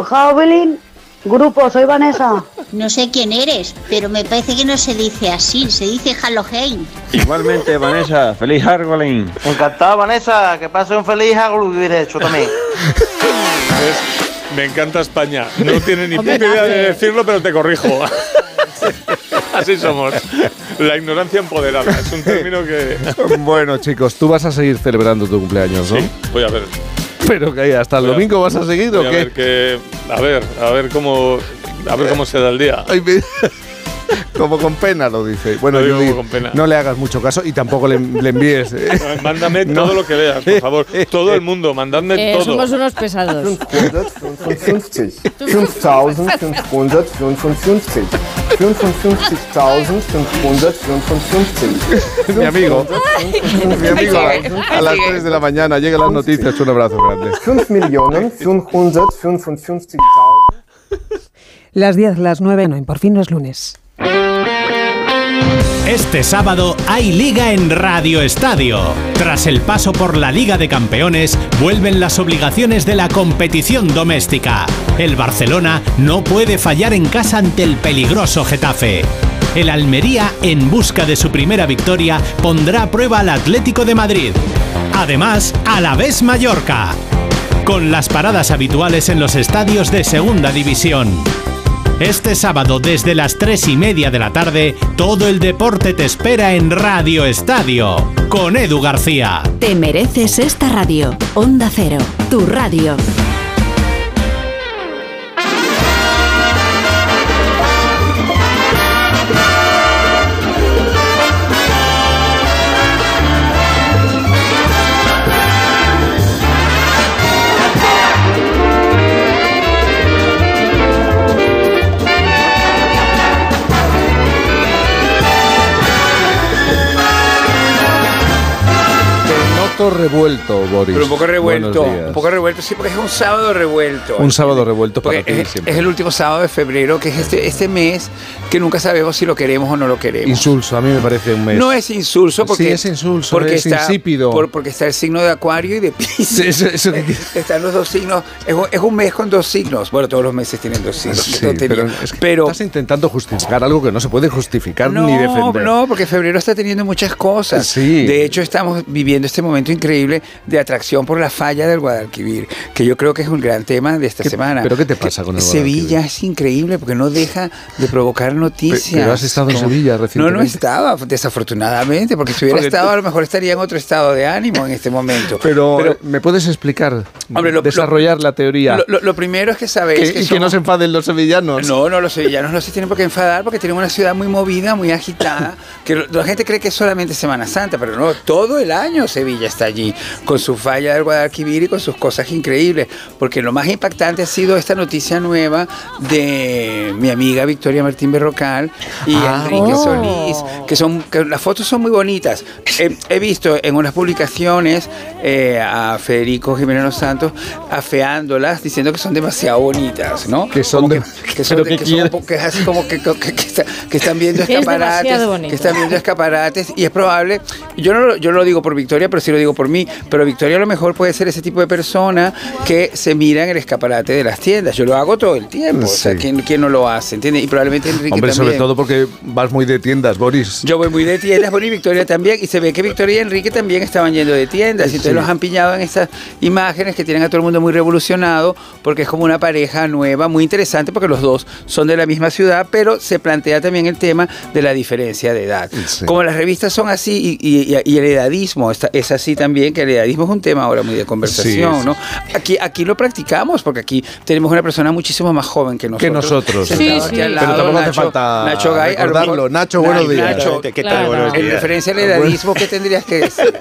Halloween. Grupo, soy Vanessa. No sé quién eres, pero me parece que no se dice así, se dice Halloween. Igualmente, Vanessa, feliz Halloween. Encantado, Vanessa. Que pase un feliz Halloween hecho también. Es- me encanta España. No tiene ni puta idea de decirlo, pero te corrijo. Así somos. La ignorancia empoderada. Es un término que. Bueno, chicos, tú vas a seguir celebrando tu cumpleaños, ¿no? Sí, voy a ver. Pero que hasta el Voy a- domingo vas a seguir o voy a qué? ver que- a ver, a ver cómo. A ver cómo se da el día. Ay, me- como con pena lo dice. Bueno, Lo Judith, con pena. no le hagas mucho caso y tampoco le, le envíes. eh. Mándame No. todo lo que veas, por favor. Todo el mundo, mandadme eh, todo. somos unos pesados. 555. 5555. 55.555. Mi amigo. Mi amigo a, a las 3 de la mañana. Llega las noticias. Un abrazo grande. 5.555.000. Las 10, las 9, no, y por fin no es lunes. Este sábado hay liga en Radio Estadio. Tras el paso por la Liga de Campeones, vuelven las obligaciones de la competición doméstica. El Barcelona no puede fallar en casa ante el peligroso Getafe. El Almería, en busca de su primera victoria, pondrá a prueba al Atlético de Madrid. Además, a la vez Mallorca. Con las paradas habituales en los estadios de Segunda División. Este sábado desde las 3 y media de la tarde, todo el deporte te espera en Radio Estadio, con Edu García. Te mereces esta radio. Onda Cero, tu radio. Poquito revuelto, Boris. Pero un poco revuelto, un poco revuelto, sí, porque es un sábado revuelto. Un sábado revuelto para ti es, siempre. es el último sábado de febrero, que es este, este mes que nunca sabemos si lo queremos o no lo queremos. Insulso, a mí me parece un mes. No es insulso porque, Sí, es insulso, porque es está, insípido. por- porque está el signo de Acuario y de Piscis. eso- eso que- Están los dos signos. Es un, es un mes con dos signos. Bueno, todos los meses tienen dos signos. Sí, pero, es que estás intentando justificar algo que no se puede justificar No, ni defender. no, porque febrero está teniendo muchas cosas. Sí. De hecho, estamos viviendo este momento increíble de atracción por la falla del Guadalquivir, que yo creo que es un gran tema de esta ¿Qué- semana. pero qué te pasa con el Sevilla es increíble porque no deja de provocar noticias. Pe- pero has estado en Sevilla No, no recientemente. estaba, desafortunadamente, porque si hubiera Porque estado, a lo mejor estaría en otro estado de ánimo en este momento. Pero, eh, ¿me puedes explicar, Hombre, lo- desarrollar la teoría? Lo, lo- lo primero es que sabéis Que- que, y que somos- no se enfaden los sevillanos. no, no, los sevillanos no se tienen por qué enfadar porque tienen una ciudad muy movida, muy agitada, que lo- la gente cree que es solamente Semana Santa, pero no, todo el año Sevilla está allí, con su falla del Guadalquivir y con sus cosas increíbles, porque lo más impactante ha sido esta noticia nueva de mi amiga Victoria Martín Berrocal y Ah. Enrique Oh. Solís, que son, que las fotos son muy bonitas. He, he visto en unas publicaciones eh, a Federico Jiménez Los Santos afeándolas, diciendo que son demasiado bonitas, ¿no? Que son Como de- que son, ¿Pero de- qué que son quiere? un poco- que es así como que, que, que está- que están viendo es escaparates, que están viendo escaparates y es probable, yo no, lo- yo no lo digo por Victoria, pero sí lo digo por mí, pero Victoria a lo mejor puede ser ese tipo de persona que se mira en el escaparate de las tiendas. Yo lo hago todo el tiempo, o sea, Sí. ¿quién, quién no lo hace? ¿Entiendes? Y probablemente Enrique Hombre, también. sobre todo porque vas muy de tiendas, Boris. Yo voy muy de tiendas, y Victoria también, y se ve que Victoria y Enrique también estaban yendo de tiendas, y entonces Sí. los han pillado en estas imágenes que tienen a todo el mundo muy revolucionado, porque es como una pareja nueva, muy interesante, porque los dos son de la misma ciudad, pero se plantea también el tema de la diferencia de edad. Sí. Como las revistas son así, y, y- y el edadismo está- es así también, que el edadismo es un tema ahora muy de conversación, Sí, sí. ¿no? Aquí, aquí lo practicamos, porque aquí tenemos una persona muchísimo más joven que nosotros. Que nosotros. Sí, aquí sí. al Pero tampoco hace Nacho- falta Nacho Gay, recordarlo. mejor- Nacho, buenos días. Nacho, ¿Qué tal? claro, Buenos En referencia al edadismo, ¿qué tendrías que decir?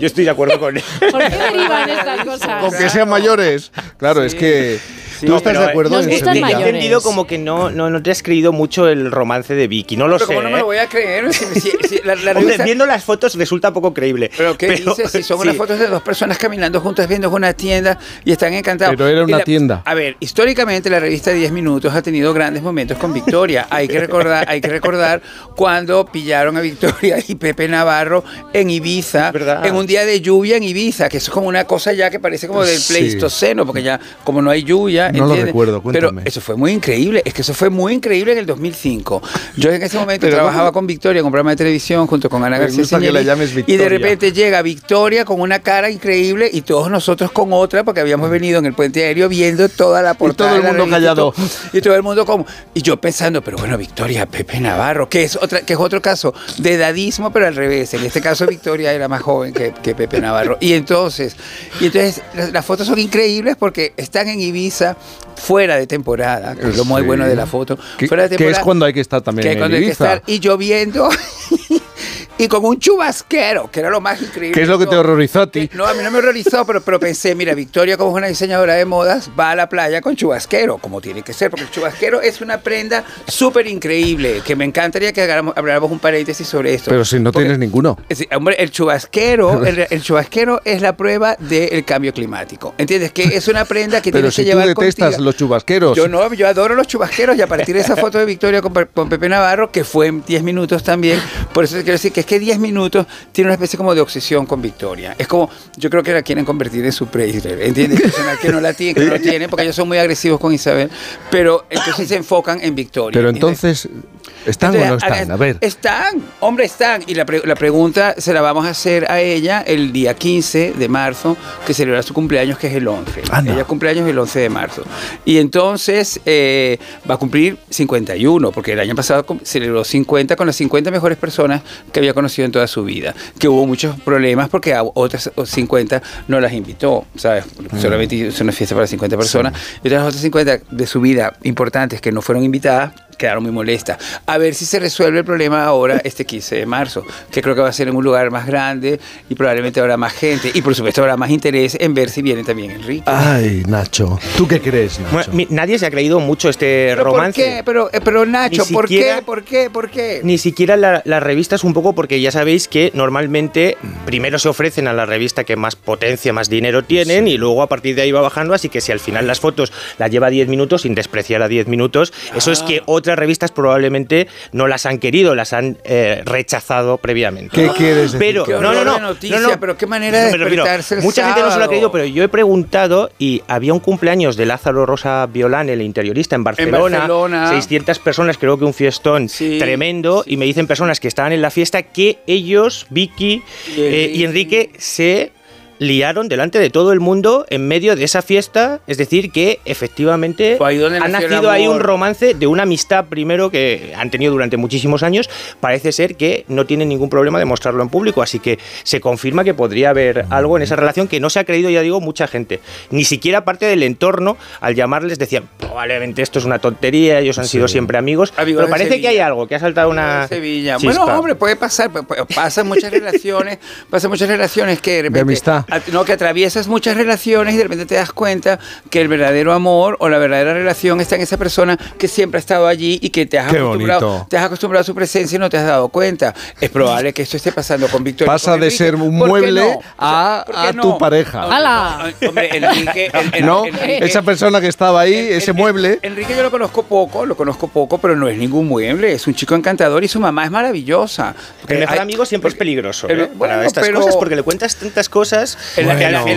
Yo estoy de acuerdo con él. ¿Por qué derivan estas cosas? Con que sean mayores. Claro, es que ¿Tú estás de acuerdo Nos en gustan Sevilla? He entendido como que no, no, no te has creído mucho el romance de Vicky. No lo Pero sé. ¿cómo no me ¿eh? lo voy a creer? Si- si- si la- la Hombre, revista- viendo las fotos resulta poco creíble. ¿Pero qué dices? Si son sí. unas fotos de dos personas caminando juntas viendo una tienda y están encantados. Pero era una la- tienda. A ver, históricamente la revista 10 Minutos ha tenido grandes momentos con Victoria. Hay que recordar, hay que recordar cuando pillaron a Victoria y Pepe Navarro en Ibiza, verdad. en un día de lluvia en Ibiza, que eso es como una cosa ya que parece como del Sí. Pleistoceno, porque ya como no hay lluvia, No lo recuerdo, Pero cuéntame. eso fue muy increíble, es que eso fue muy increíble en el 2005. Yo en ese momento Pero trabajaba ¿cómo? con Victoria en un programa de televisión junto con Ana García y de repente llega Victoria con una cara increíble y todos nosotros con otra porque habíamos venido en el puente aéreo viendo toda la portada todo el mundo y callado. y todo el mundo como y yo pensando pero bueno Victoria Pepe Navarro que es otra que es otro caso de edadismo pero al revés en este caso Victoria era más joven que, que Pepe Navarro y entonces y entonces las, las fotos son increíbles porque están en Ibiza fuera de temporada que es lo muy Sí. bueno de la foto Que, fuera de que temporada es cuando hay que estar también que en cuando hay que Ibiza. estar y lloviendo y con un chubasquero, que era lo más increíble. ¿Qué es lo que te horrorizó a ti? No, a mí no me horrorizó, pero, pero pensé, mira, Victoria como es una diseñadora de modas, va a la playa con chubasquero, como tiene que ser, porque el chubasquero es una prenda súper increíble, que me encantaría que hagáramos, habláramos un paréntesis sobre esto. Pero si no Porque- tienes ninguno. es decir, hombre, el chubasquero, el, el chubasquero es la prueba del cambio climático. ¿Entiendes? Que es una prenda que Pero tienes si que tú llevar detestas contigo. los chubasqueros. Yo no, yo adoro los chubasqueros y a partir de esa foto de Victoria con Pepe Navarro, que fue en 10 minutos también, por eso quiero decir que es que 10 minutos tiene una especie como de obsesión con Victoria. Es como, yo creo que la quieren convertir en su Preisler, ¿entiendes? Que no la tiene, que no lo tiene, porque ellos son muy agresivos con Isabel, pero entonces se enfocan en Victoria. Pero ¿entiendes? Entonces, ¿están o no están? A ver. Están, hombre, están. Y la, pre- la pregunta se la vamos a hacer a ella el día 15 de marzo, que celebra su cumpleaños, que es el 11. Anda. Ella cumpleaños el 11 de marzo. Y entonces eh, va a cumplir 51, porque el año pasado celebró 50 con las 50 mejores personas que había conocido en toda su vida. Que hubo muchos problemas porque a otras 50 no las invitó, ¿sabes? Mm. Solamente hizo una fiesta para 50 personas. Y otras otras 50 de su vida importantes que no fueron invitadas quedaron muy molestas. A ver si se resuelve el problema ahora, este 15 de marzo, que creo que va a ser en un lugar más grande y probablemente habrá más gente y por supuesto habrá más interés en ver si viene también Enrique. Ay, Nacho. ¿Tú qué crees, Nacho? Bueno, mi- nadie se ha creído mucho este ¿Pero por romance. qué? Pero, eh, pero Nacho, Ni ¿por siquiera- qué? ¿Por qué? ¿Por qué? Ni siquiera la- las revistas un poco porque ya sabéis que normalmente primero se ofrecen a la revista que más potencia, más dinero tienen y luego a partir de ahí va bajando, así que si al final las fotos las lleva 10 minutos, sin despreciar a 10 minutos, eso es que otras revistas probablemente no las han querido, las han eh, rechazado previamente. ¿Qué quieres decir? Pero, Qué no, no, no, noticia, no, no. pero qué manera de despertarse el Mucha gente no se lo ha creído, pero yo he preguntado y había un cumpleaños de Lázaro Rosa Violán, el interiorista, en Barcelona. Barcelona. 600 personas, creo que un fiestón Sí, tremendo. Y me dicen personas que estaban en la fiesta que ellos, Vicky Y eh, y Enrique, se liaron delante de todo el mundo en medio de esa fiesta, es decir, que efectivamente donde ha nacido ahí un romance de una amistad primero que han tenido durante muchísimos años, parece ser que no tienen ningún problema de mostrarlo en público, así que se confirma que podría haber algo en esa relación que no se ha creído, ya digo, mucha gente, ni siquiera parte del entorno al llamarles decían, probablemente esto es una tontería, ellos han sido siempre amigos, Amigos pero de parece que hay algo, que ha saltado una Sevilla. chispa. Bueno, hombre, puede pasar, pu- pu- pasan muchas relaciones, pasan muchas relaciones que de repente, amistad. A- no, que atraviesas muchas relaciones y de repente te das cuenta que el verdadero amor o la verdadera relación está en esa persona que siempre ha estado allí y que te has Qué acostumbrado, bonito. te has acostumbrado a su presencia y no te has dado cuenta. Es probable que esto esté pasando con Víctor. y Pasa con de ser un ¿Por qué mueble no? a, ¿por qué a no? tu pareja. ¡Hala! Hombre, Enrique, el- el- ¿No? Enrique- Esa persona que estaba ahí, ese mueble. Enrique yo lo conozco poco, lo conozco poco, pero no es ningún mueble, es un chico encantador y su mamá es maravillosa. El mejor Hay- amigo siempre es peligroso el- ¿eh? bueno, para estas pero- cosas porque le cuentas tantas cosas En, en en en en el mundo,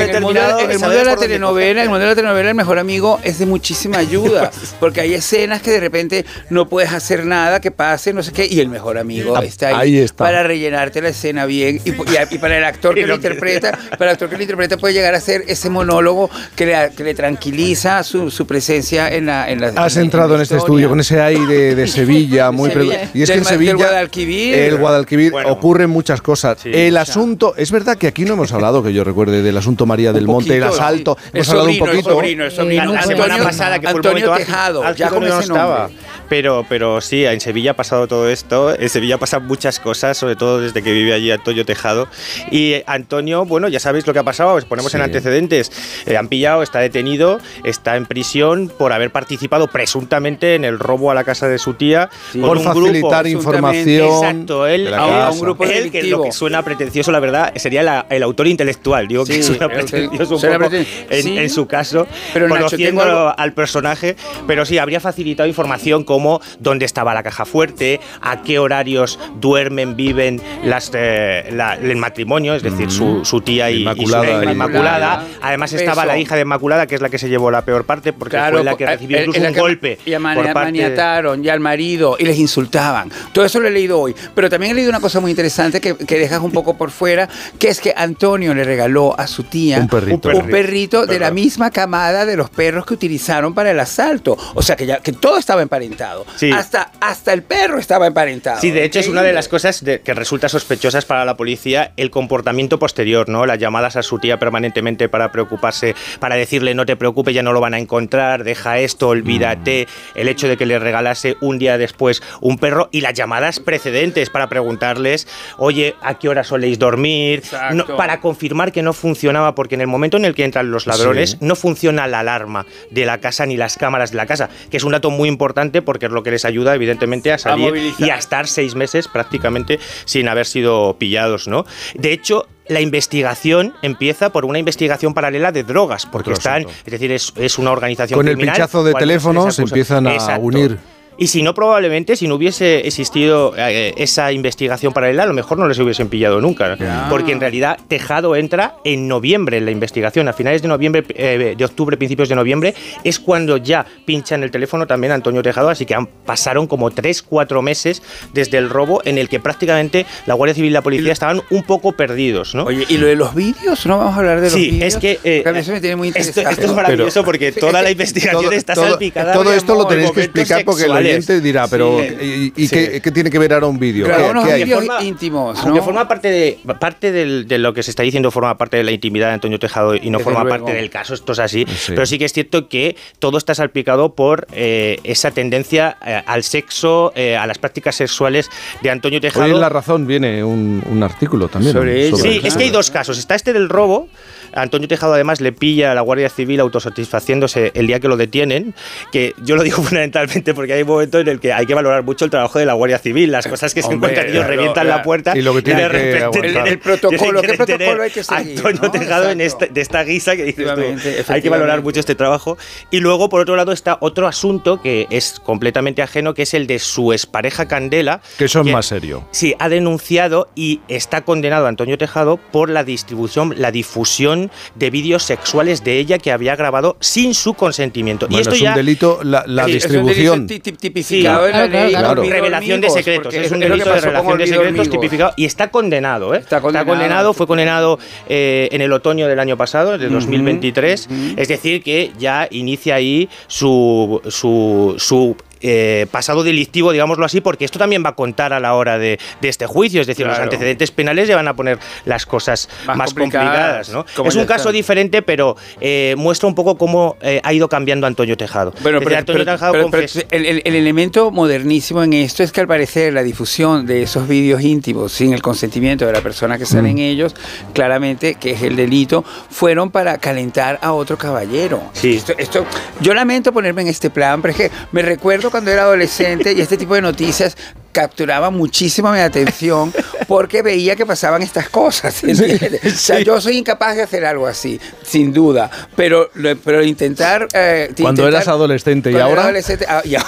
en el de la telenovela, en el mundo de la telenovela, el mejor amigo es de muchísima ayuda, porque hay escenas que de repente no puedes hacer nada que pase, no sé qué, y el mejor amigo Ah, está ahí, ahí está. para rellenarte la escena bien y, y- y para el actor que lo interpreta, para el actor que lo interpreta puede llegar a ser ese monólogo que le, que le tranquiliza su, su presencia en la en la Has en- entrado en, la este estudio con ese aire de Sevilla, muy Sevilla. Y es que en Sevilla, Guadalquivir. el Guadalquivir, Bueno. ocurren muchas cosas. el asunto, es verdad que aquí no hemos hablado, que yo recuerde, del asunto María del Monte, el asalto. sí. Hemos El hablado sobrino, un el poquito. sobrino, el sobrino. La Antonio- semana pasada que fue el Antonio momento Tejado, álgido, ya con no ese estaba. nombre. Pero, pero sí, en Sevilla ha pasado todo esto. En Sevilla pasan muchas cosas, sobre todo desde que vive allí Antonio Tejado. Y Antonio, bueno, ya sabéis lo que ha pasado, os ponemos en Sí. antecedentes. Eh, han pillado, está detenido, está en prisión por haber participado presuntamente en el robo a la casa de su tía. con Por un facilitar grupo. información Exacto, él, la. A un grupo él, que delictivo. lo que suena pretencioso, la verdad, sería la- el autor intelectual. Digo que Sí, suena el- pretencioso un suena poco en, sí. en su caso, Pero, Nacho, conociendo tengo algo- al personaje, pero sí, habría facilitado información como dónde estaba la caja fuerte, a qué horarios duermen, viven las, eh, la- el matrimonio, es decir, su, su tía y, y su- Inmaculada. la Inmaculada. Inmaculada. Además estaba Eso. la hija de Inmaculada, que es la que se llevó la peor parte, porque Claro, fue la que eh, recibió eh, incluso un que golpe Y maniataron y al marido y les insultaban. Todo eso lo he leído hoy. Pero también he leído una cosa muy interesante que, que dejas un poco por fuera, que es que Antonio le regaló a su tía Un perrito. un perrito de la misma camada de los perros que utilizaron para el asalto. O sea, que, ya, que todo estaba emparentado. Sí. Hasta, hasta el perro estaba emparentado. Sí, de hecho es una de las cosas de- que resulta sospechosas para la policía el comportamiento posterior, ¿no? Las llamadas a su tía permanentemente para preocuparse, para decirle no te preocupes, ya no lo van a encontrar, deja esto, olvídate, el hecho de que le regalase un día después un perro y las llamadas precedentes para preguntarles, oye, ¿a qué hora soléis dormir? No, para confirmar que no funcionaba, porque en el momento en el que entran los ladrones Sí. no funciona la alarma de la casa ni las cámaras de la casa, que es un dato muy importante porque es lo que les ayuda evidentemente a salir y a estar seis meses prácticamente sin haber sido pillados, ¿no? De hecho, la investigación empieza por una investigación paralela de drogas, porque Otro están, asunto. es decir, es, es una organización Con el pinchazo de cual no se les teléfono se acusa. empiezan a Exacto. unir. Y si no, probablemente, si no hubiese existido eh, esa investigación paralela, a lo mejor no les hubiesen pillado nunca. ¿no? Porque en realidad Tejado entra en noviembre en la investigación. A finales de noviembre, eh, de octubre, principios de noviembre, es cuando ya pinchan el teléfono también Antonio Tejado. Así que han, pasaron como 3-4 meses desde el robo en el que prácticamente la Guardia Civil y la policía estaban un poco perdidos. ¿no? Oye, ¿y lo de los vídeos? ¿No vamos a hablar de los Sí, vídeos? es que eh, Porque a mí eso me tiene muy esto, es maravilloso porque toda la investigación todo- está todo- salpicada todo esto lo tenéis que explicar porque oyente dirá, pero ¿y, y Sí. qué, qué tiene que ver ahora un vídeo? Claro, ¿Qué- unos qué hay? vídeos Forma- íntimos, Aunque ¿no? forma parte de parte del- de lo que se está diciendo, forma parte de la intimidad de Antonio Tejado y no Desde forma luego. parte del caso, esto es así. Sí. Pero sí que es cierto que todo está salpicado por eh, esa tendencia eh, al sexo, eh, a las prácticas sexuales de Antonio Tejado. Hoy en La Razón viene un, un artículo también. Sobre ello. Sí, Claro. es que hay dos casos. Está este del robo. Antonio Tejado además le pilla a la Guardia Civil autosatisfaciéndose el día que lo detienen, que yo lo digo fundamentalmente porque hay momento en el que hay que valorar mucho el trabajo de la Guardia Civil, las cosas que se encuentran, ellos claro, revientan claro. la puerta Y lo que tiene de que repente tienen- El protocolo, ¿qué protocolo hay que seguir, Antonio no? Tejado en este- de esta guisa que dices tú, hay que valorar mucho este trabajo. Y luego, por otro lado, está otro asunto que es completamente ajeno, que es el de su expareja Candela, Que eso es más serio. Sí, ha denunciado y está condenado a Antonio Tejado por la distribución, la difusión de vídeos sexuales de ella que había grabado sin su consentimiento. Bueno, y esto es ya un delito la, la Sí, es un distribución. delito ti- tipificado en la Claro, claro, ley. claro. Claro. Olvido revelación de secretos, es un delito de revelación de secretos hormigos. tipificado y está condenado, ¿eh? Está condenado. fue condenado eh, en el otoño del año pasado, de 2023, es decir, que ya inicia ahí su, su, su eh, pasado delictivo, digámoslo así, porque esto también va a contar a la hora de, de este juicio, es decir, los antecedentes penales ya van a poner las cosas Más más, complicadas, complicadas, ¿no? como Es un caso diferente, pero eh, muestra un poco cómo eh, ha ido cambiando Antonio Tejado. Bueno, Es decir, pero, Antonio pero- Tejado pero- pero confes- el, el- el elemento modernísimo en esto es que al parecer la difusión de esos vídeos íntimos sin el consentimiento de la persona que sale en ellos, claramente que es el delito, fueron para calentar a otro caballero. Sí. Esto, esto- yo lamento ponerme en este plan, pero es que me recuerdo cuando era adolescente y este tipo de noticias capturaba muchísimo mi atención porque veía que pasaban estas cosas. ¿entiendes? O sea, yo soy incapaz de hacer algo así, sin duda, pero, pero intentar... eh, Cuando intentar- eras adolescente y ahora. adolescente, ah, y ahora,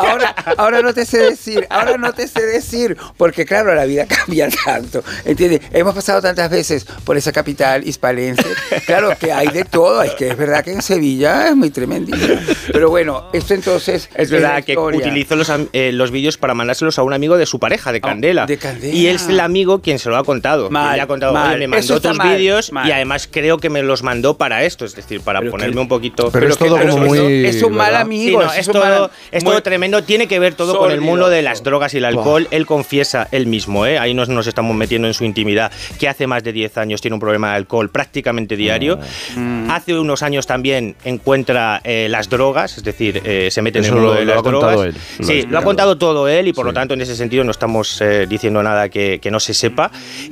ahora, ahora no te sé decir, ahora no te sé decir, porque claro, la vida cambia tanto, ¿entiendes? Hemos pasado tantas veces por esa capital hispalense, claro que hay de todo, es que es verdad que en Sevilla es muy tremendito, pero bueno, esto entonces Es la verdad que utilizó los, eh, los vídeos para mandárselos a un amigo de su pareja, de Candela. Ah, de Candela. Y él es el amigo quien se lo ha contado. Mal, le ha contado, mal. me Eso mandó tus vídeos y además creo que me los mandó para esto, es decir, para Pero ponerme que- un poquito... Pero es que- todo pero como eso muy. es un mal amigo. Sí, no, eso es, un mal- todo, es muy- todo tremendo, tiene que ver todo con el mundo de las drogas y el alcohol. Él confiesa él mismo, ¿eh? ahí nos, nos estamos metiendo en su intimidad, que hace más de 10 años tiene un problema de alcohol prácticamente diario. Mm. Hace unos años también encuentra eh, las drogas, es decir, eh, se mete en el Eso mundo lo- de lo las ha contado drogas. él. Sí, lo ha contado todo él y por lo Sí. tanto en ese sentido no estamos eh, diciendo nada que, que no se sepa.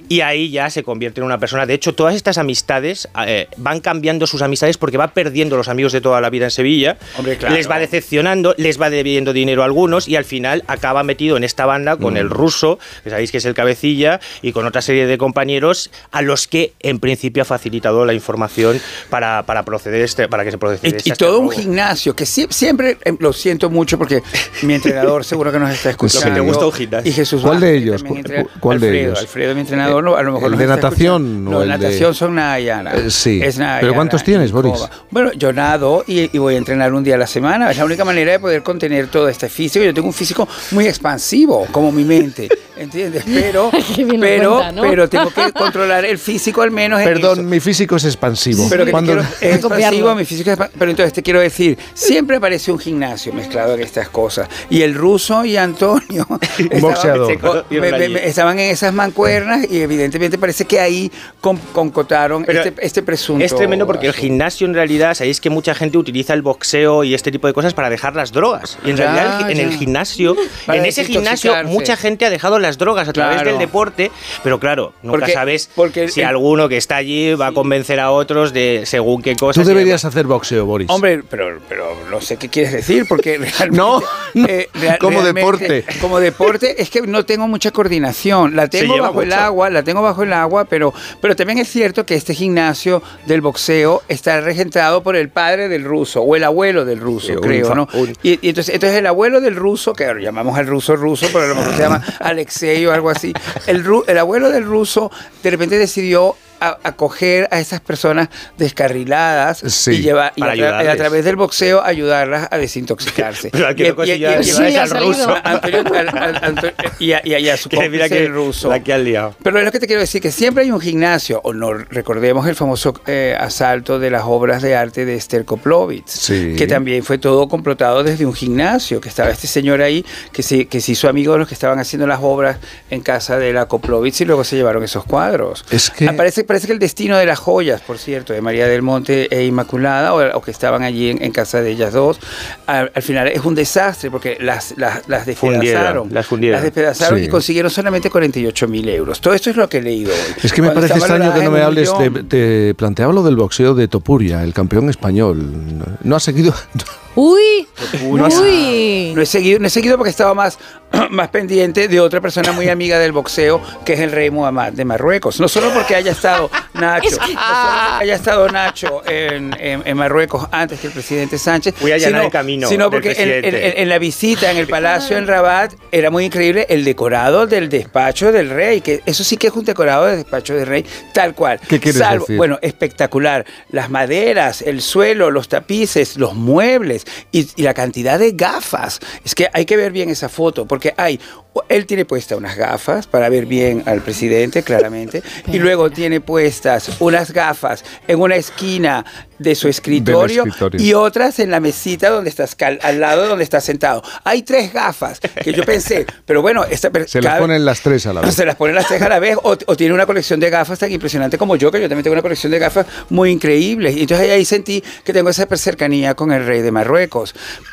Y ahí ya se convierte en una persona. De hecho, todas estas amistades eh, van cambiando sus amistades porque va perdiendo los amigos de toda la vida en Sevilla. Hombre, claro. Les va decepcionando, les va debiendo dinero a algunos y al final acaba metido en esta banda con Mm. el ruso, que sabéis que es el cabecilla, y con otra serie de compañeros a los que en principio ha facilitado la información para, para proceder este, para que se procediese Y, y a este todo un gimnasio, que sie- siempre, eh, lo siento mucho porque mi entrenador seguro que nos está escuchando. Que te gusta un gimnasio. Y Jesús ¿Cuál de ellos? también ¿Cu- entrena- cu- cuál de Alfredo, ellos? Alfredo, mi entrenador, no, a lo mejor ¿El nos de natación No, el de- natación son Nayana. Eh, sí. ¿Pero cuántos tienes, Boris? Bueno, yo nado y, y voy a entrenar un día a la semana. Es la única manera de poder contener todo este físico. Yo tengo un físico muy expansivo, como mi mente. ¿Entiendes? Pero, pero, cuenta, ¿no? pero tengo que controlar el físico al menos en eso. Perdón, mi físico es expansivo. Pero que Cuando- quiero- es Copiarlo. expansivo, mi físico es Pero entonces te quiero decir, siempre aparece un gimnasio mezclado en estas cosas. Y el ruso y Antonio estaban- me- me- me- estaban en esas mancuernas y evidentemente parece que ahí con- concotaron este, este presunto. Es tremendo porque el gimnasio en realidad, sabéis que mucha gente utiliza el boxeo y este tipo de cosas para dejar las drogas. Y en Ya, realidad en el gimnasio, Para en ese gimnasio mucha gente ha dejado las drogas a través Claro. del deporte, pero claro, nunca Porque- sabes porque si el- alguno que está allí va a convencer a otros de según qué cosas. Tú deberías hacer boxeo, Boris. Hombre, pero, pero no sé qué quieres decir, porque realmente. No, no, como realmente- deporte. Como deporte, es que no tengo mucha coordinación. La tengo bajo el mucho. agua, la tengo bajo el agua, pero, pero también es cierto que este gimnasio del boxeo está regentado por el padre del ruso, o el abuelo del ruso, Sí, un creo, fa- ¿no? un- Y, y entonces, entonces el abuelo del ruso, que ahora llamamos al ruso ruso, pero a lo mejor se llama Alexei o algo así. El, el abuelo del ruso de repente decidió a, a coger a esas personas descarriladas Sí. y, llevar, y a, través del boxeo ayudarlas a desintoxicarse. Pero Y- no consiguió y- y- llevar y- es al y- ruso. a Antonio- al- al- Anto- y, a, y a- y a su Que mira cómplice, que el ruso. la que han liado. Pero es lo que te quiero decir, que siempre hay un gimnasio, o no recordemos el famoso eh, asalto de las obras de arte de Esther Koplovitz, Sí. que también fue todo complotado desde un gimnasio, que estaba este señor ahí, que se, que se hizo amigo de los que estaban haciendo las obras en casa de la Koplovitz y luego se llevaron esos cuadros. Es que- Ah, parece, que el destino de las joyas, por cierto, de María del Monte e Inmaculada, o, o que estaban allí en, en casa de ellas dos, al, al final es un desastre porque las, las, las despedazaron. Fundieron, las fundieron. despedazaron Sí. y consiguieron solamente 48 mil euros. Todo esto es lo que he leído hoy. Es que me Cuando parece extraño que no me hables millón. Te planteaba lo del boxeo de Topuria, el campeón español. No ha seguido. Uy, No, uy. no he seguido, no he seguido porque estaba más, más pendiente de otra persona muy amiga del boxeo, que es el rey Muhammad de Marruecos. No solo porque haya estado Nacho, Es que- no solo porque haya estado Nacho en, en- en Marruecos antes que el presidente Sánchez, Voy a sino, el camino sino del porque en, presidente. en- en la visita en el palacio en Rabat era muy increíble el decorado del despacho del rey, que eso sí que es un decorado del despacho del rey, tal cual. ¿Qué quieres Salvo- decir? Bueno, espectacular. Las maderas, el suelo, los tapices, los muebles y, y la cantidad de gafas. Es que hay que ver bien esa foto, porque hay. Él tiene puestas unas gafas para ver bien al presidente, claramente, y luego tiene puestas unas gafas en una esquina de su escritorio, escritorio. y otras en la mesita donde estás, al lado de donde está sentado. Hay tres gafas que yo pensé, pero bueno, esta Se las ponen las tres a la vez. se las ponen las tres a la vez o, o tiene una colección de gafas tan impresionante como yo, que yo también tengo una colección de gafas muy increíble. Y entonces ahí sentí que tengo esa cercanía con el rey de Marruecos.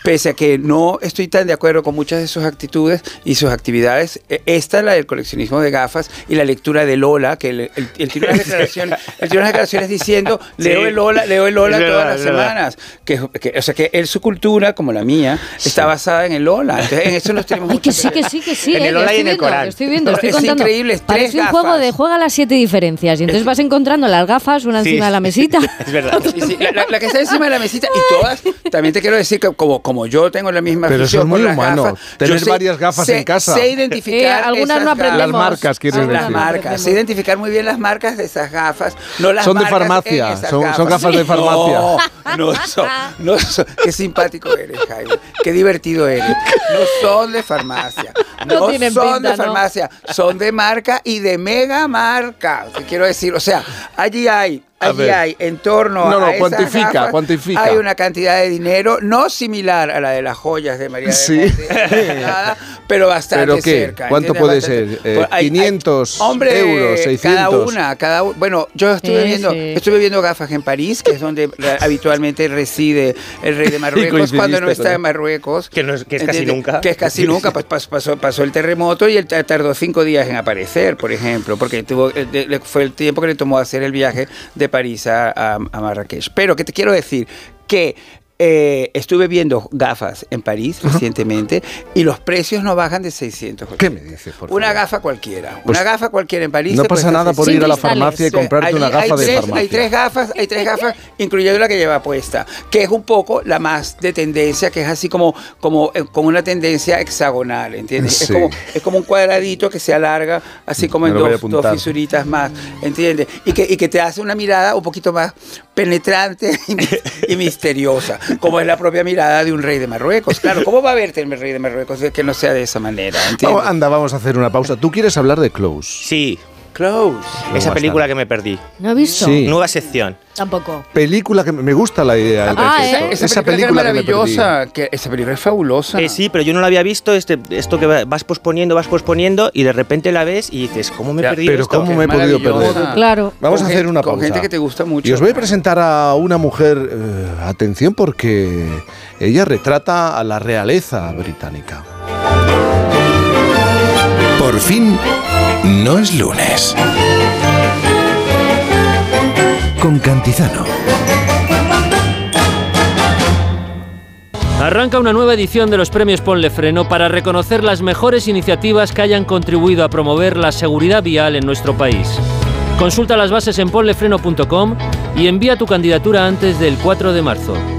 Pese a que no estoy tan de acuerdo con muchas de sus actitudes y sus actividades, eh, esta, la del coleccionismo de gafas y la lectura de Lola, que él, él- él tiene unas declaraciones, él tiene unas declaraciones diciendo, leo Sí. el Lola, leo el Lola Es todas las es semanas. Que, que- o sea que él, su cultura, como la mía, está basada en el Lola. Entonces en eso nos tenemos Ay, que sí, que sí, que sí. En eh, el que Ola y estoy en el viendo, Corán. Estoy viendo, estoy es contando. increíble, es tres Parece un juego gafas. de juega las siete diferencias. Y entonces vas encontrando las gafas una Sí. encima de la mesita. Es verdad. Sí, sí, la, la- la que está encima de la mesita y todas, también te quiero decir que como, como yo tengo la misma Pero eso es muy las humano, gafas, tener sé- varias gafas sé- en casa. Sé identificar Eh, algunas no aprendemos. Las marcas, quieres Las decir. no marcas, sé identificar muy bien las marcas de esas gafas, no las Son de farmacia, son- gafas de farmacia. No, no son, no son. Qué simpático eres, Jaime. Qué divertido eres. No son de farmacia. No No, tienen son pinta, de ¿no? farmacia, son de marca y de mega marca. Te quiero decir, o sea, allí hay Allí ver. hay en torno No, no, a cuantifica, gafas, cuantifica. Hay una cantidad de dinero no similar a la de las joyas de María Sí. Nada, pero bastante ¿Pero qué? cerca. ¿Cuánto puede Bastante- ser? Eh, Pues hay- hay- 500 hombre, euros, 600. Cada una, cada u- Bueno, yo estuve Sí, viendo, sí. estuve viendo gafas en París, que es donde habitualmente reside el rey de Marruecos cuando no está en Marruecos. Que, no es, que es casi ¿Entiendes? nunca. Que es casi nunca, pues pas- pasó, pasó el terremoto y él ta- tardó cinco días en aparecer, por ejemplo, porque tuvo, eh, de- fue el tiempo que le tomó hacer el viaje de París a, a- Marrakech. Pero que te quiero decir que eh, estuve viendo gafas en París recientemente y los precios no bajan de 600. ¿Qué me dices, por Una favor? gafa cualquiera. Pues una gafa cualquiera en París. no pasa nada por 600. ir a la farmacia y comprarte allí una gafa de tres- farmacia. Hay tres gafas, hay tres gafas, incluyendo la que lleva puesta, que es un poco la más de tendencia, que es así como, como eh, con una tendencia hexagonal, ¿entiendes? Sí. Es, como, es como un cuadradito que se alarga, así como Me en dos, fisuritas más, ¿entiendes? Y que, y que te hace una mirada un poquito más penetrante y misteriosa, como es la propia mirada de un rey de Marruecos. Claro, ¿cómo va a verte el rey de Marruecos que no sea de esa manera? anda, vamos a hacer una pausa. ¿Tú quieres hablar de Close? Sí, Close. esa película que me perdí. ¿No he visto? Sí. Nueva sección. Tampoco. Película que me me gusta la idea. Ah. ¿eh? Esa, película, que me que es perdí. maravillosa, que esa película es fabulosa. Eh, sí, pero yo no la había visto, este, esto que va- vas posponiendo, vas posponiendo y de repente la ves y dices, ¿cómo me he perdido Pero esto? ¿cómo me he podido perder? Claro. Vamos Con a hacer una con pausa. gente que te gusta mucho. Y os voy a presentar a una mujer, eh, atención porque ella retrata a la realeza británica. Por fin, no es lunes. Con Cantizano. Arranca una nueva edición de los premios Ponle Freno para reconocer las mejores iniciativas que hayan contribuido a promover la seguridad vial en nuestro país. Consulta las bases en ponlefreno.com y envía tu candidatura antes del 4 de marzo.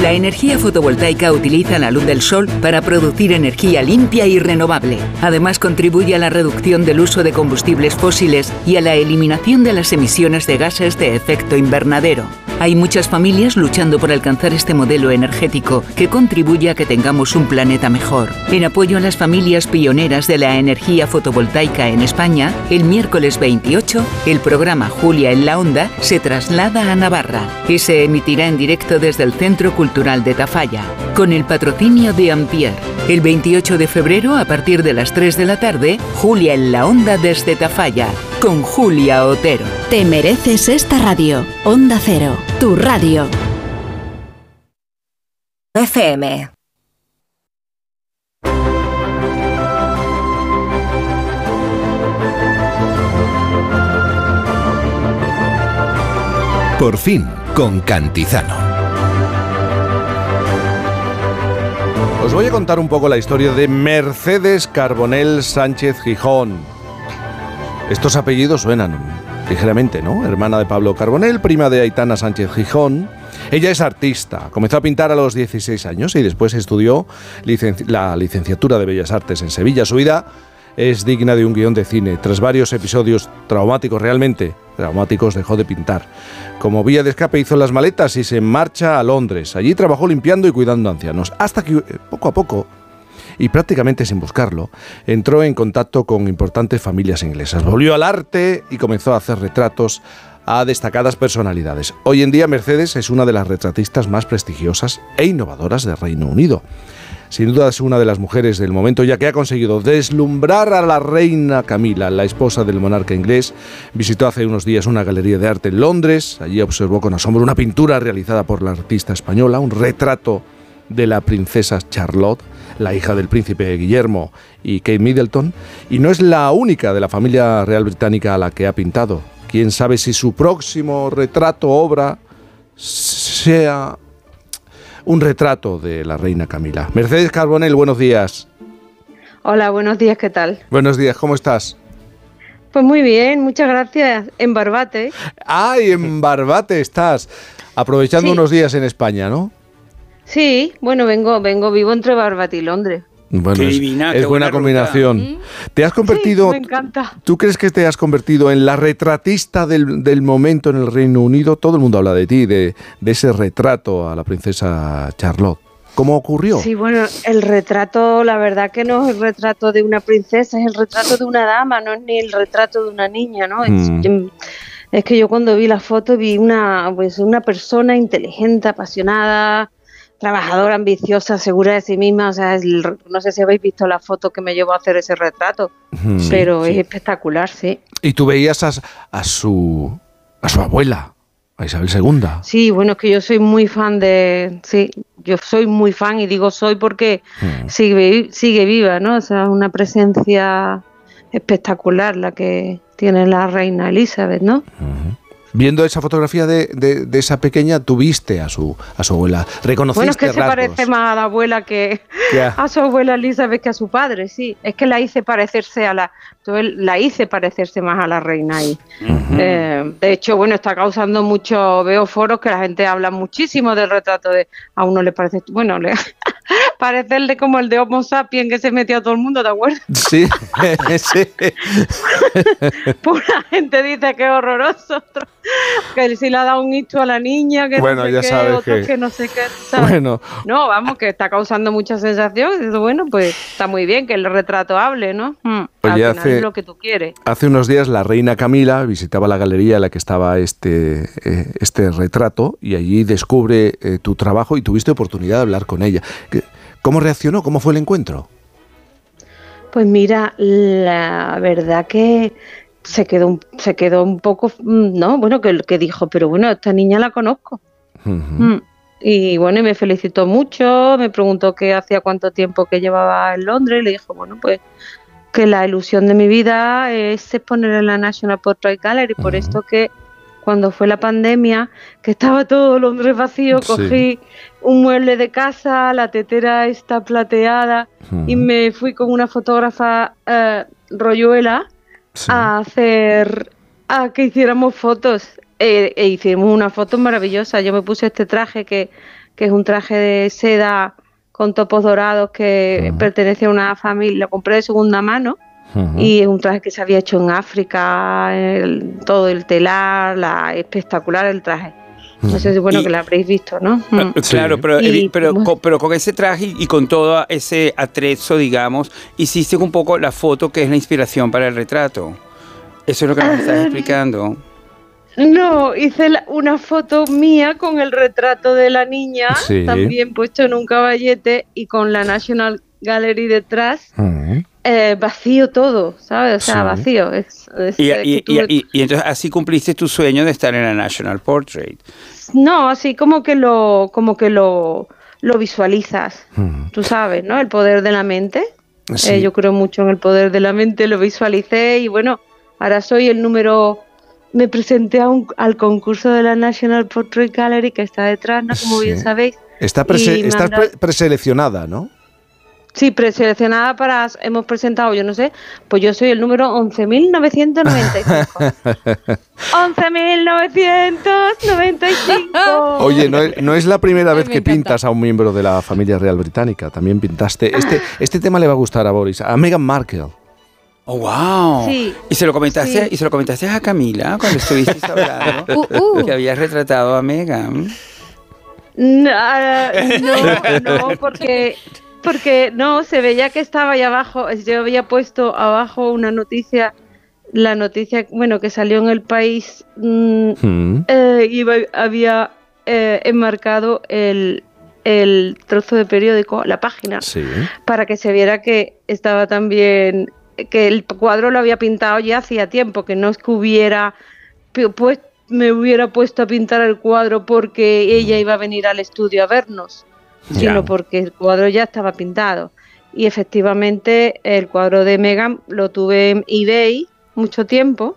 La energía fotovoltaica utiliza la luz del sol para producir energía limpia y renovable. Además, contribuye a la reducción del uso de combustibles fósiles y a la eliminación de las emisiones de gases de efecto invernadero. Hay muchas familias luchando por alcanzar este modelo energético que contribuye a que tengamos un planeta mejor. En apoyo a las familias pioneras de la energía fotovoltaica en España, el miércoles 28, el programa Julia en la Onda se traslada a Navarra y se emitirá en directo desde el Centro Cultural de Tafalla, con el patrocinio de Ampier. El 28 de febrero, a partir de las 3 de la tarde, Julia en la Onda desde Tafalla, con Julia Otero. Te mereces esta radio. Onda Cero, tu radio. FM. Por fin, con Cantizano. Os voy a contar un poco la historia de Mercedes Carbonell Sánchez Gijón. Estos apellidos suenan ligeramente, ¿no? Hermana de Pablo Carbonell, prima de Aitana Sánchez Gijón. Ella es artista, comenzó a pintar a los 16 años y después estudió la licenciatura de Bellas Artes en Sevilla. Su vida es digna de un guion de cine. Tras varios episodios traumáticos, realmente traumáticos, dejó de pintar. Como vía de escape hizo las maletas y se marcha a Londres. Allí trabajó limpiando y cuidando ancianos, hasta que eh, poco a poco y prácticamente sin buscarlo, entró en contacto con importantes familias inglesas. Volvió al arte y comenzó a hacer retratos a destacadas personalidades. Hoy en día Mercedes es una de las retratistas más prestigiosas e innovadoras del Reino Unido. Sin duda es una de las mujeres del momento ya que ha conseguido deslumbrar a la reina Camila, la esposa del monarca inglés. Visitó hace unos días una galería de arte en Londres. Allí observó con asombro una pintura realizada por la artista española, un retrato de la princesa Charlotte, la hija del príncipe Guillermo y Kate Middleton, y no es la única de la familia real británica a la que ha pintado. Quién sabe si su próximo retrato obra sea un retrato de la reina Camila. Mercedes Carbonell, buenos días. Hola, buenos días, ¿qué tal? Buenos días, ¿cómo estás? Pues muy bien, muchas gracias. En Barbate. ¡Ay, en Barbate estás! Aprovechando Sí. unos días en España, ¿no? Sí, bueno, vengo, vengo, vivo entre Barbate y Londres. Bueno, Qué es, divina, es qué buena buena combinación. ¿Te has convertido, Me encanta. tú crees que te has convertido en la retratista del, del momento en el Reino Unido? Todo el mundo habla de ti, de, de ese retrato a la princesa Charlotte. ¿Cómo ocurrió? Sí, bueno, el retrato, la verdad que no es el retrato de una princesa, es el retrato de una dama, no es ni el retrato de una niña, ¿no? Es, Mm. es que yo cuando vi la foto vi una, pues, una persona inteligente, apasionada, trabajadora, ambiciosa, segura de sí misma. O sea, el- no sé si habéis visto la foto que me llevó a hacer ese retrato. Sí, pero sí. es espectacular, sí. Y tú veías a, a su a su abuela, a Isabel II. Sí, bueno, es que yo soy muy fan de, sí, yo soy muy fan y digo soy porque sigue, vi- sigue viva, ¿no? O sea, una presencia espectacular la que tiene la reina Elizabeth, ¿no? Viendo esa fotografía de, de- de esa pequeña, tuviste a su a su abuela. Reconociste Bueno, es que se parece más a la abuela que a su abuela Elizabeth que a su padre, sí. Es que la hice parecerse a la, la hice parecerse más a la reina ahí. Eh, de hecho, bueno, está causando mucho, veo foros que la gente habla muchísimo del retrato de, a uno le parece, bueno, le parecerle como el de Homo sapiens que se metió a todo el mundo, ¿te acuerdas? Sí, sí. La gente dice que es horroroso, otro, que si le ha dado un hito a la niña, que Bueno, no sé ya qué, sabes otros que- que... no sé qué. ¿sabes? Bueno. No, vamos, que está causando mucha sensación. Bueno, pues está muy bien que el retrato hable, ¿no? Mm, al final hace- es lo que tú quieres. Hace unos días la reina Camila visitaba la galería en la que estaba este, eh, este retrato y allí descubre eh, tu trabajo y tuviste oportunidad de hablar con ella. ¿Qué- ¿Cómo reaccionó? ¿Cómo fue el encuentro? Pues mira, la verdad que se quedó, un- se quedó un poco, mm, no, bueno, que, que dijo, pero bueno, esta niña la conozco. Mm. Y bueno, y me felicitó mucho, me preguntó qué hacía cuánto tiempo que llevaba en Londres y le dije, bueno, pues que la ilusión de mi vida es exponer en la National Portrait Gallery, por esto que cuando fue la pandemia, que estaba todo Londres vacío, Sí. cogí un mueble de casa, la tetera está plateada y me fui con una fotógrafa eh, rolluela a hacer, a que hiciéramos fotos. E, e hicimos una foto maravillosa. Yo me puse este traje que, que es un traje de seda con topos dorados que pertenece a una familia, lo compré de segunda mano y es un traje que se había hecho en África, el- todo el telar, la, espectacular el traje. No sé si bueno Y- que lo habréis visto, ¿no? Mm. Claro, pero, Y- pero, con, pero con ese traje y con todo ese atrezo, digamos, hiciste un poco la foto que es la inspiración para el retrato. Eso es lo que nos estás Ah. explicando. No, hice la- una foto mía con el retrato de la niña, Sí. también puesto en un caballete y con la National Gallery detrás, eh, vacío todo, ¿sabes? O sea, Sí. vacío. Es, es- Y, entonces así cumpliste tu sueño de estar en la National Portrait. No, así como que lo, como que lo, lo visualizas, tú sabes, ¿no? El poder de la mente. Sí. Eh, yo creo mucho en el poder de la mente, lo visualicé y bueno, ahora soy el número. Me presenté a un- al concurso de la National Portrait Gallery que está detrás, ¿no? Como bien Sí. sabéis. Está prese- estás pre- preseleccionada, ¿no? Sí, preseleccionada para. Hemos presentado, yo no sé, pues yo soy el número 11.995. 11.995. Oye, no es, no es la primera vez que pintas a un miembro de la familia real británica. También pintaste. Este, este tema le va a gustar a Boris, a Meghan Markle. Oh, wow. Sí, Y se lo comentaste, sí. y se lo comentaste a Camila cuando estuviste hablando Uh, uh. que habías retratado a Megan. No, ah, no, no, porque, porque no, se veía que estaba ahí abajo. Yo había puesto abajo una noticia, la noticia, bueno, que salió en el país, mm, Hmm. eh, y había eh, enmarcado el, el trozo de periódico, la página, Sí. para que se viera que estaba también, que el cuadro lo había pintado ya hacía tiempo, que no es que hubiera pues, me hubiera puesto a pintar el cuadro porque ella iba a venir al estudio a vernos, Ya. sino porque el cuadro ya estaba pintado. Y efectivamente el cuadro de Megan lo tuve en eBay mucho tiempo,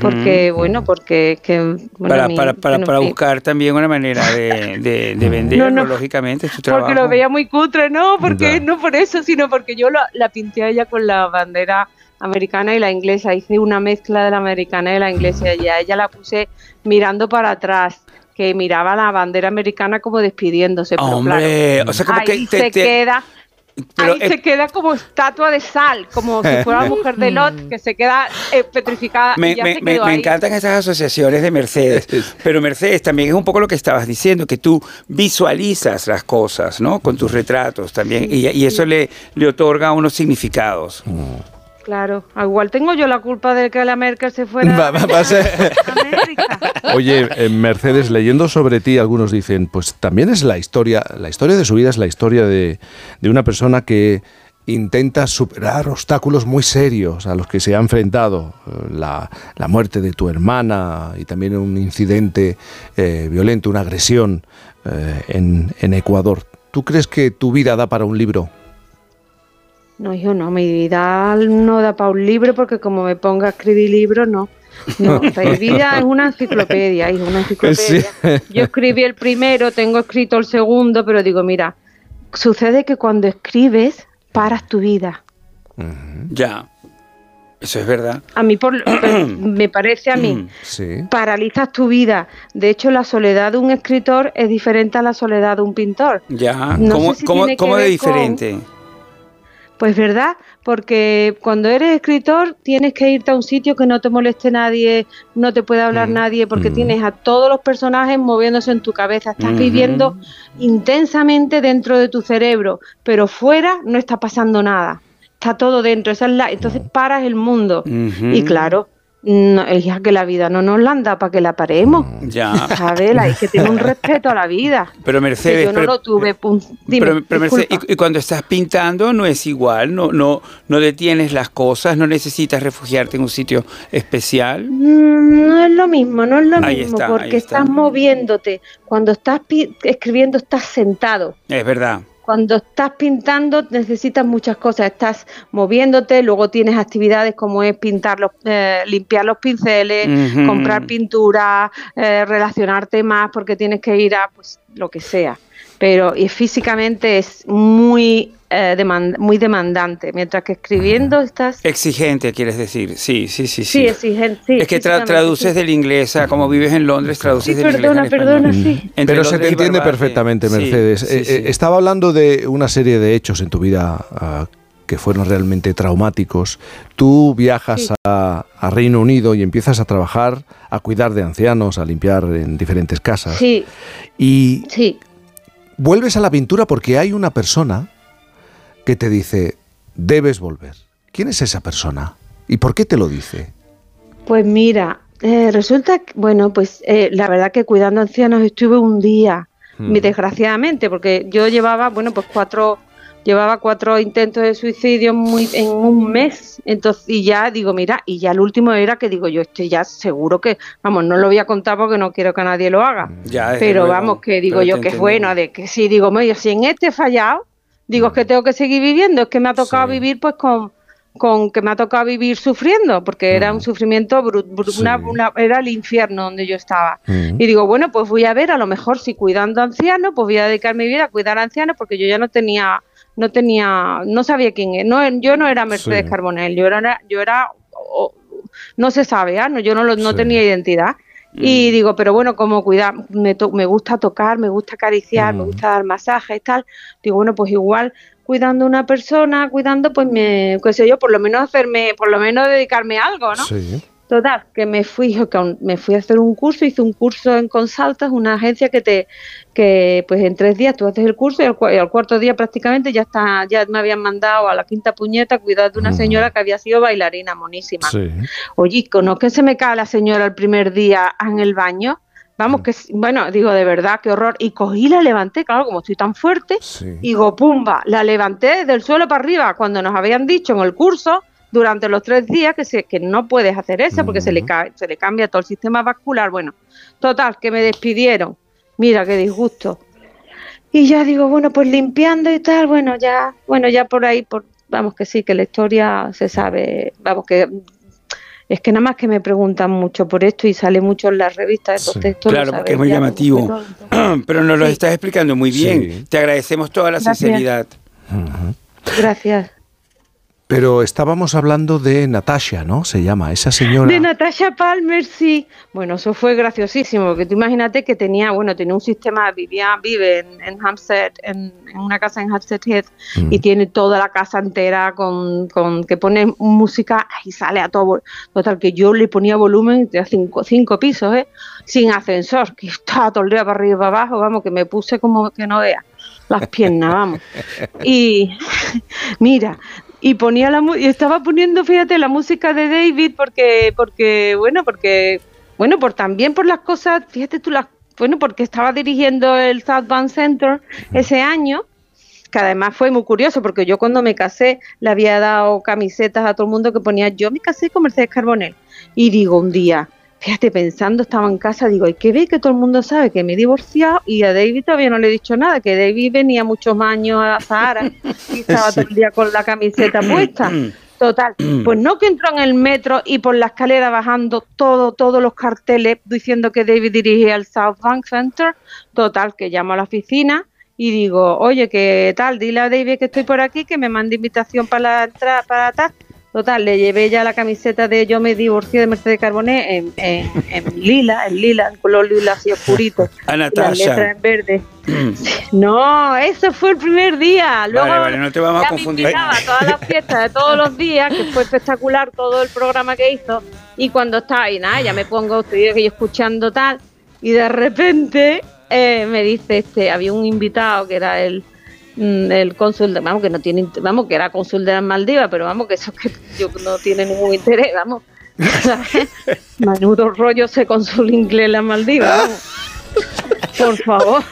porque, bueno, porque... Que, bueno, para para, para, bueno, para mi- buscar también una manera de, de, de venderlo, No, no. lógicamente, es tu trabajo. Porque lo veía muy cutre, no, porque no por eso, sino porque yo la, la pinté a ella con la bandera americana y la inglesa. Hice una mezcla de la americana y la inglesa y a ella la puse mirando para atrás, que miraba la bandera americana como despidiéndose. Pero Hombre, claro, o sea, como ahí que te- se te- queda. Pero, ahí eh, se queda como estatua de sal, como si fuera la mujer de Lot, que se queda eh, petrificada. y Me, ya me- se me- quedó me ahí. encantan esas asociaciones de Mercedes, pero Mercedes también es un poco lo que estabas diciendo, que tú visualizas las cosas, ¿no? Con tus retratos también, y, y eso le, le otorga unos significados. Claro, Ah, igual tengo yo la culpa de que la Merkel se fuera. Va- va- va a ser- Oye, eh, Mercedes, leyendo sobre ti, algunos dicen, pues también es la historia, la historia de su vida es la historia de, de una persona que intenta superar obstáculos muy serios a los que se ha enfrentado. Eh, La, la muerte de tu hermana y también un incidente eh, violento, una agresión eh, en, en Ecuador. ¿Tú crees que tu vida da para un libro? No, yo no, mi vida no da para un libro porque como me ponga a escribir libros, no. No, mi vida es una enciclopedia, es una enciclopedia. Yo escribí el primero, tengo escrito el segundo, pero digo, mira, sucede que cuando escribes, paras tu vida. Ya, eso es verdad. A mí, por, me parece a mí, Sí. paralizas tu vida. De hecho, la soledad de un escritor es diferente a la soledad de un pintor. Ya, No ¿cómo, sé si cómo- cómo de con- diferente? Pues verdad, porque cuando eres escritor tienes que irte a un sitio que no te moleste nadie, no te puede hablar nadie, porque tienes a todos los personajes moviéndose en tu cabeza, estás viviendo intensamente dentro de tu cerebro, pero fuera no está pasando nada, está todo dentro, esa es la, entonces paras el mundo. Y claro, No, que la vida no nos la anda para que la paremos. Ya. ¿Sabes? Hay que tener un respeto a la vida. Pero Que Mercedes, yo no pero- lo tuve. Dime, pero, pero, Mercedes, y, y cuando estás pintando no es igual, no, no, no detienes las cosas, no necesitas refugiarte en un sitio especial. Mm, No es lo mismo, no es lo Ahí mismo, está, porque está. estás moviéndote. Cuando estás escribiendo estás sentado. Es verdad. Cuando estás pintando necesitas muchas cosas, estás moviéndote, luego tienes actividades como es pintar los, eh, limpiar los pinceles, comprar pintura, eh, relacionarte más porque tienes que ir a pues lo que sea. Pero y físicamente es muy eh, deman- muy demandante, mientras que escribiendo estás Exigente, quieres decir. Sí, sí, sí. sí, exigente. sí, es que tra- traduces sí. del inglés, a como vives en Londres, traduces del perdona, inglés español. perdona, sí. Entre Pero se te entiende perfectamente, Sí, Mercedes. sí, Eh, sí. eh, estaba hablando de una serie de hechos en tu vida ah, que fueron realmente traumáticos. Tú viajas Sí. a, a Reino Unido y empiezas a trabajar, a cuidar de ancianos, a limpiar en diferentes casas. Sí, Y sí. Vuelves a la pintura porque hay una persona que te dice, debes volver. ¿Quién es esa persona? ¿Y por qué te lo dice? Pues mira, eh, resulta que, bueno, pues eh, la verdad que cuidando ancianos estuve un día, Mm. desgraciadamente, porque yo llevaba, bueno, pues cuatro, llevaba cuatro intentos de suicidio muy, en un mes, entonces, y ya digo, mira, y ya el último era que digo, yo estoy ya seguro que, vamos, no lo voy a contar porque no quiero que nadie lo haga, Ya, desde pero vamos, que digo yo que es bueno, de que sí, digo, medio, si en este he fallado, digo, es que tengo que seguir viviendo, es que me ha tocado vivir pues con con que me ha tocado vivir sufriendo, porque era un sufrimiento, bru- bru- una- una- era el infierno donde yo estaba. Y digo, bueno, pues voy a ver, a lo mejor si cuidando ancianos, pues voy a dedicar mi vida a cuidar ancianos, porque yo ya no tenía, no tenía, no sabía quién era, no, yo no era Mercedes Sí. Carbonell, yo era, yo era, no se sabe, ¿ah? no, yo no, lo- no Sí. tenía identidad. Y digo, pero bueno, como cuidar, me, to- me gusta tocar, me gusta acariciar, me gusta dar masajes y tal. Digo, bueno, pues igual cuidando a una persona, cuidando, pues me, qué sé yo, por lo menos hacerme, por lo menos dedicarme a algo, ¿no? Sí. Total, que me fui, que me fui a hacer un curso, hice un curso en Consaltas, una agencia que te, que pues en tres días tú haces el curso y al, y al cuarto día prácticamente ya está, ya me habían mandado a la quinta puñeta a cuidar de una señora que había sido bailarina monísima. Oye, ¿no que se me cae la señora el primer día en el baño? Vamos, que, s- bueno, digo, de verdad, qué horror. Y cogí, la levanté, claro, como estoy tan fuerte, y digo, pumba, la levanté del suelo para arriba, cuando nos habían dicho en el curso, durante los tres días, que, se, que no puedes hacer eso, porque se le, ca- se le cambia todo el sistema vascular. Bueno, total, que me despidieron. Mira, qué disgusto. Y ya digo, bueno, pues limpiando y tal, bueno, ya, bueno, ya por ahí, por, vamos que sí, que la historia se sabe, vamos que es que nada más que me preguntan mucho por esto y sale mucho en las revistas, entonces esto lo Claro, porque es muy llamativo. Pero nos lo Sí. estás explicando muy bien. Te agradecemos toda la Gracias. sinceridad. Gracias. Pero estábamos hablando de Natasha, ¿no? Se llama, esa señora. De Natasha Palmer, sí. Bueno, eso fue graciosísimo, porque tú imagínate que tenía, bueno, tenía un sistema, vivía, vive en, en Hampstead, en, en una casa en Hampstead Heath, y tiene toda la casa entera con, con que pone música y sale a todo. Total, que yo le ponía volumen de cinco, cinco pisos, ¿eh? Sin ascensor, que estaba todo el día para arriba y para abajo, vamos, que me puse como que no vea las piernas, vamos. Y mira, y ponía la y estaba poniendo, fíjate, la música de David porque porque bueno, porque bueno, por también por las cosas, fíjate tú las bueno, porque estaba dirigiendo el South Bank Center ese año que además fue muy curioso porque yo cuando me casé le había dado camisetas a todo el mundo que ponía yo me casé con Mercedes Carbonell. Y digo un día fíjate pensando estaba en casa digo hay que ver que todo el mundo sabe que me he divorciado y a David todavía no le he dicho nada que David venía muchos años a Sahara y estaba todo el día con la camiseta puesta Total, pues no que entró en el metro y por la escalera bajando todo, todos los carteles diciendo que David dirigía el South Bank Center. Total, que llamo a la oficina y digo, oye, ¿qué tal? Dile a David que estoy por aquí, que me mande invitación para la entrada, para tal. Total, le llevé ya la camiseta de Yo me divorcié de Mercedes Carboné en, en, en lila, en lila, en color lila así oscurito. A Y las Natasha. letras en verde. No, eso fue el primer día. Luego Vale, vale, no te vamos a confundir. Me invitaba a todas las fiestas de todos los días, que fue espectacular todo el programa que hizo. Y cuando estaba ahí, nada, ya me pongo, estoy aquí escuchando tal. Y de repente eh, me dice este, había un invitado que era el el cónsul de, vamos que no tiene vamos que era cónsul de las Maldivas pero vamos que eso que yo no tiene ningún interés vamos. Menudo rollo se con su inglés la Maldiva. vamos. Por favor.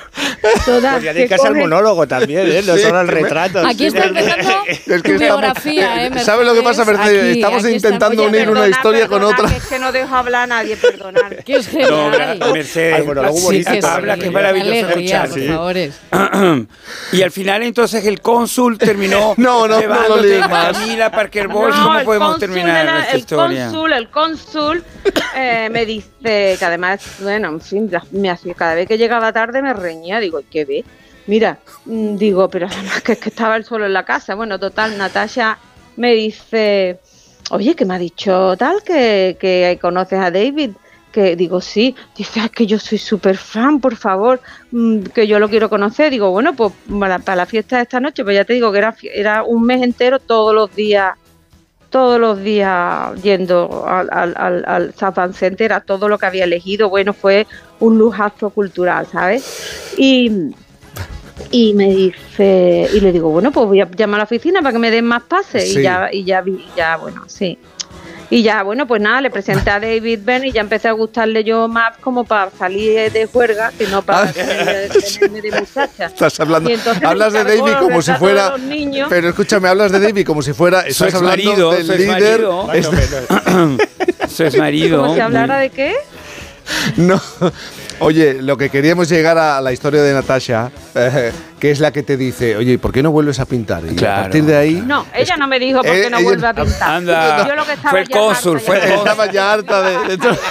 Todas Podría dedicarse al monólogo también, ¿eh? no Sí. solo al retrato. Aquí está empezando Es que biografía, ¿eh, ¿Sabes lo que pasa, Mercedes? Aquí, estamos aquí intentando unir una Perdona, historia con perdona, otra. que es que no dejo hablar a nadie, perdonar. Que es genial. No, Mercedes, monólogo sí, bonito. que habla, que es maravilloso Alegría, escuchar. por sí. favores. y al final entonces el cónsul terminó No, no, no lo más. Camila Parker Bowles. No, ¿Cómo podemos terminar era- esta el historia? cónsul, el cónsul eh, me dice que además, bueno, en fin, me cada vez que llegaba tarde me reñía, digo, ¿qué ve? Mira, mm, digo, pero además que que estaba él solo en la casa. Bueno, total, Natasha me dice, oye, que me ha dicho tal que, que conoces a David. Que digo, sí, dice, "Ah, es que yo soy súper fan, por favor, mm, que yo lo quiero conocer. Digo, bueno, pues para, para la fiesta de esta noche, pues ya te digo que era, era un mes entero, todos los días todos los días yendo al, al, al, al Center a todo lo que había elegido. Bueno, fue un lujazo cultural, ¿sabes? Y, y me dice, y le digo, bueno, pues voy a llamar a la oficina para que me den más pases. Sí. Y ya, y ya vi, ya, bueno, sí. Y ya, bueno, pues nada, le presenté a David Ben y ya empecé a gustarle yo más como para salir de juerga, que no para Ah. tenerme de muchacha. Estás hablando, hablas de David como si fuera. Pero escúchame, hablas de David como si fuera. Su Estás hablando del su líder. exmarido. Es- Su exmarido. Como si hablara de qué? No. Oye, lo que queríamos llegar a la historia de Natasha, eh, que es la que te dice, oye, ¿y ¿por qué no vuelves a pintar? Y a partir de ahí. No, ella no me dijo por Eh, qué no ella- vuelve a pintar. Anda, Yo lo que estaba fue el cónsul, fue el. Estaba ya harta de. de todo.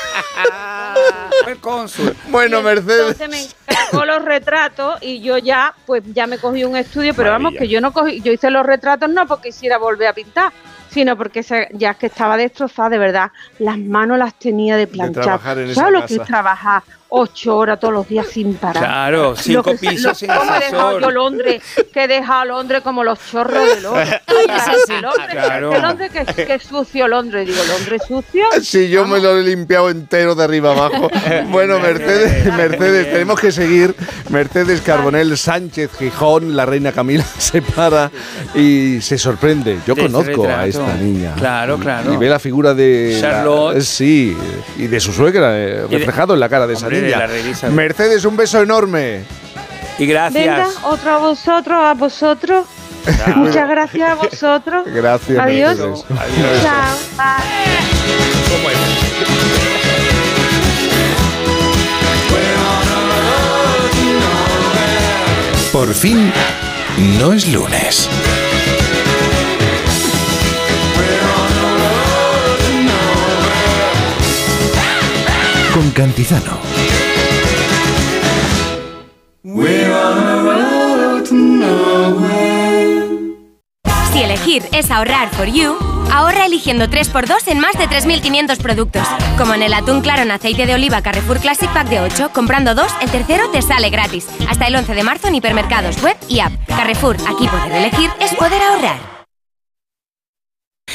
Fue el cónsul. Bueno, Mercedes. Entonces me encargó los retratos y yo ya, pues ya me cogí un estudio, pero vamos, que yo no cogí, yo hice los retratos no porque quisiera volver a pintar, sino porque se- ya es que estaba destrozada, de verdad. Las manos las tenía de planchar. trabajar en esa ¿Sabes lo que es trabajar ocho horas todos los días sin parar? Claro, cinco que- pisos lo- sin ¿Cómo he dejado yo Londres? Que he dejado Londres como los chorros de Londres. Londres, Claro. que Londres, que, que sucio Londres. Digo, ¿Londres sucio? Sí, yo me lo he limpiado entero de arriba abajo. Bueno, Mercedes, Mercedes, tenemos que seguir. Mercedes Carbonel Sánchez Gijón, la reina Camila se para y se sorprende. Yo De conozco a esta niña. Claro, claro. Y ve la figura de la- Charlotte. sí, y de su suegra eh, de- reflejado en la cara de esa de niña. la. Mercedes, un beso enorme. Y gracias. Venga, otro a vosotros, a vosotros. Muchas gracias a vosotros. Gracias, Adiós. Mercedes. Chao. Bye. Por fin, no es lunes. Con Cantizano. Si elegir es ahorrar for you, ahorra eligiendo 3x2 en más de 3.500 productos. Como en el atún claro en aceite de oliva Carrefour Classic Pack de 8, comprando dos, el tercero te sale gratis. Hasta el 11 de marzo en hipermercados, web y app. Carrefour, aquí poder elegir es poder ahorrar.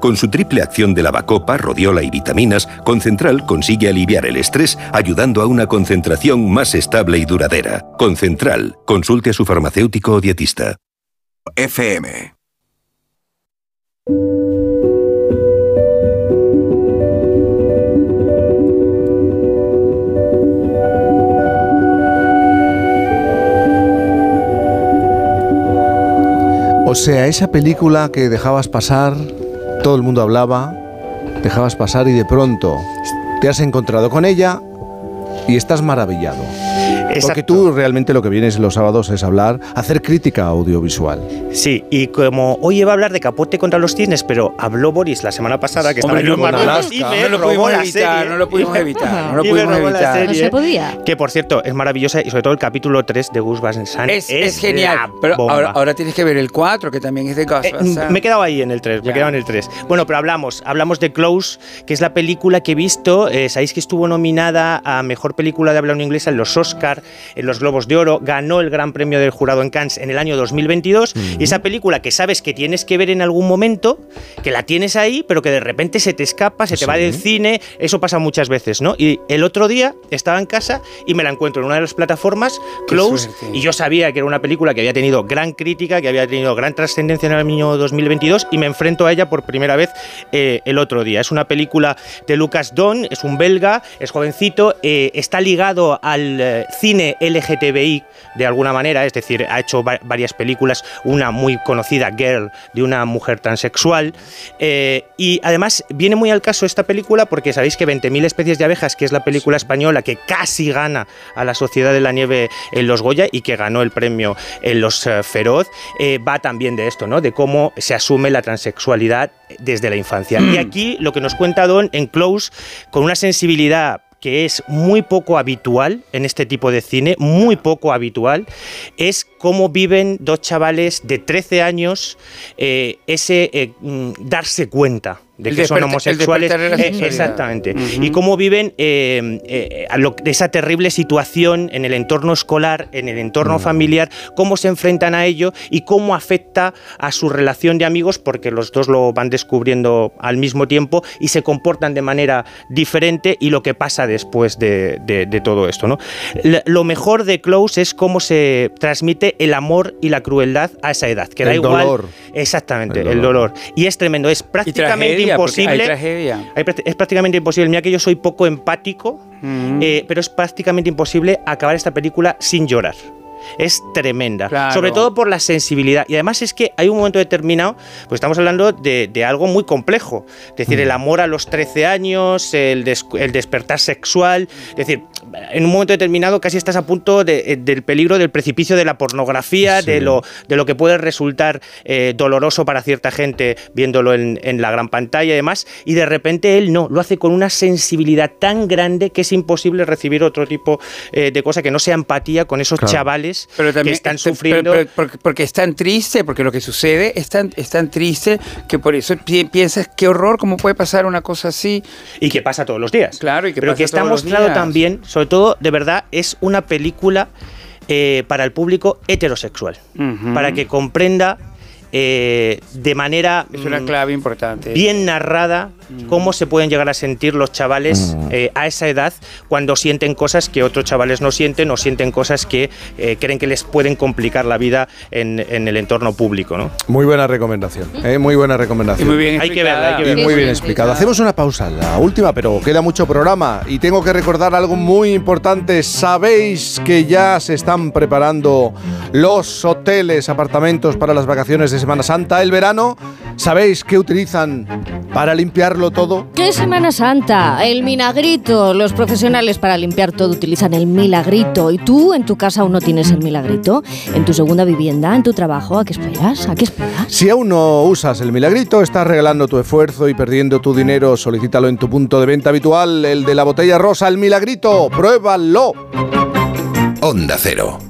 Con su triple acción de lavacopa, rodiola y vitaminas, Concentral consigue aliviar el estrés ayudando a una concentración más estable y duradera. Concentral. Consulte a su farmacéutico o dietista. FM. O sea, esa película que dejabas pasar, todo el mundo hablaba, dejabas pasar y de pronto te has encontrado con ella y estás maravillado. Porque tú realmente lo que vienes los sábados es hablar, hacer crítica audiovisual. Sí, y como hoy iba a hablar de Capote contra los cisnes, pero habló Boris la semana pasada que Hombre, estaba no, en no, lo robó pudimos la evitar, serie. no lo pudimos evitar, no lo pudimos evitar. serie, No se podía. Que por cierto, es maravillosa y sobre todo el capítulo 3 de Gus Van Sant Es, es genial. la Pero bomba. ahora, ahora tienes que ver el 4, que también es de Eh, Ghostbusters. me he quedado ahí en el 3, me he quedado en el 3. Bueno, pero hablamos, hablamos de Close, que es la película que he visto, eh, sabéis que estuvo nominada a Mejor Película de Habla No Inglesa en los Oscar en los Globos de Oro, ganó el Gran Premio del Jurado en Cannes en el año 2022. Y esa película que sabes que tienes que ver en algún momento, que la tienes ahí, pero que de repente se te escapa, se te va del cine, eso pasa muchas veces, ¿no? Y el otro día estaba en casa y me la encuentro en una de las plataformas, Close, y yo sabía que era una película que había tenido gran crítica, que había tenido gran trascendencia en el año 2022 y me enfrento a ella por primera vez eh, el otro día. Es una película de Lucas Don, es un belga, es jovencito, eh, está ligado al eh, cine LGTBI de alguna manera, es decir, ha hecho va- varias películas, una muy conocida, Girl, de una mujer transexual, eh, y además viene muy al caso esta película porque sabéis que 20.000 especies de abejas, que es la película española que casi gana a la Sociedad de la Nieve en los Goya y que ganó el premio en los eh, Feroz, eh, va también de esto, ¿no? De cómo se asume la transexualidad desde la infancia. Y aquí lo que nos cuenta Don en Close, con una sensibilidad que es muy poco habitual en este tipo de cine, muy poco habitual, es cómo viven dos chavales de 13 años eh, ese eh, mm, darse cuenta de El que son el homosexuales. Eh, exactamente. Y cómo viven eh, eh, a lo- esa terrible situación en el entorno escolar, en el entorno familiar, cómo se enfrentan a ello y cómo afecta a su relación de amigos, porque los dos lo van descubriendo al mismo tiempo y se comportan de manera diferente y lo que pasa después de, de- de todo esto. ¿no? Lo mejor de Close es cómo se transmite el amor y la crueldad a esa edad, que da El igual. dolor. Exactamente, El el dolor. dolor. Y es tremendo, es prácticamente hay tragedia. hay es prácticamente imposible. Mira que yo soy poco empático, eh, pero es prácticamente imposible acabar esta película sin llorar. Es tremenda. Claro. Sobre todo por la sensibilidad. Y además es que hay un momento determinado, pues estamos hablando de, de algo muy complejo. Es decir, el amor a los 13 años, el, des- el despertar sexual. Es decir, en un momento determinado casi estás a punto de- eh, del peligro del precipicio de la pornografía, de, lo, de lo que puede resultar eh, doloroso para cierta gente viéndolo en, en la gran pantalla y demás. Y de repente él no, lo hace con una sensibilidad tan grande que es imposible recibir otro tipo eh, de cosa que no sea empatía con esos Claro. chavales Pero también que están este, sufriendo. pero- pero- porque, porque es tan triste, porque lo que sucede es tan, es tan triste que por eso pi- piensas qué horror, cómo puede pasar una cosa así. Y que pasa todos los días. Claro, y que pero pasa que está todos los mostrado días. también, sobre todo, de verdad, es una película eh, para el público heterosexual. Para que comprenda eh, de manera Es una mm, clave importante. bien narrada cómo se pueden llegar a sentir los chavales eh, a esa edad cuando sienten cosas que otros chavales no sienten o sienten cosas que eh, creen que les pueden complicar la vida en, en el entorno público. ¿no? Muy buena recomendación, ¿eh? muy buena recomendación. Y muy bien Hay que verla, hay que Y verla. muy bien explicado. Hacemos una pausa, la última, pero queda mucho programa y tengo que recordar algo muy importante. ¿Sabéis que ya se están preparando los hoteles, apartamentos para las vacaciones de Semana Santa, el verano? ¿Sabéis qué utilizan para limpiarlo todo? ¿Qué Semana Santa? El minagrito. Los profesionales para limpiar todo utilizan el milagrito. ¿Y tú en tu casa aún no tienes el milagrito? ¿En tu segunda vivienda? ¿En tu trabajo? ¿A qué esperas? ¿A qué esperas? Si aún no usas el milagrito, estás regalando tu esfuerzo y perdiendo tu dinero. Solicítalo en tu punto de venta habitual, el de la botella rosa, el milagrito. Pruébalo. Onda Cero.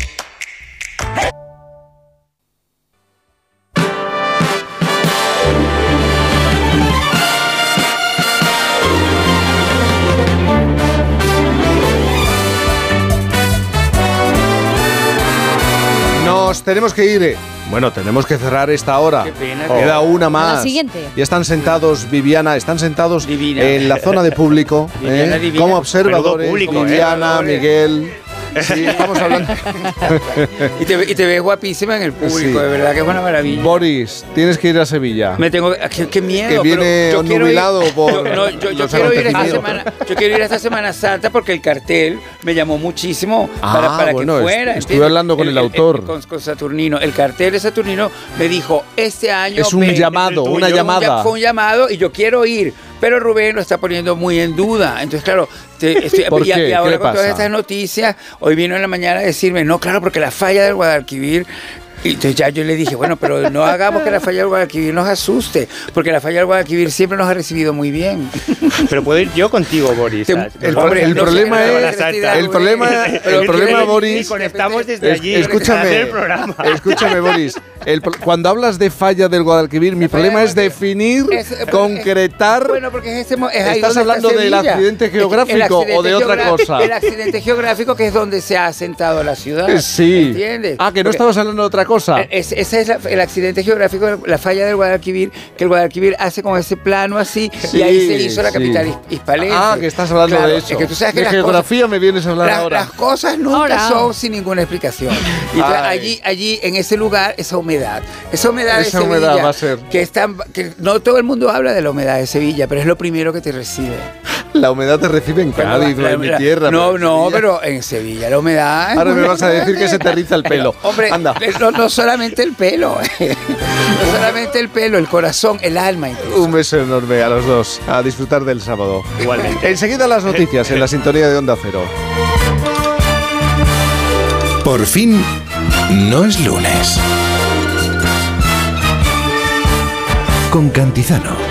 Nos tenemos que ir. eh. Bueno, tenemos que cerrar esta hora. pena. Queda una más. la siguiente. Ya están sentados, Viviana, están sentados Divina. en la zona de público, ¿eh? divina. como observadores. Público, ¿eh? Viviana. Miguel. Sí, estamos hablando. Y te, y te ves guapísima en el público, Sí. de verdad que es una maravilla. Boris, tienes que ir a Sevilla. Me tengo qué, qué miedo. Que viene ir- por yo, no, yo, quiero ir esta semana. Yo quiero ir esta Semana Santa porque el cartel me llamó muchísimo Ah, para, para bueno, que est- fuera. estuve hablando con el autor. con, con Saturnino. El cartel de Saturnino me dijo este año. Es un llamado, tuyo. una Un llamada. Fue un llamado y yo quiero ir. Pero Rubén lo está poniendo muy en duda. Entonces, claro, te- estoy- ¿Por y, qué? y ¿Qué ahora con todas estas noticias, hoy vino en la mañana a decirme, no, claro, porque la falla del Guadalquivir Y entonces ya yo le dije, bueno, pero no hagamos que la falla del Guadalquivir nos asuste, porque la falla del Guadalquivir siempre nos ha recibido muy bien. Pero puedo ir yo contigo, Boris. el, el problema es, el problema, el problema, Boris. Y conectamos desde es- allí. Escúchame, hacer el programa. escúchame, Boris. El cuando hablas de falla del Guadalquivir, mi problema es definir, Es- concretar. Bueno, porque es ese es ahí ¿Estás donde está hablando del accidente geográfico o de accidente otra cosa? El accidente geográfico que es donde se ha asentado la ciudad. Eh, Sí. ¿Entiendes? Ah, que no Porque- estabas hablando de otra cosa. Es- ese es la- el accidente geográfico, la falla del Guadalquivir, que el Guadalquivir hace con ese plano así Sí, y ahí se hizo la sí. capital his- hispalense. Ah, que estás hablando Claro, de eso. Es que tú sabes que de las geografía me vienes a cosas, hablar las, ahora. las cosas nunca Ahora. son sin ninguna explicación. Y entonces allí, allí, en ese lugar, esa humedad, esa humedad Esa de humedad Sevilla, va a ser. que, es tan- que no todo el mundo habla de la humedad de Sevilla, pero es lo primero que te recibe. La humedad te recibe en Cádiz, La- en mi tierra. No, no, Sevilla- pero en Sevilla la humedad. Ahora me vas a decir que se te riza el pelo. Hombre, Anda. No, no solamente el pelo, no solamente el pelo, el corazón, el alma. incluso. Un beso enorme a los dos. A disfrutar del sábado. Igualmente. Enseguida las noticias en la sintonía de Onda Cero. Por fin, no es lunes. Con Cantizano.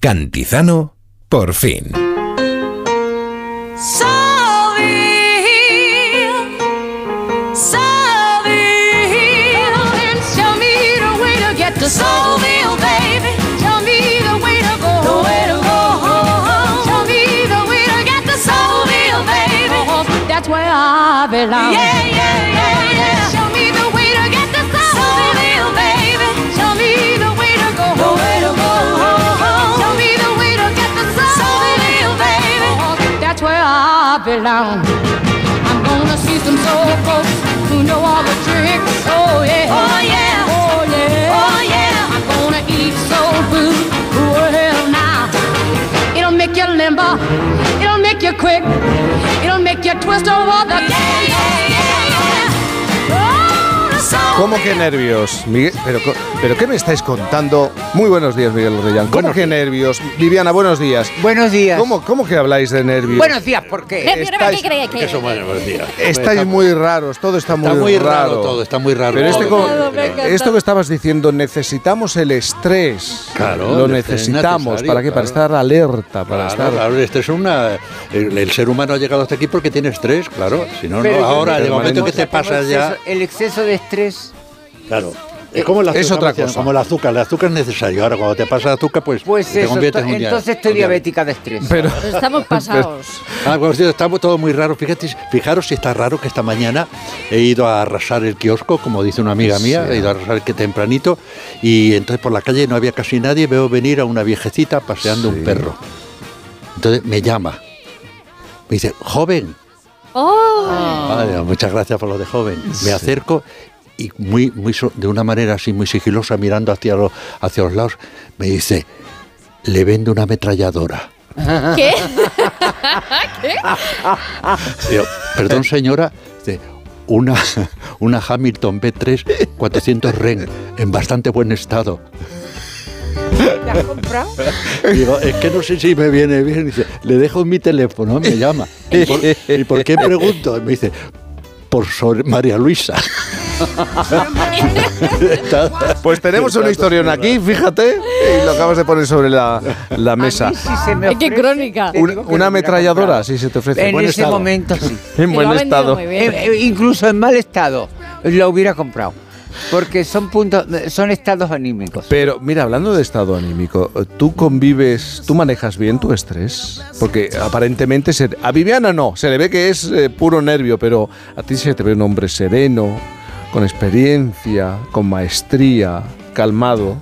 Cantizano, por fin. Me the way to get to Soulville, baby. Me the way to go. The way to go home. Show me the way to get to Soulville, baby. That's where I belong. Yeah, yeah, belong. I'm gonna see some soul folks who know all the tricks. Oh yeah. Oh yeah. Oh yeah. Oh yeah. I'm gonna eat soul food. Well now, it'll make you limber. It'll make you quick. It'll make you twist over the. Yeah, ¿Cómo que nervios? Miguel, pero, pero ¿qué me estáis contando? Muy buenos días, Miguel Reyán. ¿Cómo que nervios? Viviana, buenos días. Buenos días. ¿Cómo, cómo que habláis de nervios? Buenos días, ¿por qué? Estáis, Eso, bueno, buenos días. estáis muy raros, todo está muy, Está muy raro todo, está muy raro Pero este todo. co- esto que estabas diciendo, necesitamos el estrés. Claro, Lo el estrés es necesitamos. ¿Para qué? Para claro. estar alerta, para Claro, estar... claro, este es una. El, el ser humano ha llegado hasta aquí porque tiene estrés, claro. Si no, Pero no. Ahora, creo de momento que te como pasa ya. El exceso de estrés. Claro. Es como el azúcar, Es otra cosa. Como el azúcar. El azúcar es necesario. Ahora, cuando te pasa el azúcar, pues, Pues te eso, conviertes en un entonces estoy diabética de estrés. Pero, Estamos pasados. Ah, bueno, sí, está todo muy raro. Fíjate, fijaros si está raro que esta mañana he ido a arrasar el kiosco, como dice una amiga mía, he ido a arrasar que tempranito, y entonces por la calle no había casi nadie, veo venir a una viejecita paseando un perro. Entonces me llama. Me dice, joven. ¡Oh! Vale, muchas gracias por lo de joven. Me acerco y muy, muy de una manera así muy sigilosa, mirando hacia los, hacia los lados, me dice, le vendo una ametralladora. ¿Qué? ¿Qué? Perdón señora, dice, una, una Hamilton B3 400 REN en bastante buen estado. ¿Te has comprado? Digo, es que no sé si me viene bien. Dice, le dejo mi teléfono, me llama. ¿Y por, y por qué pregunto? Me dice, por Sor María Luisa. Pues tenemos una historión aquí, fíjate, y lo acabas de poner sobre la, la mesa. ¡Qué crónica! Un- una ametralladora, si se te ofrece. En Buen ese estado. momento sí. En buen estado. Eh, eh, incluso en mal estado lo hubiera comprado. Porque son puntos, son estados anímicos. Pero mira, hablando de estado anímico, ¿tú convives, tú manejas bien tu estrés? Porque aparentemente se- a Viviana no, se le ve que es eh, puro nervio, pero a ti se te ve un hombre sereno, con experiencia, con maestría, calmado.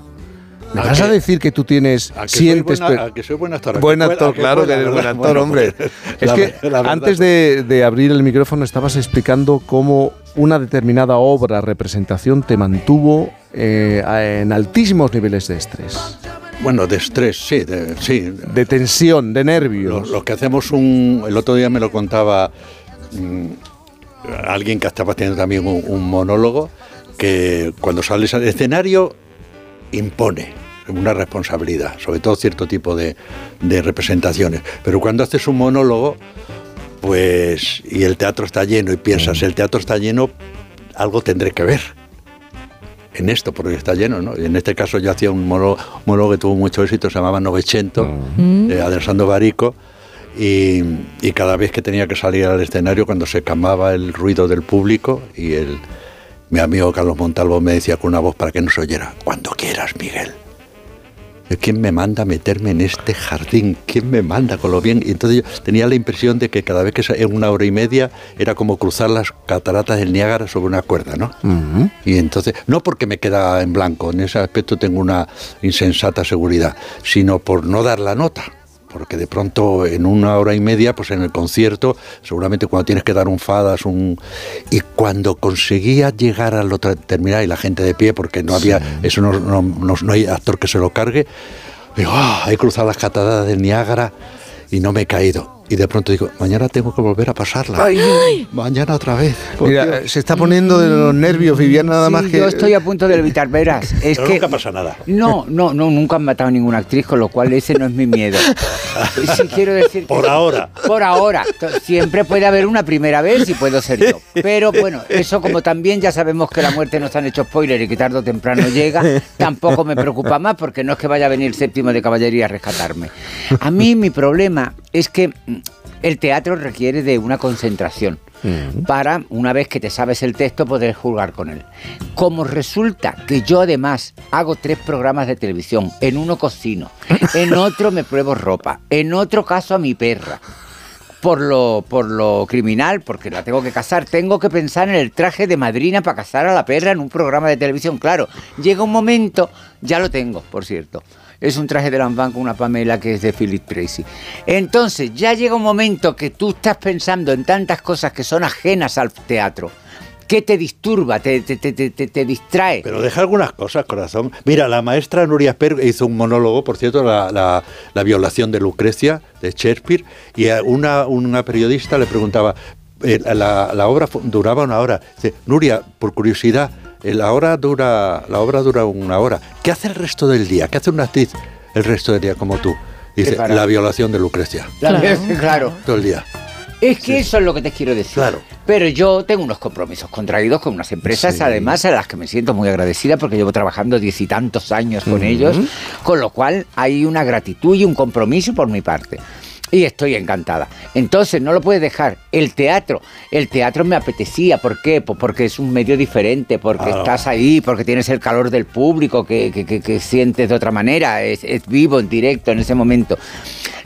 ¿Me ¿A vas a decir que tú tienes, A que soy sientes... buena- pe- a que soy buen actor, Buen actor, claro que eres buen actor, Bueno, hombre. Es que verdad, antes de, de abrir el micrófono estabas explicando cómo una determinada obra, representación, te mantuvo eh, en altísimos niveles de estrés. Bueno, de estrés, sí, de, sí. De tensión, de nervios. Lo, lo que hacemos un... El otro día me lo contaba mm, alguien que estaba teniendo también un, un monólogo, que cuando sales al escenario impone una responsabilidad, sobre todo cierto tipo de, de representaciones. Pero cuando haces un monólogo, pues, y el teatro está lleno y piensas, el teatro está lleno, algo tendré que ver en esto, porque está lleno, ¿no? Y en este caso yo hacía un monólogo, monólogo que tuvo mucho éxito, se llamaba Novecento, de Alessandro Barico, y, y cada vez que tenía que salir al escenario, cuando se calmaba el ruido del público, y el, mi amigo Carlos Montalvo me decía con una voz para que no se oyera, cuando quieras, Miguel. ¿Quién me manda a meterme en este jardín? ¿Quién me manda con lo bien? Y entonces yo tenía la impresión de que cada vez que en una hora y media era como cruzar las cataratas del Niágara sobre una cuerda, ¿no? Y entonces, no porque me queda en blanco, en ese aspecto tengo una insensata seguridad, sino por no dar la nota. Porque de pronto en una hora y media, pues en el concierto, seguramente cuando tienes que dar un fadas, un... Y cuando conseguía llegar al otro terminar y la gente de pie, porque no había, eso no, no, no- no hay actor que se lo cargue, digo, ah, he cruzado las cataratas del Niágara y no me he caído. Y de pronto digo, mañana tengo que volver a pasarla. Mañana otra vez. Mira, Dios. se está poniendo de los nervios, Viviana, nada más que... Yo estoy a punto de evitar veras. Es Pero que nunca pasa nada. No, no, no, nunca han matado a ninguna actriz, con lo cual ese no es mi miedo. Sí, quiero decir que- Por ahora. Por ahora. To- Siempre puede haber una primera vez y puedo ser yo. Pero bueno, eso como también ya sabemos que la muerte nos han hecho spoiler y que tarde o temprano llega, tampoco me preocupa más porque no es que vaya a venir el séptimo de caballería a rescatarme. A mí mi problema es que mm, el teatro requiere de una concentración para, una vez que te sabes el texto, poder jugar con él. Como resulta que yo además hago tres programas de televisión, en uno cocino, en otro me pruebo ropa, en otro caso a mi perra. Por lo, por lo criminal, porque la tengo que casar, tengo que pensar en el traje de madrina para casar a la perra en un programa de televisión. Claro, llega un momento, ya lo tengo, por cierto. Es un traje de Lambán con una Pamela que es de Philip Tracy. Entonces, ya llega un momento que tú estás pensando en tantas cosas que son ajenas al teatro, que te disturba, te, te, te, te, distrae. Pero deja algunas cosas, corazón. Mira, la maestra Nuria Esper hizo un monólogo, por cierto, la, la- la violación de Lucrecia, de Shakespeare, y una, una periodista le preguntaba, eh, la, la obra duraba una hora. Dice, Nuria, por curiosidad, la, hora dura, la obra dura una hora. ¿Qué hace el resto del día? ¿Qué hace una actriz el resto del día como tú? Dice, la violación de Lucrecia. La- claro. Todo el día. Es que eso es lo que te quiero decir. Claro. Pero yo tengo unos compromisos contraídos con unas empresas, Sí. además a las que me siento muy agradecida porque llevo trabajando diez y tantos años con ellos, con lo cual hay una gratitud y un compromiso por mi parte. Y estoy encantada. Entonces, no lo puedes dejar. El teatro. El teatro me apetecía. ¿Por qué? Pues porque es un medio diferente, porque Claro. estás ahí, porque tienes el calor del público que, que- que- que sientes de otra manera. Es, es vivo, en directo, en ese momento.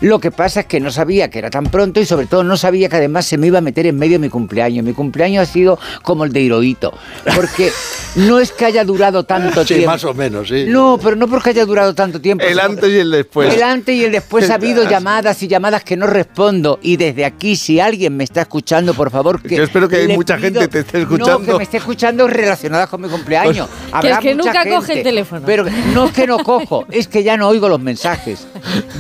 Lo que pasa es que no sabía que era tan pronto y sobre todo no sabía que además se me iba a meter en medio de mi cumpleaños. Mi cumpleaños ha sido como el de Hirohito. Porque no es que haya durado tanto Sí, tiempo. más o menos, sí. No, pero no porque haya durado tanto tiempo. El antes y el después. el antes y el después ha habido llamadas y llamadas que no respondo. Y desde aquí, si alguien me está escuchando, por favor, que. Yo espero que le mucha pido- gente te esté No, escuchando. que me esté escuchando relacionadas con mi cumpleaños. Pues- Habrá Que es que mucha nunca coge gente, el teléfono. Pero no es que no cojo, es que ya no oigo los mensajes.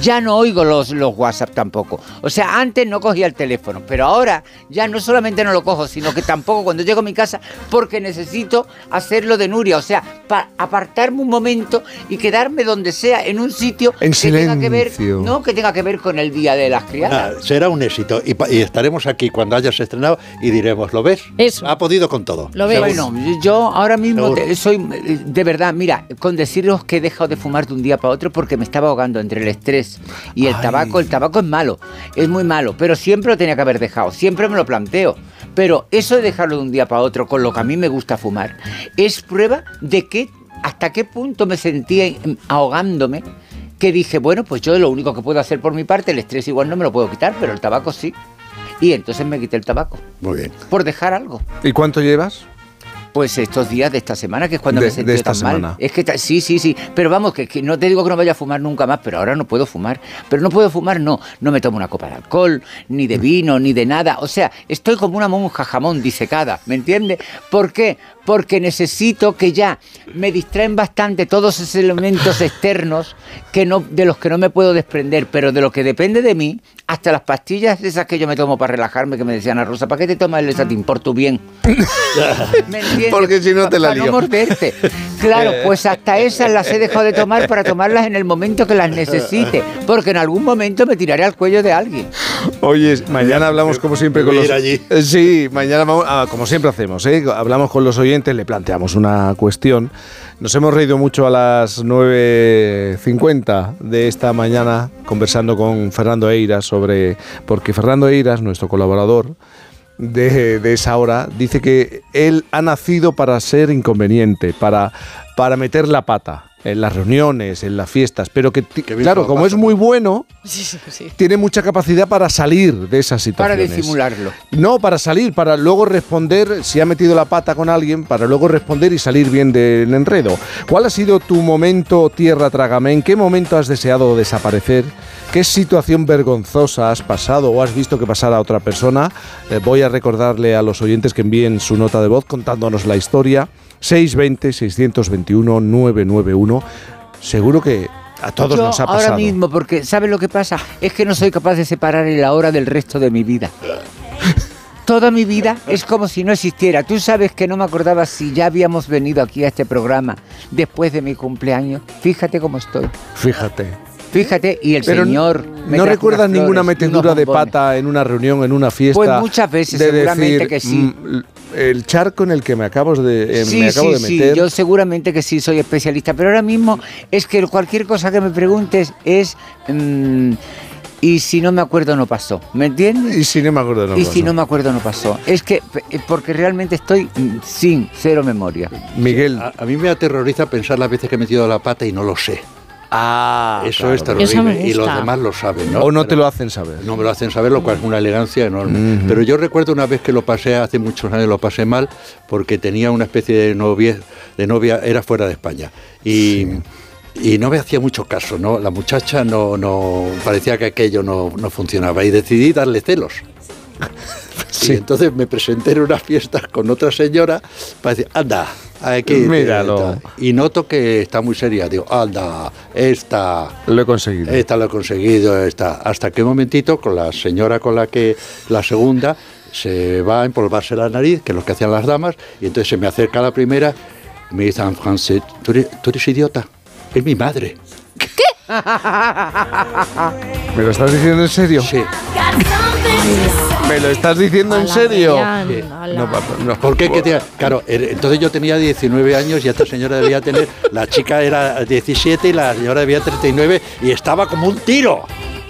Ya no oigo los, los WhatsApp tampoco. O sea, antes no cogía el teléfono, pero ahora ya no solamente no lo cojo, sino que tampoco cuando llego a mi casa, porque necesito hacerlo de Nuria. O sea, para apartarme un momento y quedarme donde sea, en un sitio En que tenga que ver, no que tenga que ver con el día de las criadas. Será un éxito y, estaremos aquí cuando hayas estrenado y diremos, ¿lo ves? Eso. Ha podido con todo. Bueno, yo ahora mismo te- soy, de verdad, mira, con deciros que he dejado de fumar de un día para otro porque me estaba ahogando entre el estrés y el tabaco. El tabaco es malo, es muy malo, pero siempre lo tenía que haber dejado, siempre me lo planteo. Pero eso de dejarlo de un día para otro, con lo que a mí me gusta fumar, es prueba de que hasta qué punto me sentía ahogándome que dije, bueno, pues yo lo único que puedo hacer por mi parte, el estrés igual no me lo puedo quitar, pero el tabaco sí. Y entonces me quité el tabaco, Muy bien. por dejar algo. ¿Y cuánto llevas? Pues estos días de esta semana, que es cuando De- me de sentí esta tan mal. semana. Es que sí, sí, sí. Pero vamos, que, que no te digo que no vaya a fumar nunca más, pero ahora no puedo fumar. Pero no puedo fumar, no. No me tomo una copa de alcohol, ni de vino, ni de nada. O sea, estoy como una monja jamón disecada, ¿me entiendes? ¿Por qué? Porque necesito que ya me distraen bastante todos esos elementos externos que no, de los que no me puedo desprender, pero de lo que depende de mí, hasta las pastillas esas que yo me tomo para relajarme, que me decían a Rosa, ¿para qué te tomas el Esatin? Por tu bien. ¿Me entiendes? Porque si no te la Para lío. no morderte. Claro, pues hasta esas las he dejado de tomar para tomarlas en el momento que las necesite, porque en algún momento me tiraré al cuello de alguien. Oye, mañana hablamos como siempre con los... allí. Eh, Sí, mañana vamos, ah, como siempre hacemos, ¿eh? hablamos con los oyentes, le planteamos una cuestión. Nos hemos reído mucho a las 9.50 de esta mañana conversando con Fernando Eiras sobre... Porque Fernando Eiras, nuestro colaborador de, esa hora, dice que él ha nacido para ser inconveniente, para, para meter la pata en las reuniones, en las fiestas, pero que, claro, como pasa, es muy bueno, Sí, sí, sí. tiene mucha capacidad para salir de esas Para situaciones. disimularlo. No, para salir, para luego responder, si ha metido la pata con alguien, para luego responder y salir bien del enredo. ¿Cuál ha sido tu momento, tierra trágame? ¿En qué momento has deseado desaparecer? ¿Qué situación vergonzosa has pasado o has visto que pasara a otra persona? Eh, voy a recordarle a los oyentes que envíen su nota de voz contándonos la historia. 620-621-991. Seguro que a todos Yo nos ha ahora pasado. mismo, porque ¿sabes lo que pasa? Es que no soy capaz de separar el ahora del resto de mi vida. Toda mi vida es como si no existiera. Tú sabes que no me acordaba si ya habíamos venido aquí a este programa después de mi cumpleaños. Fíjate cómo estoy. Fíjate. Fíjate, y el Pero señor. me ¿No recuerdas ninguna metedura de pata en una reunión, en una fiesta? Pues muchas veces, de seguramente decir, que sí. "Mm, el charco en el que me acabo de, eh, Sí, me acabo sí, de sí, meter. yo seguramente que sí soy especialista, pero ahora mismo es que cualquier cosa que me preguntes es... mm, y si no me acuerdo no pasó, ¿me entiendes? Y si no me acuerdo no Y pasó. si no me acuerdo no pasó. Es que eh, porque realmente estoy mm, sin cero memoria. Miguel. A, a mí me aterroriza pensar las veces que he metido la pata y no lo sé. Ah, Eso claro. es terrible. Eso me Y los demás lo saben, ¿no? O no te lo hacen saber. No me lo hacen saber, lo cual es una elegancia enorme. Pero yo recuerdo una vez que lo pasé, hace muchos años lo pasé mal, porque tenía una especie de novia, de novia era fuera de España. Y, y no me hacía mucho caso, ¿no? La muchacha no, no parecía que aquello no, no funcionaba. Y decidí darle celos. Y entonces me presenté en unas fiestas con otra señora para decir, anda, aquí. Míralo. Y noto que está muy seria. Digo, anda, esta. Lo he conseguido. Esta lo he conseguido, esta. Hasta que un momentito, con la señora con la que, la segunda, se va a empolvarse la nariz, que es lo que hacían las damas, y entonces se me acerca la primera y me dice en francés, ¿tú eres, tú eres idiota? Es mi madre. ¿Me lo estás diciendo en serio? Sí. ¿Me lo estás diciendo en serio? No, papá, no. ¿Por qué? ¿Qué te- Claro, er- entonces yo tenía 19 años y esta señora debía tener, la chica era 17 y la señora debía 39 y estaba como un tiro.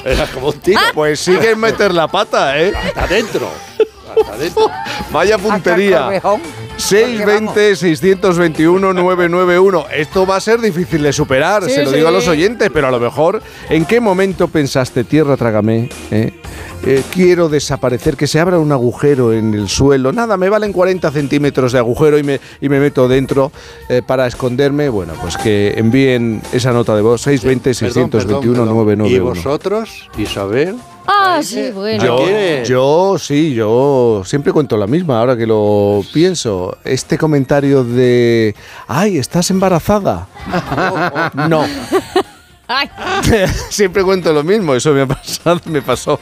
Era como un tiro. Pues sigue meter la pata, ¿eh? Hasta adentro. Hasta adentro. Vaya puntería. 620-621-991. Esto va a ser difícil de superar, Sí, se lo digo a los oyentes, pero a lo mejor, ¿en qué momento pensaste, tierra, trágame? eh? Eh, quiero desaparecer, que se abra un agujero en el suelo. Nada, me valen 40 centímetros de agujero y me, y me meto dentro eh, para esconderme. Bueno, pues que envíen esa nota de voz, 620-621-991. ¿Y vosotros, Isabel? Ah, sí, bueno. Yo, yo sí, yo siempre cuento la misma, ahora que lo pienso. Este comentario de, ay, ¿estás embarazada? no. Ay, siempre cuento lo mismo, eso me ha pasado, me pasó.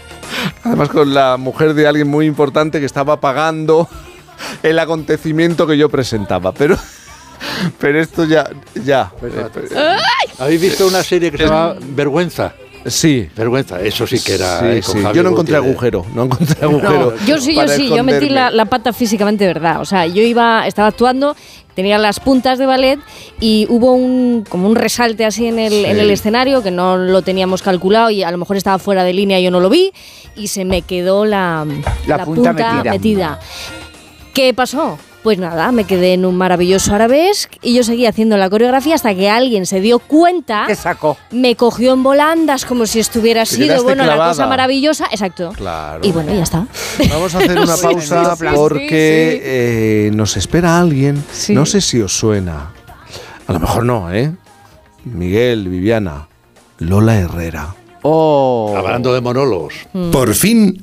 Además con la mujer de alguien muy importante que estaba pagando el acontecimiento que yo presentaba, pero... Pero esto ya, ya. ¿Habéis visto una serie que se llama Vergüenza? Sí. Vergüenza, eso sí que era. Sí, eh, sí. Yo no encontré Gutiérrez. agujero, no encontré agujero. Yo sí, yo sí, yo metí la, la pata físicamente verdad. O sea, yo iba, estaba actuando, tenía las puntas de ballet y hubo un como un resalte así en el, en el escenario que no lo teníamos calculado y a lo mejor estaba fuera de línea y yo no lo vi y se me quedó la, La punta metida. ¿Qué pasó? Pues nada, me quedé en un maravilloso arabesque y yo seguí haciendo la coreografía hasta que alguien se dio cuenta. ¿Qué sacó? Me cogió en volandas como si estuviera Te sido, bueno, la cosa maravillosa. Exacto. Claro. Y bueno, ya está. Vamos a hacer una Sí, pausa sí, sí, porque sí. eh, nos espera alguien. Sí. No sé si os suena. A lo mejor no, ¿eh? Miguel, Viviana, Lola Herrera. Oh. Hablando de monólogos. Por fin,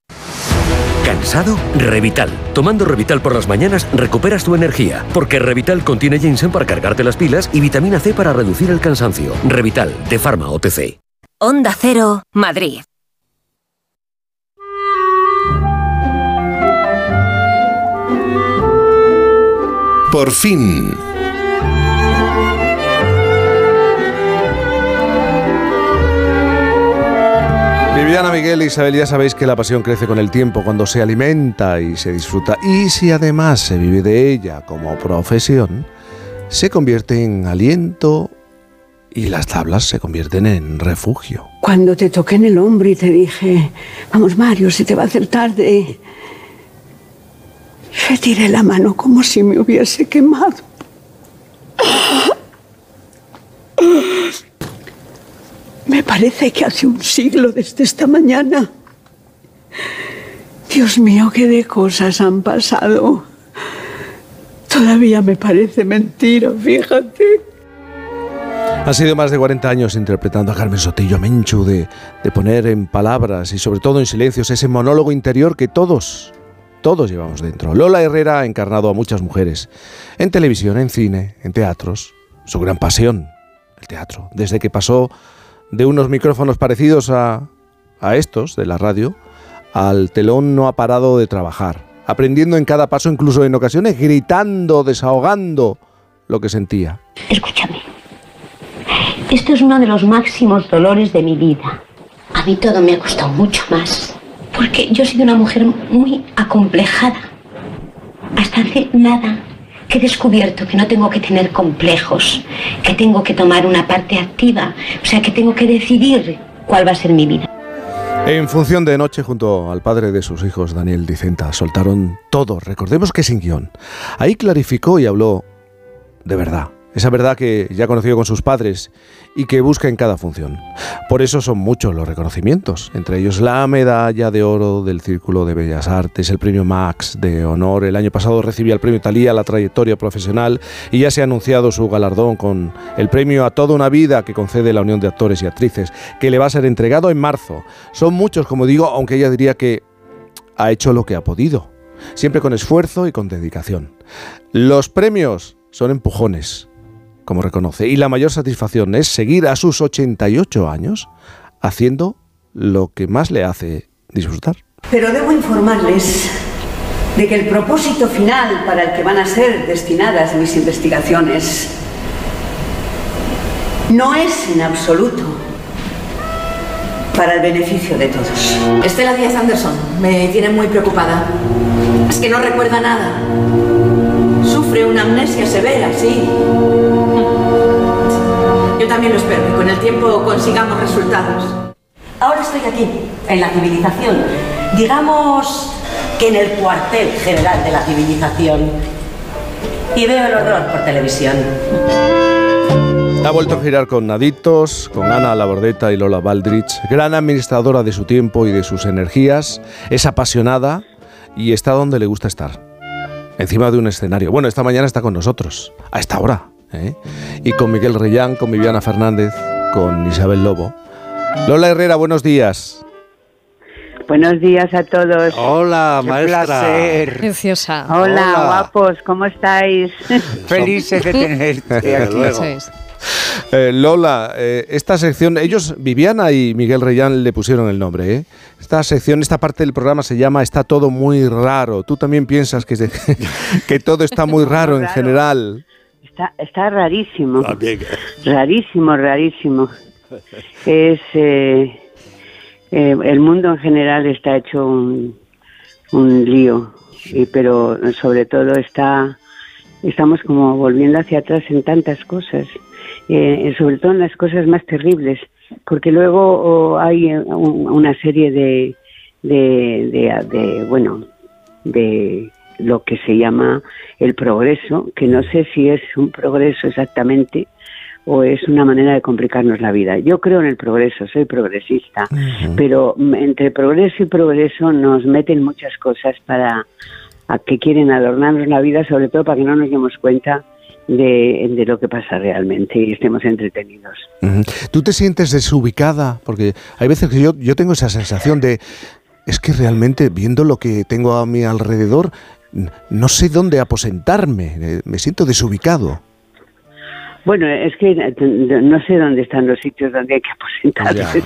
¿Cansado? Revital. Tomando Revital por las mañanas recuperas tu energía, porque Revital contiene ginseng para cargarte las pilas y vitamina C para reducir el cansancio. Revital, de Pharma OTC. Onda Cero, Madrid. Por fin. Viviana, Miguel e Isabel, ya sabéis que la pasión crece con el tiempo cuando se alimenta y se disfruta. Y si además se vive de ella como profesión, se convierte en aliento y las tablas se convierten en refugio. Cuando te toqué en el hombro y te dije, vamos Mario, se te va a hacer tarde, retiré la mano como si me hubiese quemado. Me parece que hace un siglo desde esta mañana. Dios mío, qué de cosas han pasado. Todavía me parece mentira, fíjate. Han sido más de 40 años interpretando a Carmen Sotillo, a Menchu, de, de poner en palabras y sobre todo en silencios ese monólogo interior que todos, todos llevamos dentro. Lola Herrera ha encarnado a muchas mujeres, en televisión, en cine, en teatros. Su gran pasión, el teatro. Desde que pasó de unos micrófonos parecidos a, a estos de la radio, al telón no ha parado de trabajar, aprendiendo en cada paso, incluso en ocasiones gritando, desahogando lo que sentía. Escúchame. Esto es uno de los máximos dolores de mi vida. A mí todo me ha costado mucho más. Porque yo he sido una mujer muy acomplejada. Hasta hace nada que he descubierto que no tengo que tener complejos, que tengo que tomar una parte activa, o sea, que tengo que decidir cuál va a ser mi vida. En función de noche, junto al padre de sus hijos, Daniel Dicenta, soltaron todo. Recordemos que sin guion. Ahí clarificó y habló de verdad. Esa verdad que ya conoció con sus padres y que busca en cada función. Por eso son muchos los reconocimientos, entre ellos la medalla de oro del Círculo de Bellas Artes, el premio Max de honor. El año pasado recibió el premio Talía la trayectoria profesional y ya se ha anunciado su galardón con el premio a toda una vida que concede la Unión de Actores y Actrices, que le va a ser entregado en marzo. Son muchos, como digo, aunque ella diría que ha hecho lo que ha podido, siempre con esfuerzo y con dedicación. Los premios son empujones como reconoce. Y la mayor satisfacción es seguir a sus 88 años haciendo lo que más le hace disfrutar. Pero debo informarles de que el propósito final para el que van a ser destinadas mis investigaciones no es en absoluto para el beneficio de todos. Estela Díaz Anderson me tiene muy preocupada. Es que no recuerda nada. Sufre una amnesia severa, sí. Yo también lo espero, que con el tiempo consigamos resultados. Ahora estoy aquí, en la civilización. Digamos que en el cuartel general de la civilización. y veo el horror por televisión. Ha vuelto a girar con Adictos, con Ana Labordeta y Lola Baldrich, gran administradora de su tiempo y de sus energías, es apasionada y está donde le gusta estar, encima de un escenario. Bueno, esta mañana está con nosotros, a esta hora, ¿eh? y con Miguel Reyán, con Viviana Fernández, con Isabel Lobo. Lola Herrera, buenos días. Buenos días a todos. Hola, Qué maestra. placer. Preciosa. Hola, Hola. guapos, ¿cómo estáis? Felices de tenerte aquí. Eh, Lola, eh, esta sección, ellos, Viviana y Miguel Reyán le pusieron el nombre, ¿eh? Esta sección, esta parte del programa se llama Está todo muy raro. ¿Tú también piensas que, se- que todo está muy raro en general? Está, está rarísimo. También. Rarísimo, rarísimo. Es. eh, eh, el mundo en general está hecho un, un lío, y, pero sobre todo está. Estamos como volviendo hacia atrás en tantas cosas, eh, sobre todo en las cosas más terribles, porque luego oh, hay eh, un- una serie de, de, de- de, bueno, de lo que se llama el progreso, que no sé si es un progreso exactamente o es una manera de complicarnos la vida. Yo creo en el progreso, soy progresista, pero entre progreso y progreso nos meten muchas cosas para a que quieren adornarnos la vida, sobre todo para que no nos demos cuenta de, de lo que pasa realmente y estemos entretenidos. ¿Tú te sientes desubicada? Porque hay veces que yo, yo tengo esa sensación de, es que realmente viendo lo que tengo a mi alrededor, no sé dónde aposentarme, eh, me siento desubicado. Bueno, es que eh, no sé dónde están los sitios donde hay que aposentarse.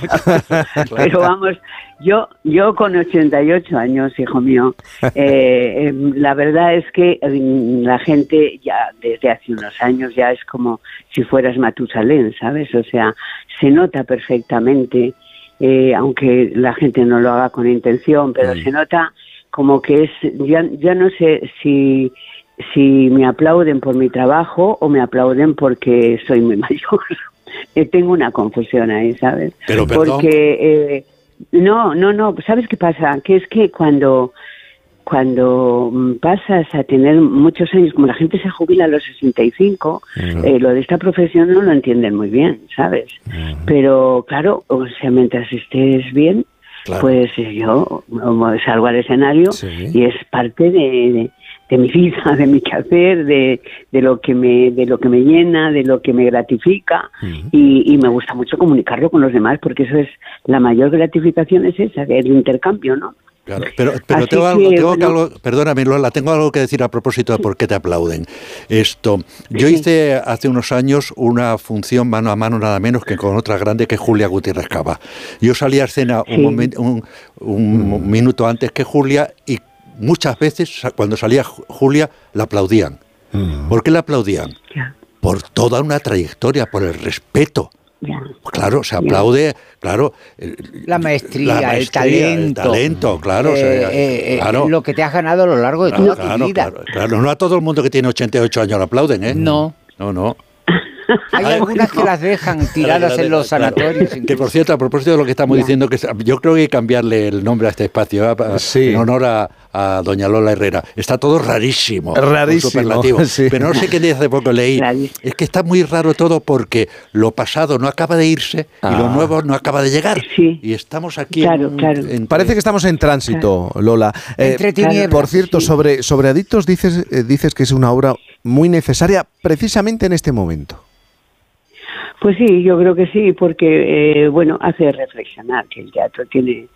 Pero vamos, yo yo con 88 años, hijo mío, eh, em, la verdad es que em, la gente ya desde hace unos años ya es como si fueras Matusalén, ¿sabes? O sea, se nota perfectamente, eh, aunque la gente no lo haga con intención, pero se nota como que es, ya, ya no sé si si me aplauden por mi trabajo o me aplauden porque soy muy mayor. Eh, Tengo una confusión ahí, ¿sabes? Pero. Porque, eh, no, no, no, ¿sabes qué pasa? Que es que cuando, cuando pasas a tener muchos años, como la gente se jubila a los 65, eh, lo de esta profesión no lo entienden muy bien, ¿sabes? Pero claro, o sea, mientras estés bien, Claro. pues eh, yo salgo al escenario y es parte de, de- mi vida, de mi quehacer, de, de lo que me de lo que me llena, de lo que me gratifica y, y me gusta mucho comunicarlo con los demás porque eso es la mayor gratificación es esa, el intercambio, ¿no? Claro, pero, pero tengo algo, que perdóname, Lola, tengo algo que decir a propósito de por qué te aplauden. Esto, yo hice hace unos años una función mano a mano nada menos que con otra grande que Julia Gutiérrez Cava. Yo salí a escena un, Sí. un- un minuto antes que Julia y muchas veces cuando salía Ju- Julia la aplaudían. ¿Por qué la aplaudían? Por toda una trayectoria, por el respeto. Claro, se aplaude, claro. el- La maestría, la el talento. El talento, claro. o sea, Eh, eh, eh, claro. Lo que te has ganado a lo largo de Claro, toda tu vida. claro, claro. No a todo el mundo que tiene 88 años lo aplauden, ¿eh? No. No, no. Hay algunas que las dejan tiradas en los Claro. sanatorios. Que por cierto, a propósito de lo que estamos Ya. diciendo, que yo creo que hay que cambiarle el nombre a este espacio ¿eh? Pa- en honor a, a doña Lola Herrera. Está todo rarísimo. sí. Pero no sé qué hace poco leí. Es que está muy raro todo porque lo pasado no acaba de irse y lo Ah. nuevo no acaba de llegar. Y estamos aquí. en- en- Parece que estamos en tránsito, Lola. Eh, Entre por cierto, sobre, sobre Adictos dices, eh, dices que es una obra muy necesaria precisamente en este momento. Pues sí, yo creo que sí, porque eh, bueno, hace reflexionar que el teatro tiene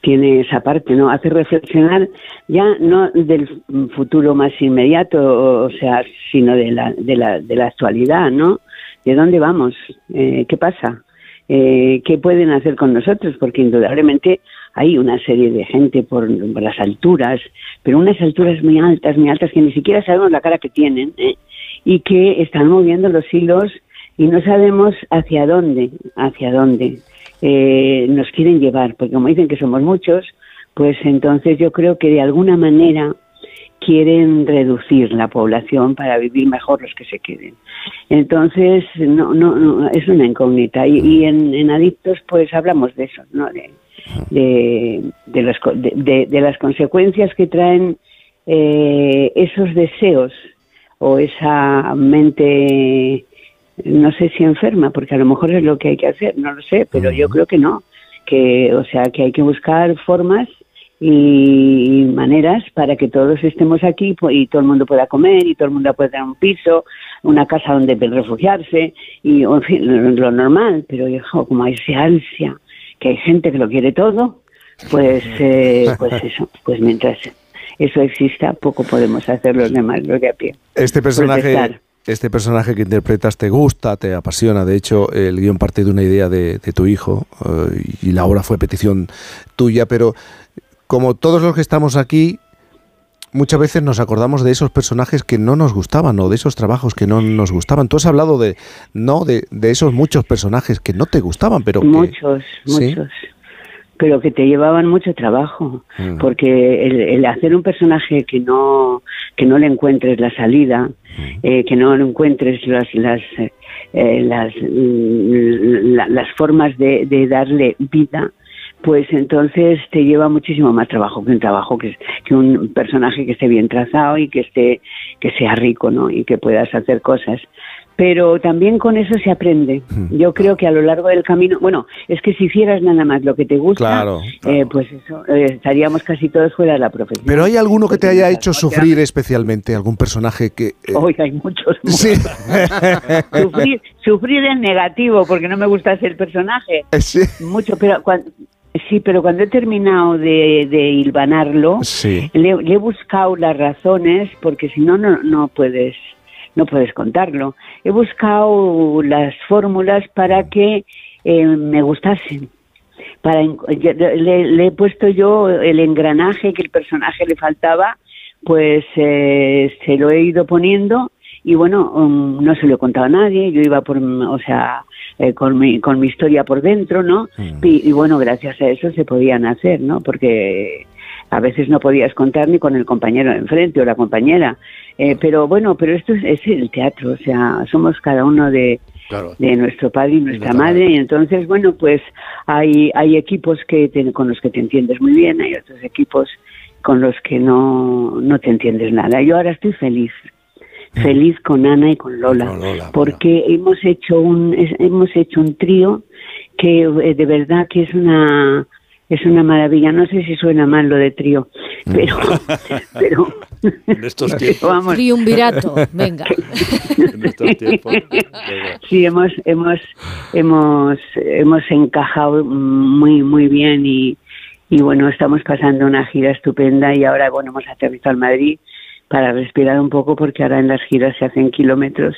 tiene esa parte, ¿no? Hace reflexionar ya no del futuro más inmediato, o sea, sino de la de la de la actualidad, ¿no? ¿De dónde vamos? Eh, ¿Qué pasa? Eh, ¿Qué pueden hacer con nosotros? Porque indudablemente hay una serie de gente por, por las alturas, pero unas alturas muy altas, muy altas que ni siquiera sabemos la cara que tienen, ¿eh? y que están moviendo los hilos y no sabemos hacia dónde, hacia dónde eh, nos quieren llevar, porque como dicen que somos muchos, pues entonces yo creo que de alguna manera quieren reducir la población para vivir mejor los que se queden. Entonces, no, no, no, es una incógnita. Y, en, Adictos, pues hablamos de eso, ¿no? De, de, de- de- de las consecuencias que traen eh, esos deseos o esa mente, no sé si enferma, porque a lo mejor es lo que hay que hacer, no lo sé, pero yo creo que no, que, o sea, que hay que buscar formas y maneras para que todos estemos aquí y todo el mundo pueda comer y todo el mundo pueda tener un piso, una casa donde refugiarse y en fin, lo, lo normal, pero hijo, como hay esa ansia, que hay gente que lo quiere todo, pues, eh, pues eso, pues mientras eso exista, poco podemos hacer los demás, los de a pie. Este personaje, Protestar. Este personaje que interpretas te gusta, te apasiona. De hecho, el guion parte de una idea de, de tu hijo eh, y la obra fue petición tuya, pero como todos los que estamos aquí, muchas veces nos acordamos de esos personajes que no nos gustaban o de esos trabajos que no nos gustaban. Tú has hablado de no de, de esos muchos personajes que no te gustaban, pero que- muchos, ¿Sí? Pero que te llevaban mucho trabajo, Mm. porque el, el hacer un personaje que no que no le encuentres la salida, Mm. eh, que no le encuentres las las eh, eh, las, mm, la- las formas de, de darle vida, pues entonces te lleva muchísimo más trabajo que un trabajo que, que un personaje que esté bien trazado y que esté que sea rico, ¿no? Y que puedas hacer cosas. Pero también con eso se aprende. Yo creo que a lo largo del camino, bueno, es que si hicieras nada más lo que te gusta, Claro, eh, pues eso, eh, estaríamos casi todos fuera de la profesión. Pero hay alguno que te haya hecho sufrir especialmente, algún personaje que eh, Hoy hay muchos. Sí. sufrir, sufrir en negativo, porque no me gusta ser personaje. Mucho, pero cuando, sí, pero cuando he terminado de, de hilvanarlo, Sí. le, le he buscado las razones, porque si no, no, no puedes no puedes contarlo. He buscado las fórmulas para que eh, me gustasen. Para, le, le he puesto yo el engranaje que el personaje le faltaba, pues eh, se lo he ido poniendo y bueno, um, no se lo he contado a nadie, yo iba por, o sea, eh, con, mi, con mi historia por dentro, ¿no? Y, y bueno, gracias a eso se podían hacer, ¿no? Porque a veces no podías contar ni con el compañero de enfrente o la compañera. Eh, pero bueno, pero esto es, es el teatro, o sea, somos cada uno de, de nuestro padre y nuestra madre, y entonces, bueno, pues hay, hay equipos que te- con los que te entiendes muy bien, hay otros equipos con los que no, no te entiendes nada. Yo ahora estoy feliz, feliz con Ana y con Lola, porque hemos hecho un hemos hecho un trío que eh, de verdad que es una es una maravilla. No sé si suena mal lo de trío, pero pero En estos tiempos. vamos. Triunvirato, venga. En estos tiempos. Sí, hemos, hemos, hemos, hemos encajado muy, muy bien y, y bueno, estamos pasando una gira estupenda y ahora, bueno, hemos aterrizado en Madrid para respirar un poco porque ahora en las giras se hacen kilómetros,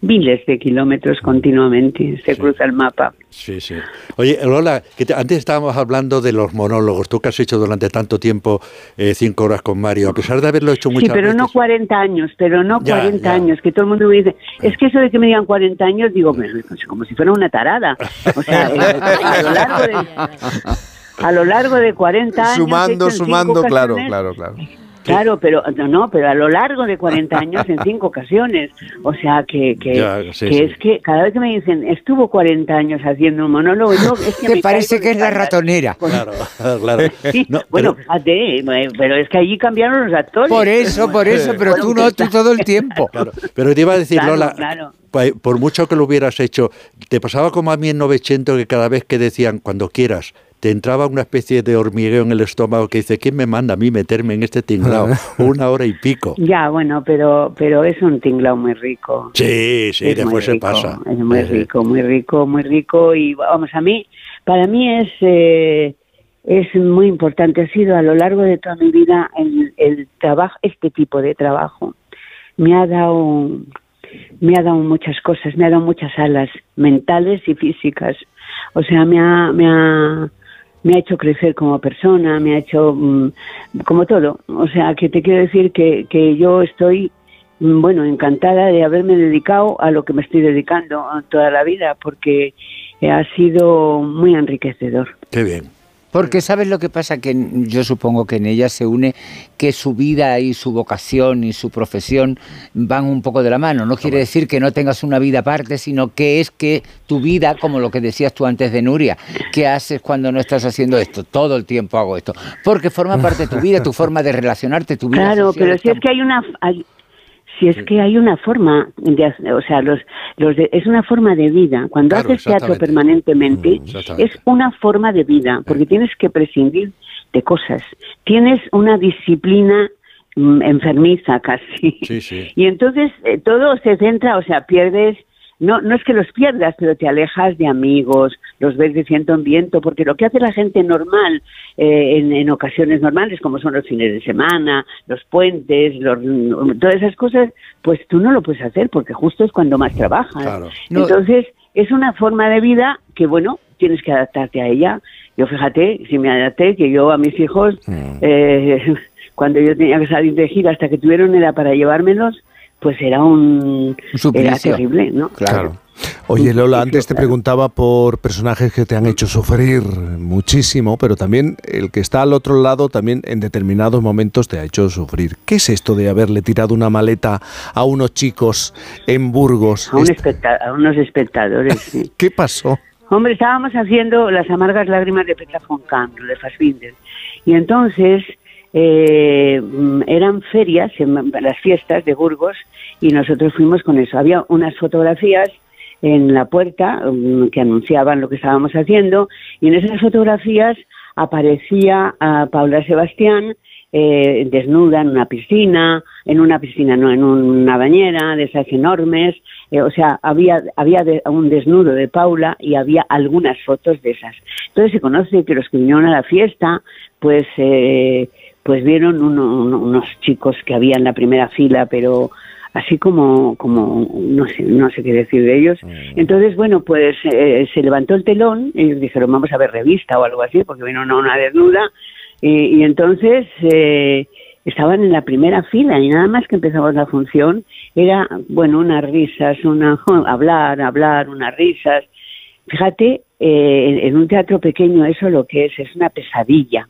miles de kilómetros continuamente, se cruza el mapa. Sí, sí. Oye, Lola, que te- antes estábamos hablando de los monólogos. Tú que has hecho durante tanto tiempo eh, cinco horas con Mario, a pesar de haberlo hecho muchas Sí, pero veces. no 40 años, pero no Ya, 40 ya. años, que todo el mundo me dice, es que eso de que me digan 40 años, digo, pues, como si fuera una tarada. O sea, eh, a lo largo de, a lo largo de 40 años... sumando, he hecho en cinco sumando, claro, claro, claro. Claro, pero no, no, pero a lo largo de 40 años en cinco ocasiones. O sea, que, que, Ya, sí, que sí. es que cada vez que me dicen, estuvo 40 años haciendo un monólogo, yo es que Te me parece que es la ratonera. Claro, claro. Sí, No, bueno, fíjate, eh, pero es que allí cambiaron los actores. Por eso, por eso, pero tú no, tú todo el tiempo. Pero te iba a decir, Claro, Lola, claro. pa- por mucho que lo hubieras hecho, ¿te pasaba como a mí en 900 que cada vez que decían cuando quieras, te entraba una especie de hormigueo en el estómago que dice, ¿quién me manda a mí meterme en este tinglao? una hora y pico. Ya, bueno, pero pero es un tinglao muy rico. Sí, sí, Es muy después se rico, pasa. Es muy rico, muy rico, muy rico. Y vamos, a mí, para mí es, eh, es muy importante. Ha sido a lo largo de toda mi vida el, el trabajo, este tipo de trabajo. Me ha dado, me ha dado muchas cosas, me ha dado muchas alas mentales y físicas. O sea, me ha, me ha, me ha hecho crecer como persona, me ha hecho mm, como todo. O sea, que te quiero decir que, que yo estoy, mm, bueno, encantada de haberme dedicado a lo que me estoy dedicando toda la vida, porque ha sido muy enriquecedor. Qué bien. Porque sabes lo que pasa, que yo supongo que en ella se une que su vida y su vocación y su profesión van un poco de la mano. No quiere decir que no tengas una vida aparte, sino que es que tu vida, como lo que decías tú antes de Nuria, ¿qué haces cuando no estás haciendo esto? Todo el tiempo hago esto. Porque forma parte de tu vida, tu forma de relacionarte, tu vida Claro, social pero si es que hay una... hay- Si es que hay una forma de, o sea, los, los de- es una forma de vida. Cuando Claro, haces teatro permanentemente, exactamente. es una forma de vida, porque tienes que prescindir de cosas. Tienes una disciplina mm, enfermiza casi. Sí, sí. Y entonces eh, todo se centra, o sea, pierdes, no, no es que los pierdas, pero te alejas de amigos, los ves de ciento en viento, porque lo que hace la gente normal eh, en, en ocasiones normales, como son los fines de semana, los puentes, los, todas esas cosas, pues tú no lo puedes hacer, porque justo es cuando más trabajas. No. Entonces, es una forma de vida que, bueno, tienes que adaptarte a ella. Yo fíjate, si me adapté, que yo a mis hijos, eh, cuando yo tenía que salir de gira hasta que tuvieron edad para llevármelos, pues era un... era terrible, ¿no? Claro. Oye, Lola, antes te preguntaba por personajes que te han hecho sufrir muchísimo, pero también el que está al otro lado también en determinados momentos te ha hecho sufrir. ¿Qué es esto de haberle tirado una maleta a unos chicos en Burgos? A, un Est- especta- a unos espectadores, sí. ¿Qué pasó? Hombre, estábamos haciendo las amargas lágrimas de Petra von Kahn, de Fassbinder. Y entonces eh, mm, eran ferias, en las fiestas de Burgos, y nosotros fuimos con eso. Había unas fotografías en la puerta mm, que anunciaban lo que estábamos haciendo, y en esas fotografías aparecía a Paula Sebastián eh, desnuda en una piscina, en una piscina, no, en una bañera de esas enormes, eh, o sea, había, había de- un desnudo de Paula y había algunas fotos de esas. Entonces se conoce que los que vinieron a la fiesta, pues, eh, pues vieron uno- uno- unos chicos que había en la primera fila, pero así como, como no sé, no sé qué decir de ellos. Entonces, bueno, pues eh, se levantó el telón y dijeron, vamos a ver revista o algo así, porque vino una, una desnuda. Y, y entonces eh, estaban en la primera fila y nada más que empezamos la función era, bueno, unas risas, una, hablar, hablar, unas risas. Fíjate, eh, en- un teatro pequeño eso lo que es, es una pesadilla.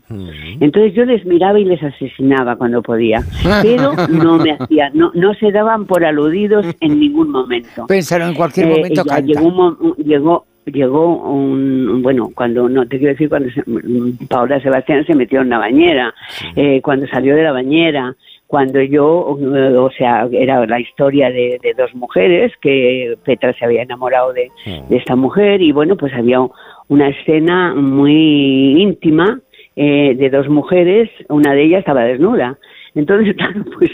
Entonces yo les miraba y les asesinaba cuando podía, pero no me hacía, no, no se daban por aludidos en ningún momento. Pensaron en cualquier Eh, momento canta. llegó, un llegó, llegó un, bueno, cuando, no, te quiero decir, cuando se- mm, Paula Sebastián se metió en la bañera, eh, cuando salió de la bañera, cuando yo, o sea, era la historia de, de dos mujeres, que Petra se había enamorado de, de esta mujer y bueno, pues había una escena muy íntima eh, de dos mujeres, una de ellas estaba desnuda. Entonces, claro, pues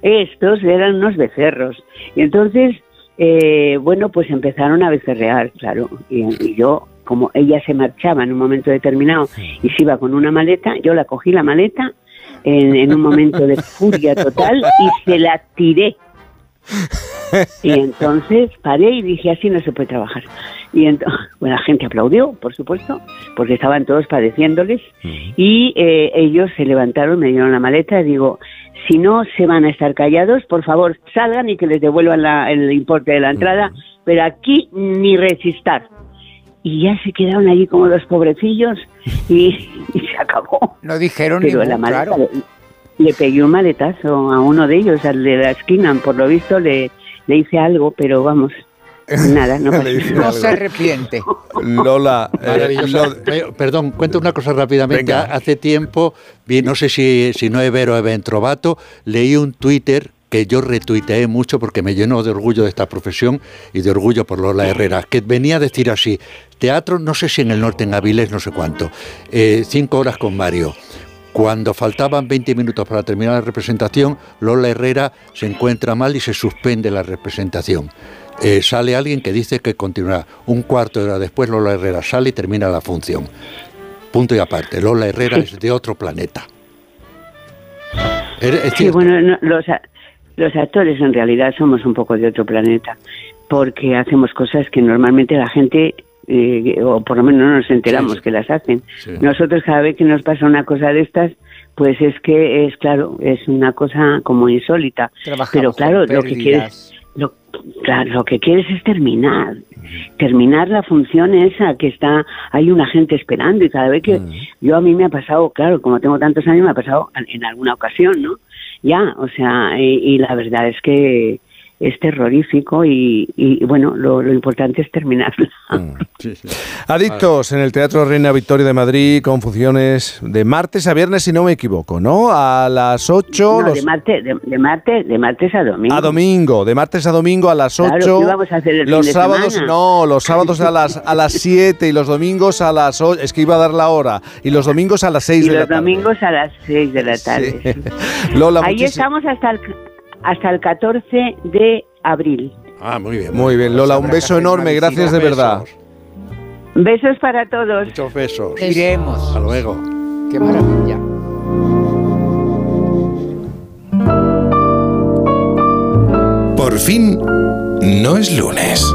estos eran unos becerros. Y entonces, eh, bueno, pues empezaron a becerrear, claro. Y, y yo, como ella se marchaba en un momento determinado y se iba con una maleta, yo la cogí la maleta en, en un momento de furia total y se la tiré. Y entonces paré y dije, así no se puede trabajar. Y entonces, bueno, la gente aplaudió, por supuesto, porque estaban todos padeciéndoles. Y eh, ellos se levantaron, me dieron la maleta y digo, si no se van a estar callados, por favor, salgan y que les devuelvan la- el importe de la entrada, pero aquí ni resistar. Y ya se quedaron allí como los pobrecillos y, y se acabó. No dijeron Pero ningún, la maleta claro. le, le pegué un maletazo a uno de ellos, al de la esquina, por lo visto le, le hice algo, pero vamos, nada, no. No se arrepiente. Lola, eh, Perdón, cuento una cosa rápidamente. Venga. Hace tiempo, vi, no sé si, si no es Vero o Ventrovato, leí un Twitter que yo retuiteé mucho porque me llenó de orgullo de esta profesión y de orgullo por Lola Herrera, que venía a decir así, teatro, no sé si en el norte, en Avilés, no sé cuánto, eh, cinco horas con Mario. Cuando faltaban 20 minutos para terminar la representación, Lola Herrera se encuentra mal y se suspende la representación. Eh, sale alguien que dice que continuará. Un cuarto de hora después, Lola Herrera sale y termina la función. Punto y aparte, Lola Herrera es de otro planeta. Es- es Sí, bueno, no, a- los actores en realidad somos un poco de otro planeta, porque hacemos cosas que normalmente la gente, eh, o por lo menos no nos enteramos que las hacen. Sí. Nosotros cada vez que nos pasa una cosa de estas, pues es que es claro, es una cosa como insólita. Trabajamos Pero claro, lo que quieres, lo, claro, lo que quieres es terminar, terminar la función esa que está, hay una gente esperando y cada vez que yo a mí me ha pasado, claro, como tengo tantos años me ha pasado en alguna ocasión, ¿no? Ya, o sea, y, y la verdad es que es terrorífico y, y, bueno, lo, lo importante es terminarla. Mm. Adictos en el Teatro Reina Victoria de Madrid con funciones de martes a viernes, si no me equivoco, ¿no? A las 8. No, de, martes, de, martes, de martes a domingo. A domingo, de martes a domingo a las 8. Claro, ¿qué vamos a hacer el los fin de sábados, semana? no, los sábados a las, a las 7 y los domingos a las 8. Es que iba a dar la hora. Y los domingos a las 6 Y de la los tarde. domingos a las 6 de la tarde. Sí. Lola, Ahí muchísimas- estamos hasta el, hasta el 14 de abril. Ah, muy bien. Muy bien, Lola, un beso enorme, gracias de verdad. Besos para todos. Muchos besos. Iremos. Hasta luego. Qué maravilla. Por fin, no es lunes.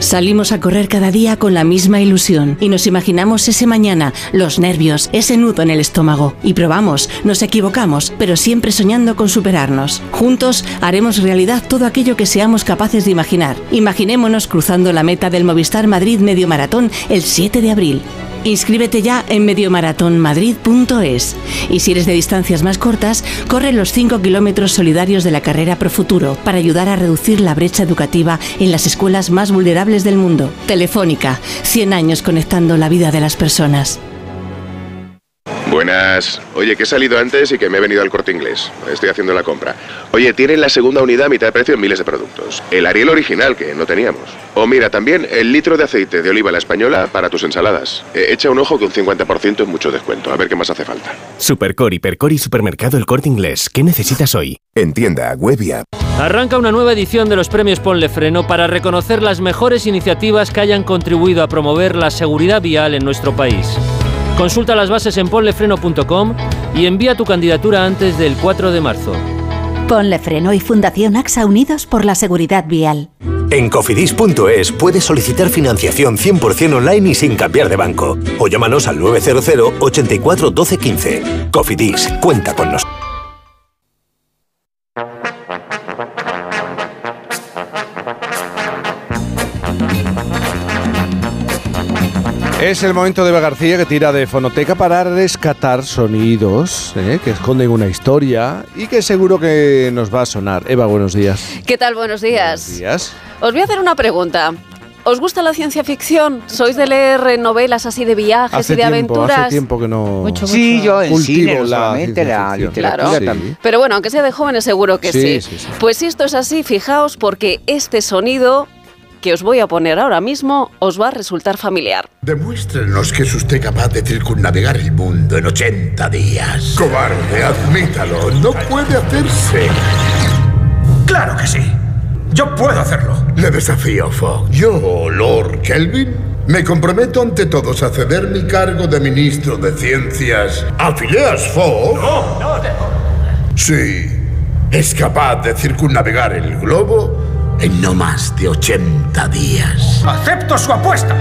Salimos a correr cada día con la misma ilusión y nos imaginamos ese mañana, los nervios, ese nudo en el estómago. Y probamos, nos equivocamos, pero siempre soñando con superarnos. Juntos haremos realidad todo aquello que seamos capaces de imaginar. Imaginémonos cruzando la meta del Movistar Madrid Medio Maratón el 7 de abril. Inscríbete ya en mediomaratonmadrid.es. Y si eres de distancias más cortas, corre los 5 kilómetros solidarios de la carrera Pro Futuro para ayudar a reducir la brecha educativa en las escuelas más vulnerables del mundo. Telefónica, 100 años conectando la vida de las personas. Buenas. Oye, que he salido antes y que me he venido al corte inglés. Estoy haciendo la compra. Oye, tienen la segunda unidad a mitad de precio en miles de productos. El Ariel original, que no teníamos. O mira, también el litro de aceite de oliva la española para tus ensaladas. Eh, echa un ojo que un 50% es mucho descuento. A ver qué más hace falta. Supercor, Hipercor y Supermercado El Corte Inglés. ¿Qué necesitas hoy? En tienda, web y app. Arranca una nueva edición de los premios Ponle Freno para reconocer las mejores iniciativas que hayan contribuido a promover la seguridad vial en nuestro país. Consulta las bases en ponlefreno.com y envía tu candidatura antes del 4 de marzo. Ponle Freno y Fundación AXA Unidos por la Seguridad Vial. En cofidis.es puedes solicitar financiación 100% online y sin cambiar de banco. O llámanos al 900 84 12 15. Cofidis, cuenta con nosotros. Es el momento de Eva García que tira de fonoteca para rescatar sonidos ¿eh? que esconden una historia y que seguro que nos va a sonar. Eva, buenos días. ¿Qué tal? Buenos días. Buenos días. Os voy a hacer una pregunta. ¿Os gusta la ciencia ficción? ¿Sois de leer novelas así de viajes Hace y de tiempo, aventuras? hace tiempo que no Sí, yo en cultivo cine, no la la ficción. literatura Claro. también. Pero bueno, aunque sea de jóvenes, seguro que Sí, sí. sí, sí. Pues si esto es así, fijaos porque este sonido que os voy a poner ahora mismo os va a resultar familiar. Demuéstrenos que es usted capaz de circunnavegar el mundo en 80 días. Cobarde, admítalo. No puede hacerse. Claro que sí. Yo puedo hacerlo. Le desafío, Fogg. Yo, Lord Kelvin, me comprometo ante todos a ceder mi cargo de ministro de Ciencias a Phileas Fogg. No, no, Sí. Es capaz de circunnavegar el globo en no más de 80 días. ¡Acepto su apuesta!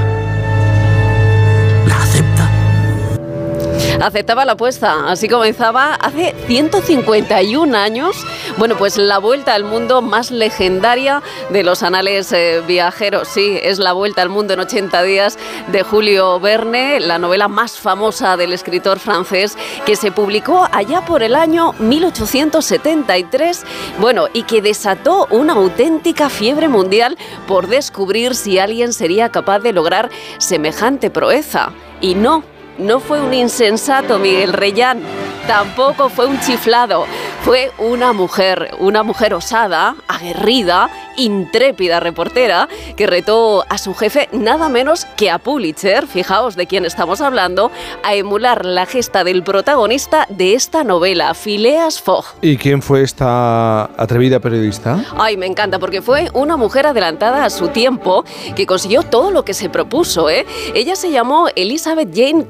Aceptaba la apuesta. Así comenzaba hace 151 años. Bueno, pues la vuelta al mundo más legendaria de los anales eh, viajeros. Sí, es la vuelta al mundo en 80 días de Julio Verne, la novela más famosa del escritor francés que se publicó allá por el año 1873. Bueno, y que desató una auténtica fiebre mundial por descubrir si alguien sería capaz de lograr semejante proeza. Y no, no fue un insensato Miguel Reyán, tampoco fue un chiflado, fue una mujer, una mujer osada, aguerrida, intrépida reportera que retó a su jefe nada menos que a Pulitzer, fijaos de quién estamos hablando, a emular la gesta del protagonista de esta novela, Phileas Fogg. ¿Y quién fue esta atrevida periodista? Ay, me encanta porque fue una mujer adelantada a su tiempo que consiguió todo lo que se propuso, ¿eh? Ella se llamó Elizabeth Jane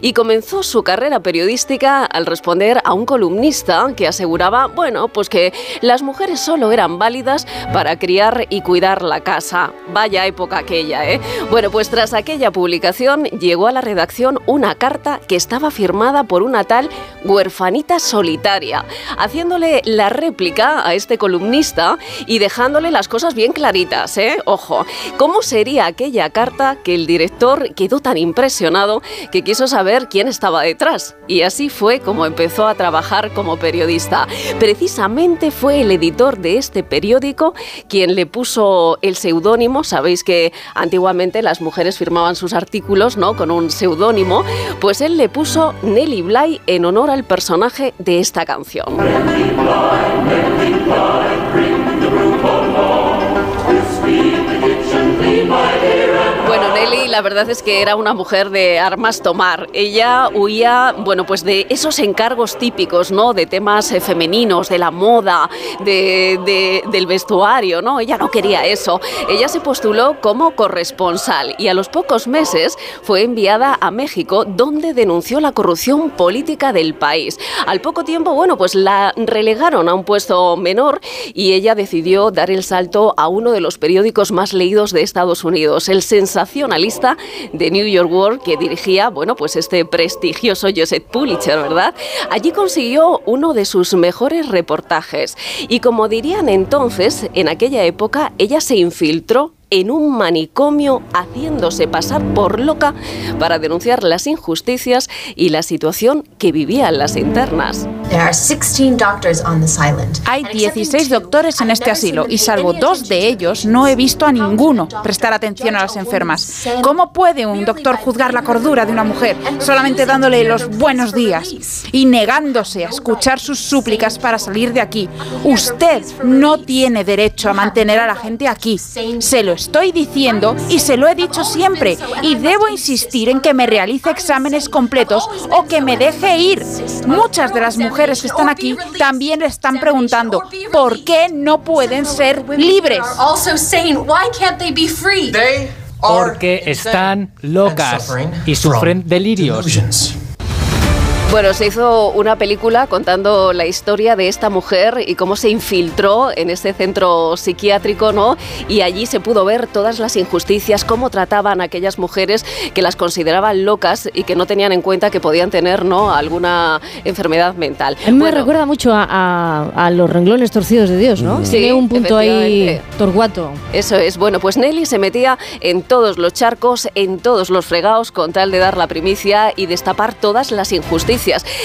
Y comenzó su carrera periodística al responder a un columnista que aseguraba, bueno, pues que las mujeres solo eran válidas para criar y cuidar la casa. Vaya época aquella, ¿eh? Bueno, pues tras aquella publicación llegó a la redacción una carta que estaba firmada por una tal huerfanita solitaria, haciéndole la réplica a este columnista y dejándole las cosas bien claritas, ¿eh? Ojo, ¿cómo sería aquella carta que el director quedó tan impresionado que quiso saber quién estaba detrás? Y así fue como empezó a trabajar como periodista. Precisamente fue el editor de este periódico quien le puso el seudónimo. Sabéis que antiguamente las mujeres firmaban sus artículos ¿no? con un seudónimo. Pues él le puso Nelly Bly en honor al personaje de esta canción. La verdad es que era una mujer de armas tomar. Ella huía, bueno, pues de esos encargos típicos, ¿no? De temas eh, femeninos, de la moda, de, de- del vestuario, ¿no? Ella no quería eso. Ella se postuló como corresponsal y a los pocos meses fue enviada a México donde denunció la corrupción política del país. Al poco tiempo, bueno, pues la relegaron a un puesto menor y ella decidió dar el salto a uno de los periódicos más leídos de Estados Unidos, el sensacionalista de New York World que dirigía, bueno, pues este prestigioso Joseph Pulitzer, ¿verdad? Allí consiguió uno de sus mejores reportajes y como dirían entonces, en aquella época ella se infiltró en un manicomio haciéndose pasar por loca para denunciar las injusticias y la situación que vivían las internas. Hay 16 doctores en este asilo y salvo dos de ellos no he visto a ninguno prestar atención a las enfermas. ¿Cómo puede un doctor juzgar la cordura de una mujer solamente dándole los buenos días y negándose a escuchar sus súplicas para salir de aquí? Usted no tiene derecho a mantener a la gente aquí. Se lo estoy diciendo y se lo he dicho siempre y debo insistir en que me realice exámenes completos o que me deje ir. Muchas de las mujeres que están aquí también están preguntando por qué no pueden ser libres. Porque están locas y sufren delirios. Bueno, se hizo una película contando la historia de esta mujer y cómo se infiltró en este centro psiquiátrico, ¿no? Y allí se pudo ver todas las injusticias, cómo trataban a aquellas mujeres que las consideraban locas y que no tenían en cuenta que podían tener, ¿no? Alguna enfermedad mental. A mí me recuerda mucho a, a- a los renglones torcidos de Dios, ¿no? Sí, Tiene un punto ahí torguato. Eso es, bueno, pues Nelly se metía en todos los charcos, en todos los fregados, con tal de dar la primicia y destapar todas las injusticias.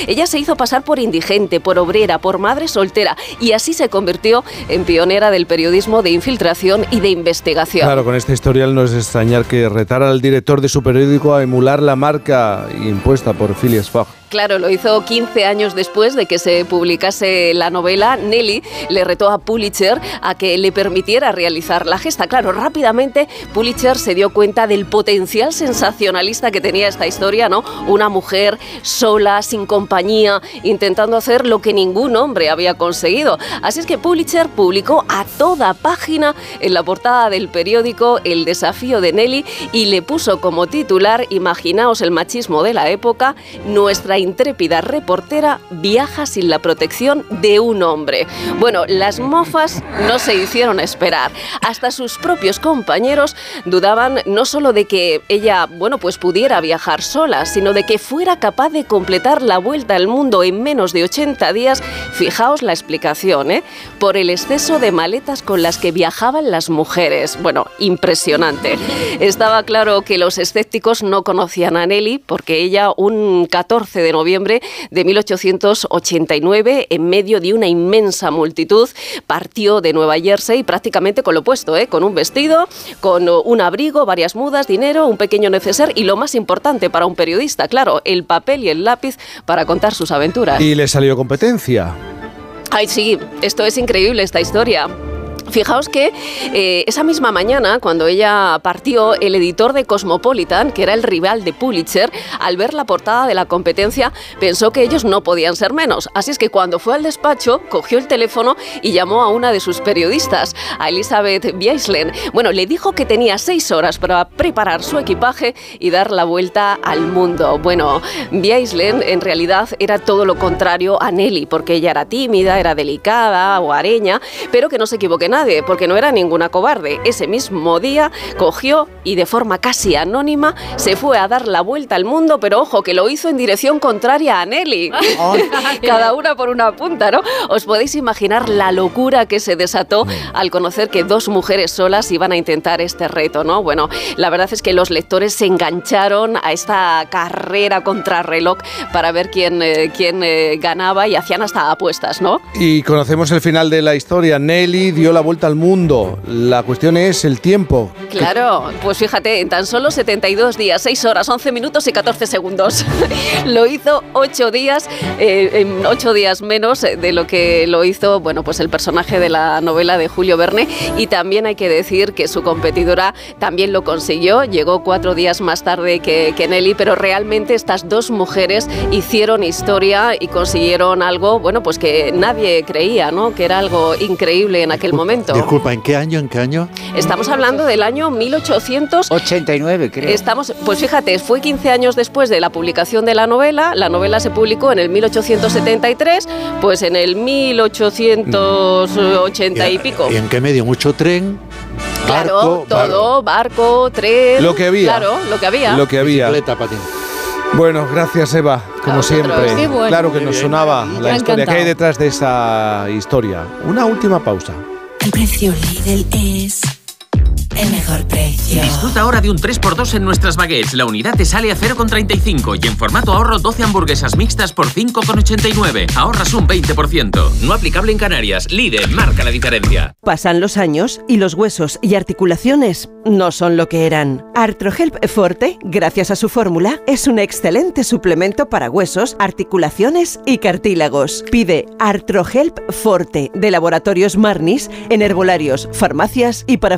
Ella se hizo pasar por indigente, por obrera, por madre soltera y así se convirtió en pionera del periodismo de infiltración y de investigación. Claro, con este historial no es extrañar que retara al director de su periódico a emular la marca impuesta por Phileas Fogg. Claro, lo hizo 15 años después de que se publicase la novela. Nelly le retó a Pulitzer a que le permitiera realizar la gesta. Claro, rápidamente Pulitzer se dio cuenta del potencial sensacionalista que tenía esta historia, ¿no? Una mujer sola, sin compañía, intentando hacer lo que ningún hombre había conseguido. Así es que Pulitzer publicó a toda página en la portada del periódico El desafío de Nelly y le puso como titular, imaginaos el machismo de la época, nuestra intrépida reportera viaja sin la protección de un hombre. Bueno, las mofas no se hicieron esperar. Hasta sus propios compañeros dudaban no solo de que ella, bueno, pues pudiera viajar sola, sino de que fuera capaz de completar la vuelta al mundo en menos de 80 días. Fijaos la explicación, ¿eh? Por el exceso de maletas con las que viajaban las mujeres. Bueno, impresionante. Estaba claro que los escépticos no conocían a Nelly porque ella un 14 de noviembre de 1889, en medio de una inmensa multitud, partió de Nueva Jersey prácticamente con lo opuesto, ¿eh? con un vestido, con un abrigo, varias mudas, dinero, un pequeño neceser y lo más importante para un periodista, claro, el papel y el lápiz para contar sus aventuras. Y le salió competencia. Ay, sí, esto es increíble, esta historia. Fijaos que eh, esa misma mañana, cuando ella partió, el editor de Cosmopolitan, que era el rival de Pulitzer, al ver la portada de la competencia, pensó que ellos no podían ser menos. Así es que cuando fue al despacho, cogió el teléfono y llamó a una de sus periodistas, a Elizabeth Bieslen. Bueno, le dijo que tenía seis horas para preparar su equipaje y dar la vuelta al mundo. Bueno, Bieslen en realidad era todo lo contrario a Nelly, porque ella era tímida, era delicada, hogareña, pero que no se equivoque nada porque no era ninguna cobarde. Ese mismo día cogió y de forma casi anónima se fue a dar la vuelta al mundo, pero ojo, que lo hizo en dirección contraria a Nelly. Cada una por una punta, ¿no? Os podéis imaginar la locura que se desató al conocer que dos mujeres solas iban a intentar este reto, ¿no? Bueno, la verdad es que los lectores se engancharon a esta carrera contra reloj para ver quién, eh, quién eh, ganaba y hacían hasta apuestas, ¿no? Y conocemos el final de la historia. Nelly dio la vuelta al mundo. La cuestión es el tiempo. Claro, pues fíjate, en tan solo 72 días, 6 horas, 11 minutos y 14 segundos. lo hizo 8 días, eh, en 8 días menos de lo que lo hizo, bueno, pues el personaje de la novela de Julio Verne. Y también hay que decir que su competidora también lo consiguió, llegó 4 días más tarde que, que Nelly, pero realmente estas dos mujeres hicieron historia y consiguieron algo, bueno, pues que nadie creía, ¿no? Que era algo increíble en aquel momento. Disculpa, ¿en qué año? ¿En qué año? Estamos hablando del año 1889, creo. Estamos, pues fíjate, fue 15 años después de la publicación de la novela. La novela se publicó en el 1873, pues en el 1880 y, pico. ¿Y en qué medio? ¿Mucho tren? Claro, todo, barco, tren. Lo que había. Claro, lo que había. Lo que había. patín. Bueno, gracias Eva, como siempre. Claro que nos sonaba la historia que hay detrás de esa historia. Una última pausa. El precio Lidl es el mejor precio. Disfruta ahora de un 3x2 en nuestras baguettes. La unidad te sale a 0,35 y en formato ahorro 12 hamburguesas mixtas por 5,89. Ahorras un 20%. No aplicable en Canarias. Lidl marca la diferencia. Pasan los años y los huesos y articulaciones no son lo que eran. Artrohelp Forte, gracias a su fórmula, es un excelente suplemento para huesos, articulaciones y cartílagos. Pide Artrohelp Forte de Laboratorios Marnis en herbolarios, farmacias y para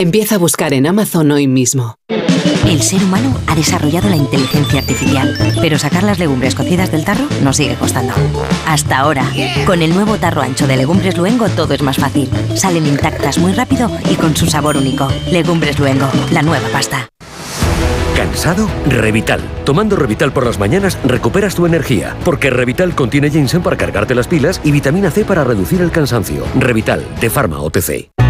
Empieza a buscar en Amazon hoy mismo. El ser humano ha desarrollado la inteligencia artificial, pero sacar las legumbres cocidas del tarro nos sigue costando. Hasta ahora, con el nuevo tarro ancho de Legumbres Luengo todo es más fácil. Salen intactas muy rápido y con su sabor único. Legumbres Luengo, la nueva pasta. ¿Cansado? Revital. Tomando Revital por las mañanas recuperas tu energía, porque Revital contiene ginseng para cargarte las pilas y vitamina C para reducir el cansancio. Revital, de Pharma OTC.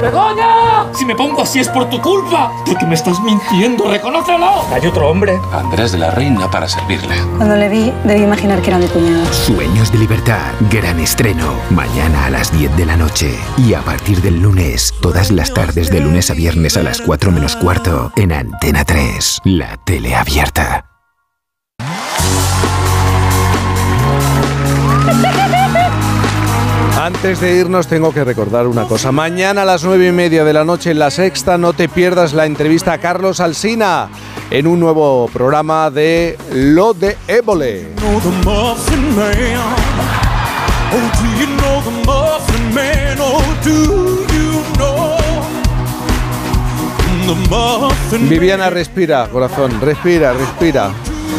¡Begoña! Si me pongo así es por tu culpa. Porque me estás mintiendo, reconócelo. Hay otro hombre. Andrés de la Reina para servirle. Cuando le vi, debí imaginar que era mi cuñado. Sueños de libertad, gran estreno. Mañana a las 10 de la noche. Y a partir del lunes, todas las tardes de lunes a viernes a las 4 menos cuarto, en Antena 3, la tele abierta. Antes de irnos tengo que recordar una cosa. Mañana a las nueve y media de la noche en La Sexta no te pierdas la entrevista a Carlos Alsina en un nuevo programa de Lo de Évole. Viviana, respira, corazón, respira, respira.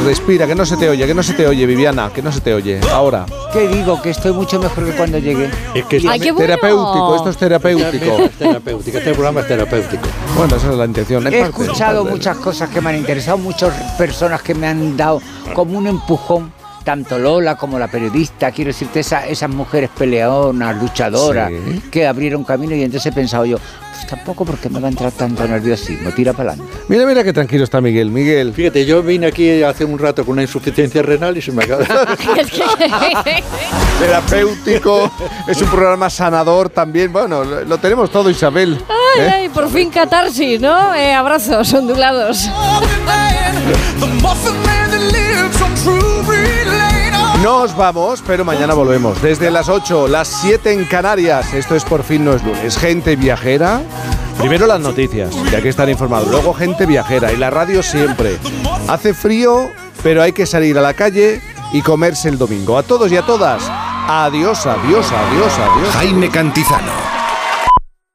Respira, que no se te oye, que no se te oye, Viviana, que no se te oye. Ahora. ¿Qué digo? Que estoy mucho mejor que cuando llegué. Es que Ay, qué bueno. terapéutico, esto es terapéutico. Es terapéutico, este programa es terapéutico. Bueno, esa es la intención. en He parte, escuchado parte. muchas cosas que me han interesado, muchas personas que me han dado como un empujón, tanto Lola como la periodista, quiero decirte, esa- esas mujeres peleonas, luchadoras, Sí. que abrieron camino y entonces he pensado yo, tampoco porque me va a entrar tanto nerviosismo, tira para adelante. Mira, mira qué tranquilo está Miguel. Miguel. Fíjate, yo vine aquí hace un rato con una insuficiencia renal y se me acaba. Terapéutico, es un programa sanador también. Bueno, lo lo tenemos todo, Isabel. Ay, ¿eh? ay, por fin catarsis, ¿no? Eh, abrazos ondulados. Nos vamos, pero mañana volvemos. Desde las 8, las 7 en Canarias. Esto es Por fin no es lunes. Gente viajera. Primero las noticias, ya que estar informados. Luego gente viajera y la radio siempre. Hace frío, pero hay que salir a la calle y comerse el domingo. A todos y a todas. Adiós, adiós, adiós, adiós. Jaime Cantizano.